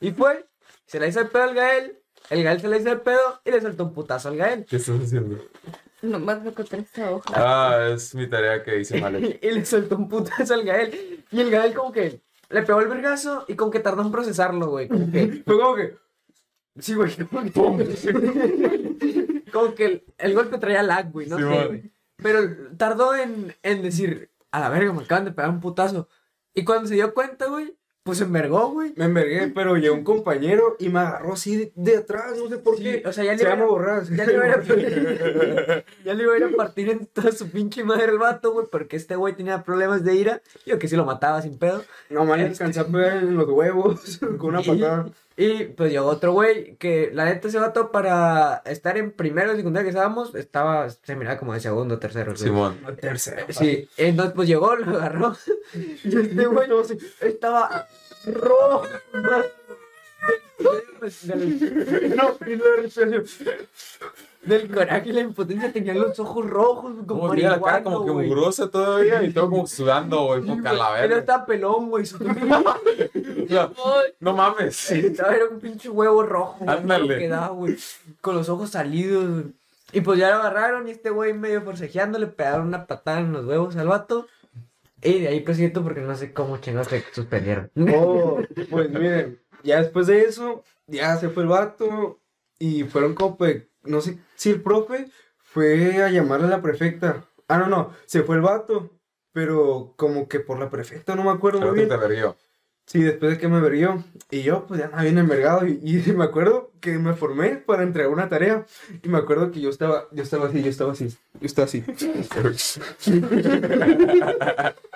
Y fue, se la hizo el pedo al Gael, el Gael se la hizo el pedo y le soltó un putazo al Gael. ¿Qué estás haciendo? Nomás me encontré esta hoja. Ah, es mi tarea que hice mal. y le soltó un putazo al Gael. Y el Gael como que le pegó el vergazo y como que tardó en procesarlo, güey. Como que, Fue como que. sí, güey. Como que, como que el, el golpe traía lag, güey, no Sí, sé, man. güey. Pero tardó en, en decir, a la verga, me acaban de pegar un putazo. Y cuando se dio cuenta, güey, Pues se envergó, güey. Me envergué, pero llegó un compañero y me agarró así de, de atrás, no sé por Sí, qué. o sea, ya le Se iba- llama borras. Ya le iba a ir a partir, ya le iba a ir a partir en toda su pinche madre el vato, güey, porque este güey tenía problemas de ira. Yo que sí lo mataba sin pedo. No, man, Este- alcancé a pegar en los huevos con una patada. Y pues llegó otro güey que la neta ese vato para estar en primero de secundaria que estábamos, estaba, se miraba como de segundo, tercero. Simón. Tercero. Sí, entonces pues llegó, lo agarró. Y este güey estaba rojo. Del, No, y la respiración. del coraje y la impotencia tenía los ojos rojos, como la cara como que mugrosa todavía y todo como sudando, güey, con calavera. estaba pelón, güey. su- O sea, no mames. Estaba era un pinche huevo rojo. Ándale. Con los ojos salidos, güey. Y pues ya lo agarraron y este güey medio forcejeando le pegaron una patada en los huevos al vato. Y de ahí presiento porque no sé cómo chingados le suspendieron. Oh, pues miren, ya después de eso, ya se fue el vato y fueron como, pues, no sé si el profe fue a llamarle a la prefecta. Ah, no, no, se fue el vato, pero como que por la prefecta, no me acuerdo Creo muy bien. te. Sí, después de que me verió. Y yo, pues ya andaba bien envergado. Y, y me acuerdo que me formé para entregar una tarea. Y me acuerdo que yo estaba, yo estaba así, yo estaba así, yo estaba así.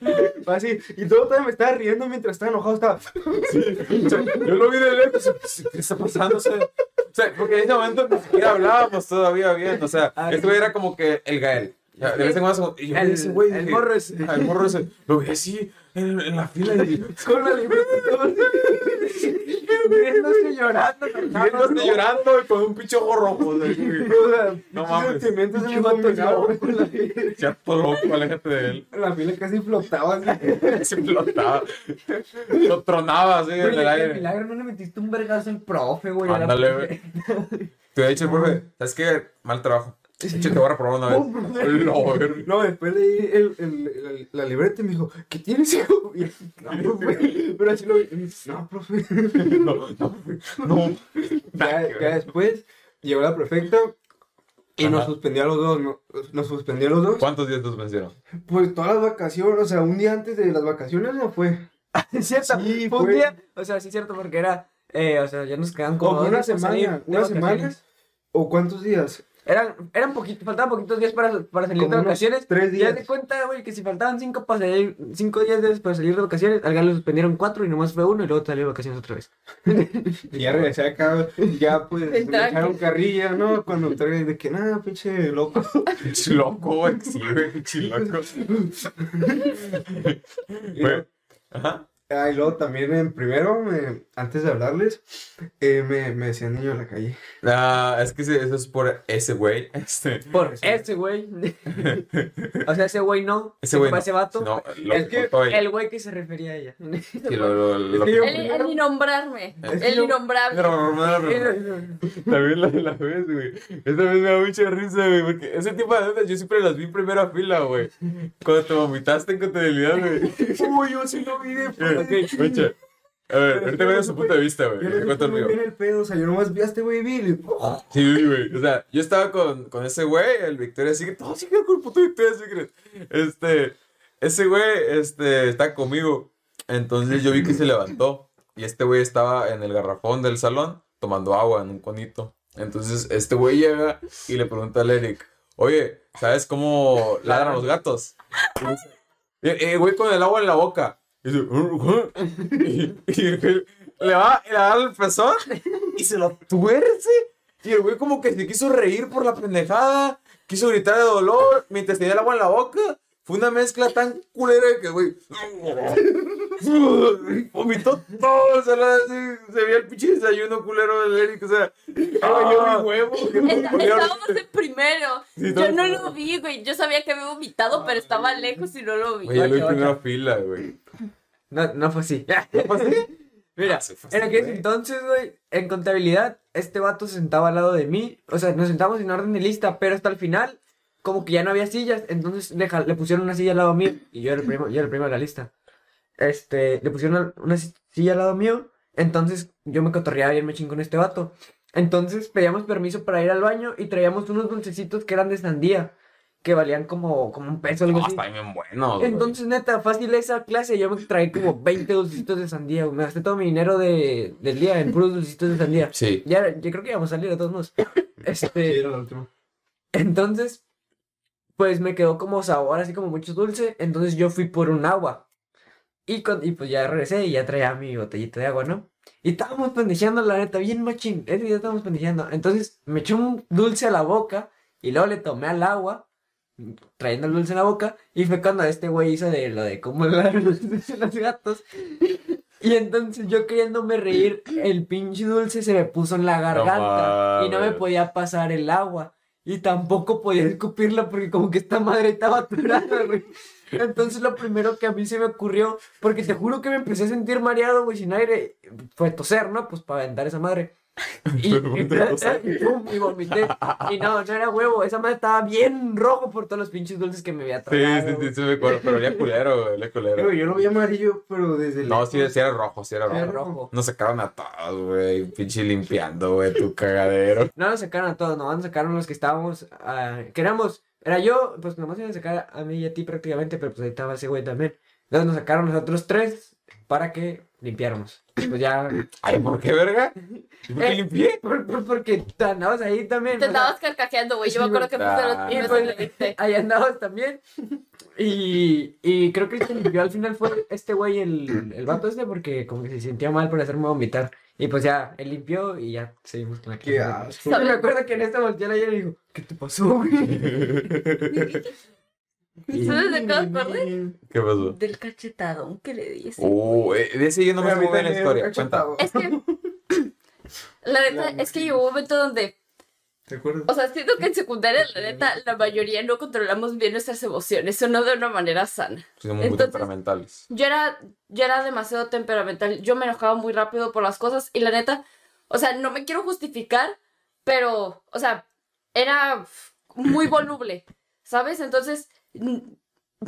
Así, y todo todavía me estaba riendo mientras estaba enojado, estaba... O sea, yo lo vi de lejos. ¿Qué está pasando? O sea, o sea, porque en ese momento ni siquiera hablábamos todavía bien. O sea, Ah, este güey era como que el Gael. De vez en cuando, y yo El- ese güey. el dije, morro ese. El morro ese. Lo vi así en, en la fila y Con la libreta Riéndose llorando. viéndose llorando y con un pinche ojo rojo. No mames. sentimientos combinaron. Ya todo loco, aléjate de él. La fila casi flotaba así. Se flotaba. Lo tronaba así en el aire. milagro, no le metiste un vergazo al profe, güey. Ándale, güey. Te he dicho el profe, ¿sabes qué? Mal trabajo. De hecho, te voy a reprobar una vez. No. No, después leí el, el, el- la libreta y me dijo, ¿qué tienes, hijo? Y no, profe. Pero así lo vi. No, profe. No, no, no. Ya, ya después llegó la prefecta y nos suspendió a los dos. ¿no? Nos suspendió a los dos. ¿Cuántos días nos vencieron? Pues todas las vacaciones, o sea, un día antes de las vacaciones no fue. Es cierto, Sí, fue un día, o sea, sí es cierto, porque era, eh, o sea, ya nos quedan como una semana, de una semana. vacaciones. ¿O cuántos días? Eran, eran poquitos, faltaban poquitos días para, para salir Como de vacaciones. tres Ya días. de cuenta, güey, que si faltaban cinco para salir, cinco días de- para salir de vacaciones, al Galo lo suspendieron cuatro y nomás fue uno y luego salió de vacaciones otra vez. Y ya regresé acá, ya pues me Tranqui. echaron carrilla, ¿no? Cuando entré de que nada, pinche loco. Pinche loco, güey. Sí, güey, pinche loco. Ajá. Ah, y luego también en primero, me- antes de hablarles, eh, me, me decían niño en la calle. Ah, es que eso es por ese güey. Este. Por ese güey. o sea, ese güey no. Ese güey. No. ese vato. No, lo Es que. El güey que se refería a ella. Sí, lo, lo, lo que El, el innombrarme. Es El innombrable. También la, la vez, güey. Esta vez me da mucha risa, güey. Porque ese tipo de anécdotas yo siempre las vi en primera fila, güey. Cuando te vomitaste en contabilidad, güey. Uy, yo sí lo vi de Escucha. A ver, ahorita voy a su punto de vista, güey. Yo no cuento el muy mío. bien el pedo, o sea, yo nomás vi a este güey Bill y... Sí, güey. O sea, yo estaba con, con ese güey, el Victoria Secret. No, sí, con el puto Victoria Secret. Este, ese güey, este, está conmigo. Entonces yo vi que se levantó. Y este güey estaba en el garrafón del salón tomando agua en un conito. Entonces este güey llega y le pregunta al Eric, oye, ¿sabes cómo ladran los gatos? Y dice, "Eh, eh, güey con el agua en la boca. Y dice, "Uh, y, y el- le va le da el pezón y se lo tuerce. Y el güey como que se quiso reír por la pendejada, quiso gritar de dolor mientras tenía el agua en la boca. Fue una mezcla tan culera que, güey, vomitó todo el así, se veía el pinche desayuno culero del Eric, o sea, ah, yo mi huevo. Está- Estábamos en primero. Sí, Yo no lo vi, güey. Yo sabía que había vomitado, pero estaba lejos y no lo vi. Oye, yo lo vi Ocho, primera fila, güey. No, no fue así. ¿No fue así? Mira, Ah, en aquel entonces, güey, en contabilidad, este vato se sentaba al lado de mí. O sea, nos sentamos en orden de lista, pero hasta el final, como que ya no había sillas, entonces le, pusieron una silla al lado mío. Y yo era el primo, yo era el primero de la lista. Este, le pusieron una si- silla al lado mío. Entonces yo me cotorreaba bien me con este vato. Entonces pedíamos permiso para ir al baño y traíamos unos dulcecitos que eran de sandía. que valían como, como un peso o algo No, así. bien. Entonces, neta, fácil esa clase, yo me traí como 20 dulcitos de sandía. Me gasté todo mi dinero de, del día en puros dulcitos de sandía. Sí. Ya, yo creo que íbamos a salir de todos modos. Este, Sí, era la última. entonces, pues me quedó como sabor, así como mucho dulce. Entonces yo fui por un agua. Y, con- y pues ya regresé y ya traía mi botellita de agua, ¿no? Y estábamos pendejeando, la neta, bien machín. Ese día estábamos pendejeando. Entonces me eché un dulce a la boca y luego le tomé al agua, trayendo el dulce en la boca. Y fue cuando este güey hizo de lo de cómo le dan los dulces los gatos. Y entonces yo queriéndome reír, el pinche dulce se me puso en la garganta y no me podía pasar el agua. Y tampoco podía escupirla porque como que esta madre estaba atorada, güey. Entonces lo primero que a mí se me ocurrió, porque te juro que me empecé a sentir mareado, güey, sin aire, fue toser, ¿no? Pues para aventar esa madre. Y, y, y pum, y vomité. Y no, no era huevo, esa madre estaba bien rojo por todos los pinches dulces que me había Sí, tragado. sí, sí, sí, me acuerdo. Pero olía culero, güey. Olía culero. Pero yo lo vi amarillo, pero desde No, lejos. sí, sí era rojo, sí era Era rojo. rojo. Nos sacaron a todos, güey. Pinche limpiando, güey, tu cagadero. No nos sacaron a todos, nomás nos sacaron los que estábamos, ah, que éramos, era yo, pues nomás iban a sacar a mí y a ti prácticamente, pero pues ahí estaba ese güey también. Entonces nos sacaron los otros tres para que limpiáramos. Pues ya, Ay, ¿por qué, verga? ¿Y por qué Eh, limpié? por- por- porque te andabas ahí también. Te sea, andabas carcajeando, güey. Yo me acuerdo que fuiste de los primeros pues, diste. ahí andabas también. Y, y creo que el que limpió al final fue este güey, el, el vato este, porque como que se sentía mal por hacerme vomitar. Y pues ya, él limpió y ya seguimos con la Qué clase. Y me acuerdo que en esta volteé ayer y dijo, ¿qué te pasó, güey? ¿Sabes de qué acordé? ¿Qué pasó? Del cachetadón que le di. ese Uh, eh, de ese yo no me A muy bien la historia. Cuenta. Es que. La neta, es que llegó un momento donde. ¿Te acuerdas? O sea, siento que en secundaria, la neta, la mayoría no controlamos bien nuestras emociones, o no de una manera sana. Somos muy Entonces- temperamentales. Yo era, yo era demasiado temperamental, yo me enojaba muy rápido por las cosas, y la neta, o sea, no me quiero justificar, pero, o sea, era muy voluble, ¿sabes? Entonces,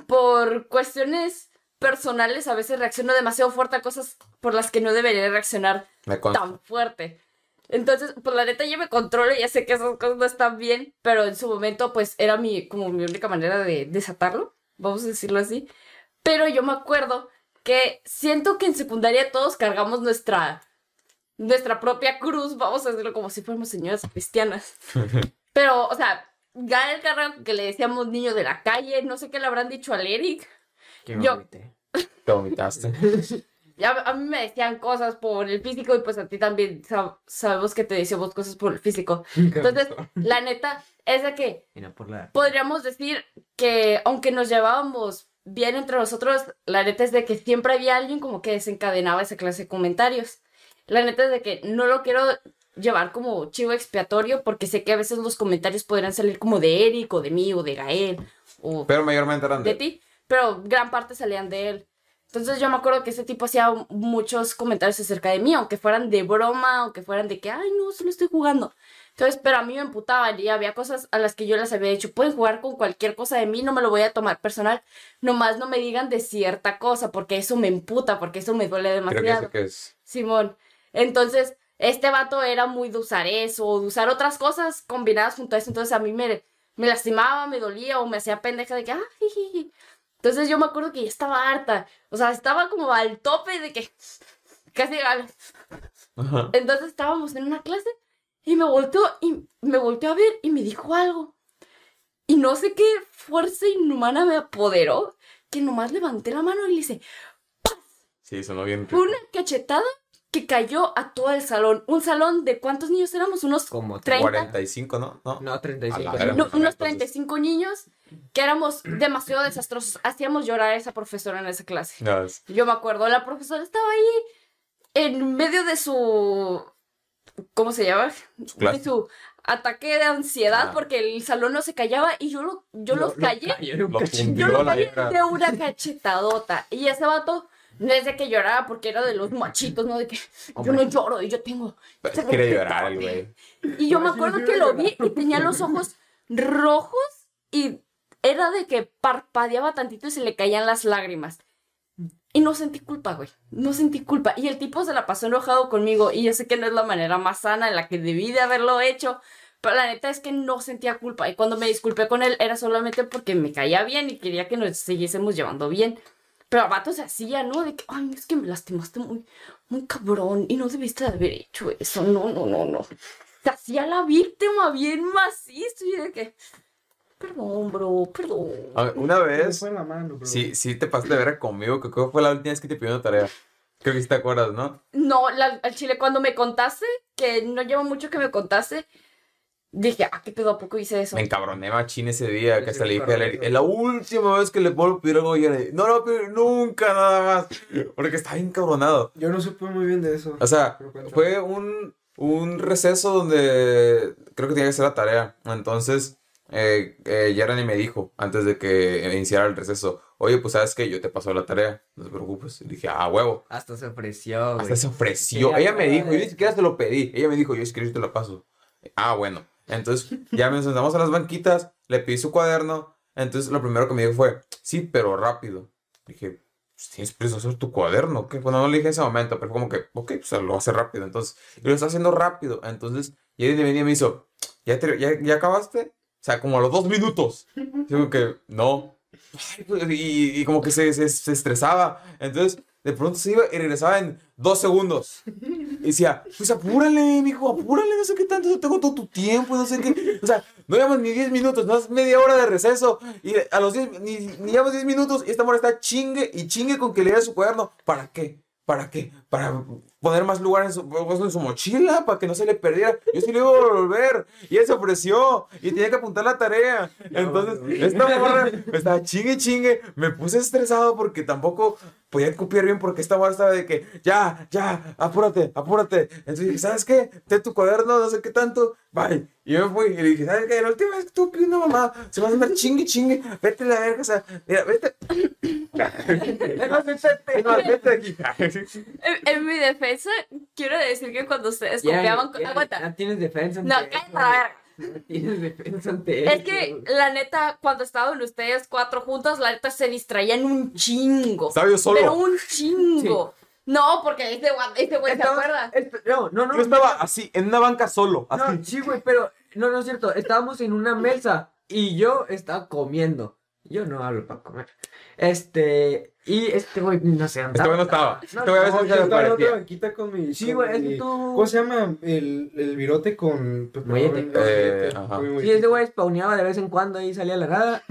por cuestiones personales, a veces reacciono demasiado fuerte a cosas por las que no debería reaccionar tan fuerte. Entonces, pues la neta ya me controlo, ya sé que esas cosas no están bien, pero en su momento pues era mi, como mi única manera de desatarlo, vamos a decirlo así. Pero yo me acuerdo que siento que en secundaria todos cargamos nuestra, nuestra propia cruz, vamos a decirlo como si fuéramos señoras cristianas. Pero, o sea, Gael carga que le decíamos niño de la calle, no sé qué le habrán dicho al Eric. Yo- vomité. Te vomitaste. Ya a mí me decían cosas por el físico y pues a ti también sab- sabemos que te decíamos cosas por el físico. Entonces, la neta es de que por la... podríamos decir que aunque nos llevábamos bien entre nosotros, la neta es de que siempre había alguien como que desencadenaba esa clase de comentarios. La neta es de que no lo quiero llevar como chivo expiatorio porque sé que a veces los comentarios podrían salir como de Eric o de mí o de Gael o Pero mayormente eran de de... ti, pero gran parte salían de él. Entonces yo me acuerdo que ese tipo hacía muchos comentarios acerca de mí, aunque fueran de broma, aunque fueran de que, ay, no, solo estoy jugando. Entonces, pero a mí me emputaban y había cosas a las que yo les había dicho, pueden jugar con cualquier cosa de mí, no me lo voy a tomar personal, nomás no me digan de cierta cosa, porque eso me emputa, porque eso me duele Creo que demasiado. que es. Simón. Entonces, este vato era muy de usar eso, de usar otras cosas combinadas junto a eso. Entonces, a mí me, me lastimaba, me dolía o me hacía pendeja de que, ah, jijiji. Entonces, yo me acuerdo que ya estaba harta. O sea, estaba como al tope de que casi. al- Ajá. Entonces, estábamos en una clase y me volteó y me volteó a ver y me dijo algo. Y no sé qué fuerza inhumana me apoderó, que nomás levanté la mano y le hice, Sí, sonó bien fue rico. una cachetada que cayó a todo el salón. Un salón de cuántos niños éramos? Unos Como 30. 45, ¿no? No. No, 35. A la verga. no, unos 35 niños que éramos demasiado desastrosos. Hacíamos llorar a esa profesora en esa clase. No, es- Yo me acuerdo, la profesora estaba ahí en medio de su. ¿Cómo se llama? clase. De su ataque de ansiedad Ah. porque el salón no se callaba y yo, lo, yo los callé. Lo Yo fundió lo la callé de una cachetadota. Y ese vato no es de que lloraba porque era de los machitos, ¿no? De que yo no lloro y yo tengo. Quiere llorar el güey. y yo me acuerdo que lo vi y tenía los ojos rojos y era de que parpadeaba tantito y se le caían las lágrimas. Y no sentí culpa, güey. No sentí culpa. Y el tipo se la pasó enojado conmigo. Y yo sé que no es la manera más sana en la que debí de haberlo hecho. Pero la neta es que no sentía culpa. Y cuando me disculpé con él era solamente porque me caía bien y quería que nos siguiésemos llevando bien. Pero el vato se hacía, ¿no? De que, ay, es que me lastimaste muy, muy cabrón y no debiste de haber hecho eso. No, no, no, no. Se hacía la víctima bien macizo y de que, perdón, bro, perdón. A ver, Una vez, fue en la mano, bro. sí, sí te pasaste de ver conmigo, que creo que fue la última vez que te pidió una tarea. Creo que sí te acuerdas, ¿no? No, la- al chile, cuando me contaste, que no lleva mucho que me contaste, dije, ah, qué pedo, ¿a poco hice eso? Me encabroné machín ese día, que Sí, hasta le dije a. Larry, es la última vez que le puedo pedir algo y él, no lo a pedir nunca, nada más. Porque estaba encabronado. Yo no supe muy bien de eso. O sea, fue un, un receso donde creo que tenía que hacer la tarea. Entonces, eh, eh, Yarani me dijo, antes de que iniciara el receso, oye, pues sabes que yo te paso la tarea, no te preocupes. Y dije, ah, huevo. Hasta se ofreció. Hasta se ofreció. Sí, Ella me dijo, yo ni siquiera se lo pedí. Ella me dijo, yo quieres yo te la paso. Ah, bueno. Entonces, ya nos sentamos a las banquitas, le pedí su cuaderno. Entonces, lo primero que me dijo fue, sí, pero rápido. Dije, pues, ¿tienes prisa hacer tu cuaderno? ¿Qué? Bueno, no le dije en ese momento, pero como que, ok, pues lo hacer rápido. Entonces, y lo está haciendo rápido. Entonces, y él venía y me hizo, ¿ya, te- ya, ya acabaste? O sea, como a los dos minutos. Digo que, no. Pues, Y, y como que se, se, se estresaba. Entonces, de pronto se iba y regresaba en dos segundos. Y decía, pues apúrale, mijo, apúrale, no sé qué tanto, yo tengo todo tu tiempo, no sé qué. O sea, no llevamos ni 10 minutos, no es media hora de receso. Y a los 10, ni, ni llevamos 10 minutos y esta mujer está chingue y chingue con que lea su cuaderno. ¿Para qué? ¿Para qué? Para poner más lugar en su, pues, en su mochila, para que no se le perdiera. Yo sí le iba a volver. Y él se ofreció. Y tenía que apuntar la tarea. Entonces, esta morra estaba chingue, chingue. Me puse estresado porque tampoco podía copiar bien porque esta morra estaba de que, ya, ya, apúrate, apúrate. Entonces dije, ¿sabes qué? Ten tu cuaderno, no sé qué tanto. Bye. Y yo me fui y le dije, ¿sabes qué? La última vez que tú pidiendo mamá, se vas a andar chingue, chingue. Vete a la verga, o sea, mira, vete. No. No, vete aquí. En, en mi defensa, quiero decir que cuando ustedes Ya, copiaban... ya, aguanta. ya tienes defensa No, cállate a la verga. Tienes defensa ante Es eso, que, la neta, cuando estaban ustedes cuatro juntos, la neta se distraían un chingo. Estaba yo solo. Pero un chingo. No, porque este güey este güey se acuerda. No, no, no. Yo estaba así, en una banca solo, así. No, sí, güey, pero no, no es cierto. Estábamos en una mesa y yo estaba comiendo. Yo no hablo para comer. Este, y este güey, no sé, Este güey no estaba. No, Este güey a veces Yo estaba en otra banquita con mi. Sí, güey, es que tú- ¿Cómo se llama? El, el virote con. Mollete. Eh, ajá. Sí, ese güey spawneaba de vez en cuando y salía a la nada.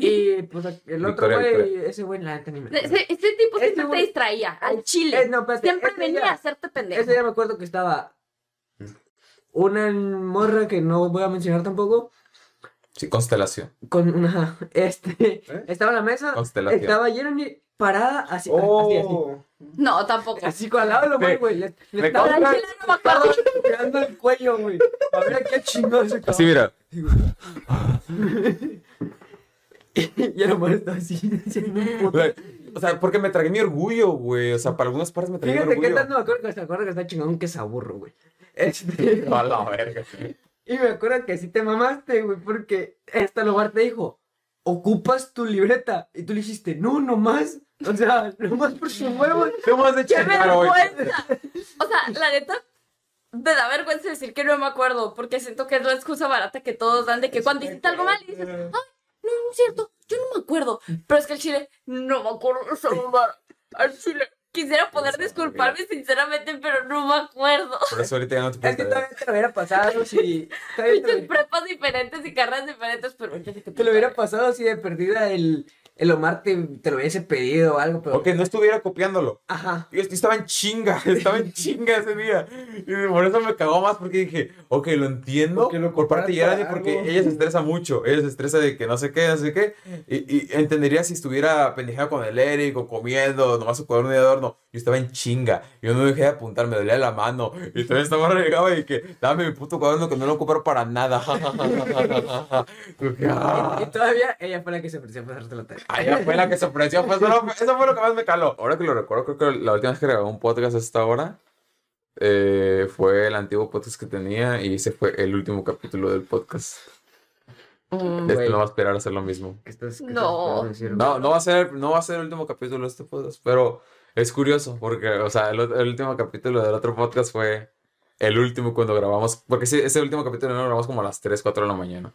Y pues el otro güey, ese güey, la neta ni me ese tipo Este siempre te distraía, al Eh, chile. no, siempre este venía ya- a hacerte pendejo. Ese día me acuerdo que estaba una morra que no voy a mencionar tampoco. Sí, constelación. Con una, este, ¿Eh? estaba en la mesa, Constelación. estaba Jeremy parada así, así, así. Oh, No, tampoco. Así con al lado lo güey. Le, le me estaba no me el cuello, güey. A ver a qué chingón se Así, mira. Y el amor estaba así, haciendo un puto. O sea, porque me tragué mi orgullo, güey. O sea, para algunas partes me tragué mi Fíjate qué orgullo. tanto me acuerdo que se acuerda que está chingón que se aburro, güey. Este, A la verga. y me acuerdo que sí te mamaste, güey, porque esta lugar te dijo, ocupas tu libreta. Y tú le dijiste, no, no más. O sea, no más por su huevo. ¿Qué más de ¡Qué vergüenza! O sea, la neta, me da vergüenza decir que no me acuerdo, porque siento que es la excusa barata que todos dan de que cuando hiciste algo mal y dices, ay, no, no es cierto, yo no me acuerdo. Pero es que el chile, no me acuerdo esa mamada. Al chile, quisiera poder disculparme sinceramente, pero no me acuerdo. Por eso ahorita ya no te puedo Es que todavía te lo hubiera pasado si... lo- prepas diferentes y carreras diferentes, pero ya sé que te lo hubiera pasado si de perdida el, el Omar te, te lo hubiese pedido o algo, pero... Ok, no estuviera copiándolo. Ajá. Yo estaba en chinga, estaba en chinga ese día. Y por eso me cagó más porque dije, ok, lo entiendo Porque lo por parte de Yarani porque ella se estresa mucho. Ella se estresa de que no sé qué, no sé qué. Y, y entendería si estuviera pendejada con el Eric o comiendo, nomás su cuaderno de adorno. Yo estaba en chinga. Yo no dejé de apuntar, me dolía la mano. Y todavía estaba regaba y que dame mi puto cuaderno que no lo ocupar para nada. Ah. Y, y todavía ella fue la que se ofreció a pasarte la tarea. Ah, ella fue la que se ofreció. Pues, eso, no- eso fue lo que más me caló. Ahora que lo recuerdo, creo que la última vez que grabé un podcast a esta hora eh, fue el antiguo podcast que tenía y ese fue el último capítulo del podcast. Mm, Este no va a esperar a ser lo mismo. ¿Qué estás- qué No. No, no va a ser, no va a ser el último capítulo de este podcast, pero es curioso porque, o sea, el, el último capítulo del otro podcast fue el último cuando grabamos, porque sí, ese último capítulo no lo grabamos como a las 3, 4 de la mañana.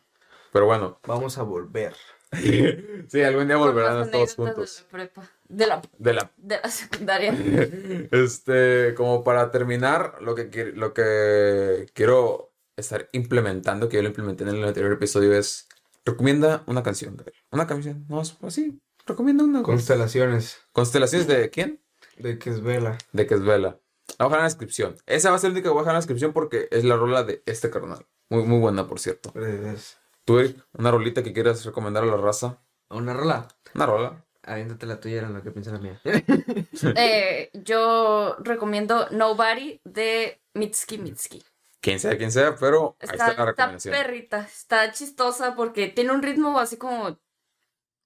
Pero bueno, Vamos a volver. sí, algún día volverán todos juntos. De la prepa. De la, De la de la secundaria. Este, como para terminar, lo que, lo que quiero estar implementando, que yo lo implementé en el anterior episodio, es recomienda una canción. Una canción, no, es así, recomienda una. Constelaciones. Constelaciones de quién? De que es vela. De que es Vela. La voy a dejar en la descripción. Esa va a ser la única que voy a dejar en la descripción porque es la rola de este carnal. Muy, muy buena, por cierto. Tú, Eric, una rolita que quieras recomendar a la raza. Una rola. Una rola. Aviéntate la tuya, era lo que piensa la mía. Eh, yo recomiendo Nobody de Mitski Mitski. Quien sea, quien sea, pero ahí Está, está la está recomendación. perrita, está chistosa porque tiene un ritmo así como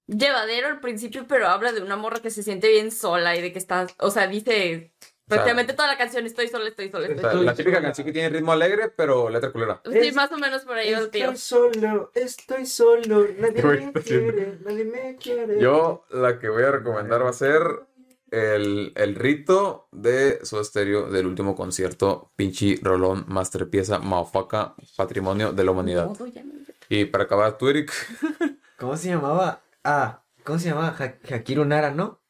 llevadero al principio, pero habla de una morra que se siente bien sola y de que está, o sea, dice prácticamente toda la canción estoy sola, estoy sola, O estoy sea, sola. la típica canción que tiene ritmo alegre, pero letra culera. Sí, más o menos por ahí. Estoy solo, estoy solo, nadie me quiere, nadie me quiere. Yo la que voy a recomendar va a ser el, el rito de su estéreo del último concierto, pinche rolón, masterpieza, maofaca, patrimonio de la humanidad. Y para acabar, tú, Eric, ¿Cómo se llamaba? Ah, ¿cómo se llamaba? Ha- Hakiru Nara, ¿no?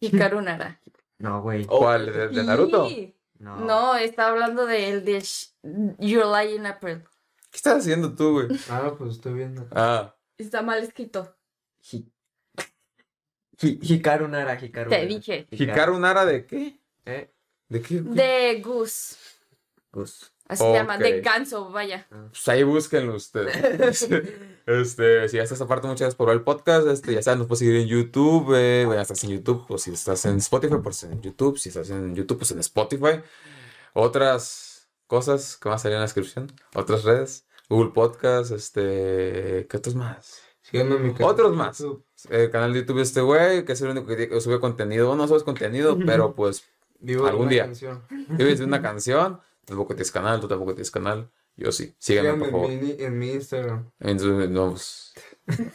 Hikaru Nara. No, güey. ¿cuál? ¿De, de Naruto? Sí. No. No, está hablando de el de Sh- Your Lie in April. ¿Qué estás haciendo tú, güey? Ah, pues estoy viendo. Ah, Está mal escrito. Hi- Hi- Hikaru Nara, Hikaru Te Nara. dije. ¿Hikaru Nara de qué? ¿Eh? ¿De qué? De Goose. Gus. Así se llama. De Ganso, vaya. Pues ahí búsquenlo ustedes. este, si ya estás aparte, muchas gracias por ver el podcast. Este, ya sabes, nos puedes seguir en YouTube. Eh, bueno, estás en YouTube, o si estás en Spotify, pues en YouTube. Si estás en YouTube, pues en Spotify. Otras cosas que van a salir en la descripción. Otras redes. Google Podcast, este. ¿Qué otros más? Síganme en mi canal. Otros más. YouTube. El canal de YouTube de este güey, que es el único que sube contenido. No subes contenido, pero pues Vivo de Algún una día. canción. vives de una canción. Tampoco tienes canal, tú tampoco tienes canal. Yo sí. Síganme, Síganme por favor. en mi, en mi Instagram. Entonces, no, pues,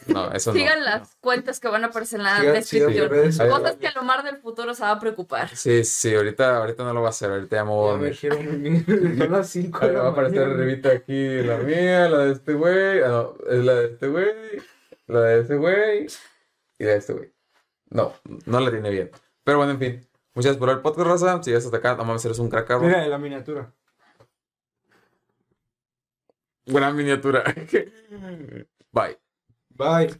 no, eso no. Sigan las cuentas que van a aparecer en la Sigan- descripción. sigan Cosas que a lo mar del futuro se va a preocupar. Sí, sí, ahorita, ahorita no lo va a hacer, ahorita a Ya me dijeron mi- Son las 5 Ahí va a aparecer arribita aquí la mía, la de este güey, ah, no, es la de este güey, la de este güey y la de este güey. No, no la tiene bien. Pero bueno, en fin. Muchas gracias por ver el podcast, Rosa. Si llegas hasta acá, no mames, eres un crack, cabrón. Mira, la miniatura. Buena miniatura. Bye. Bye.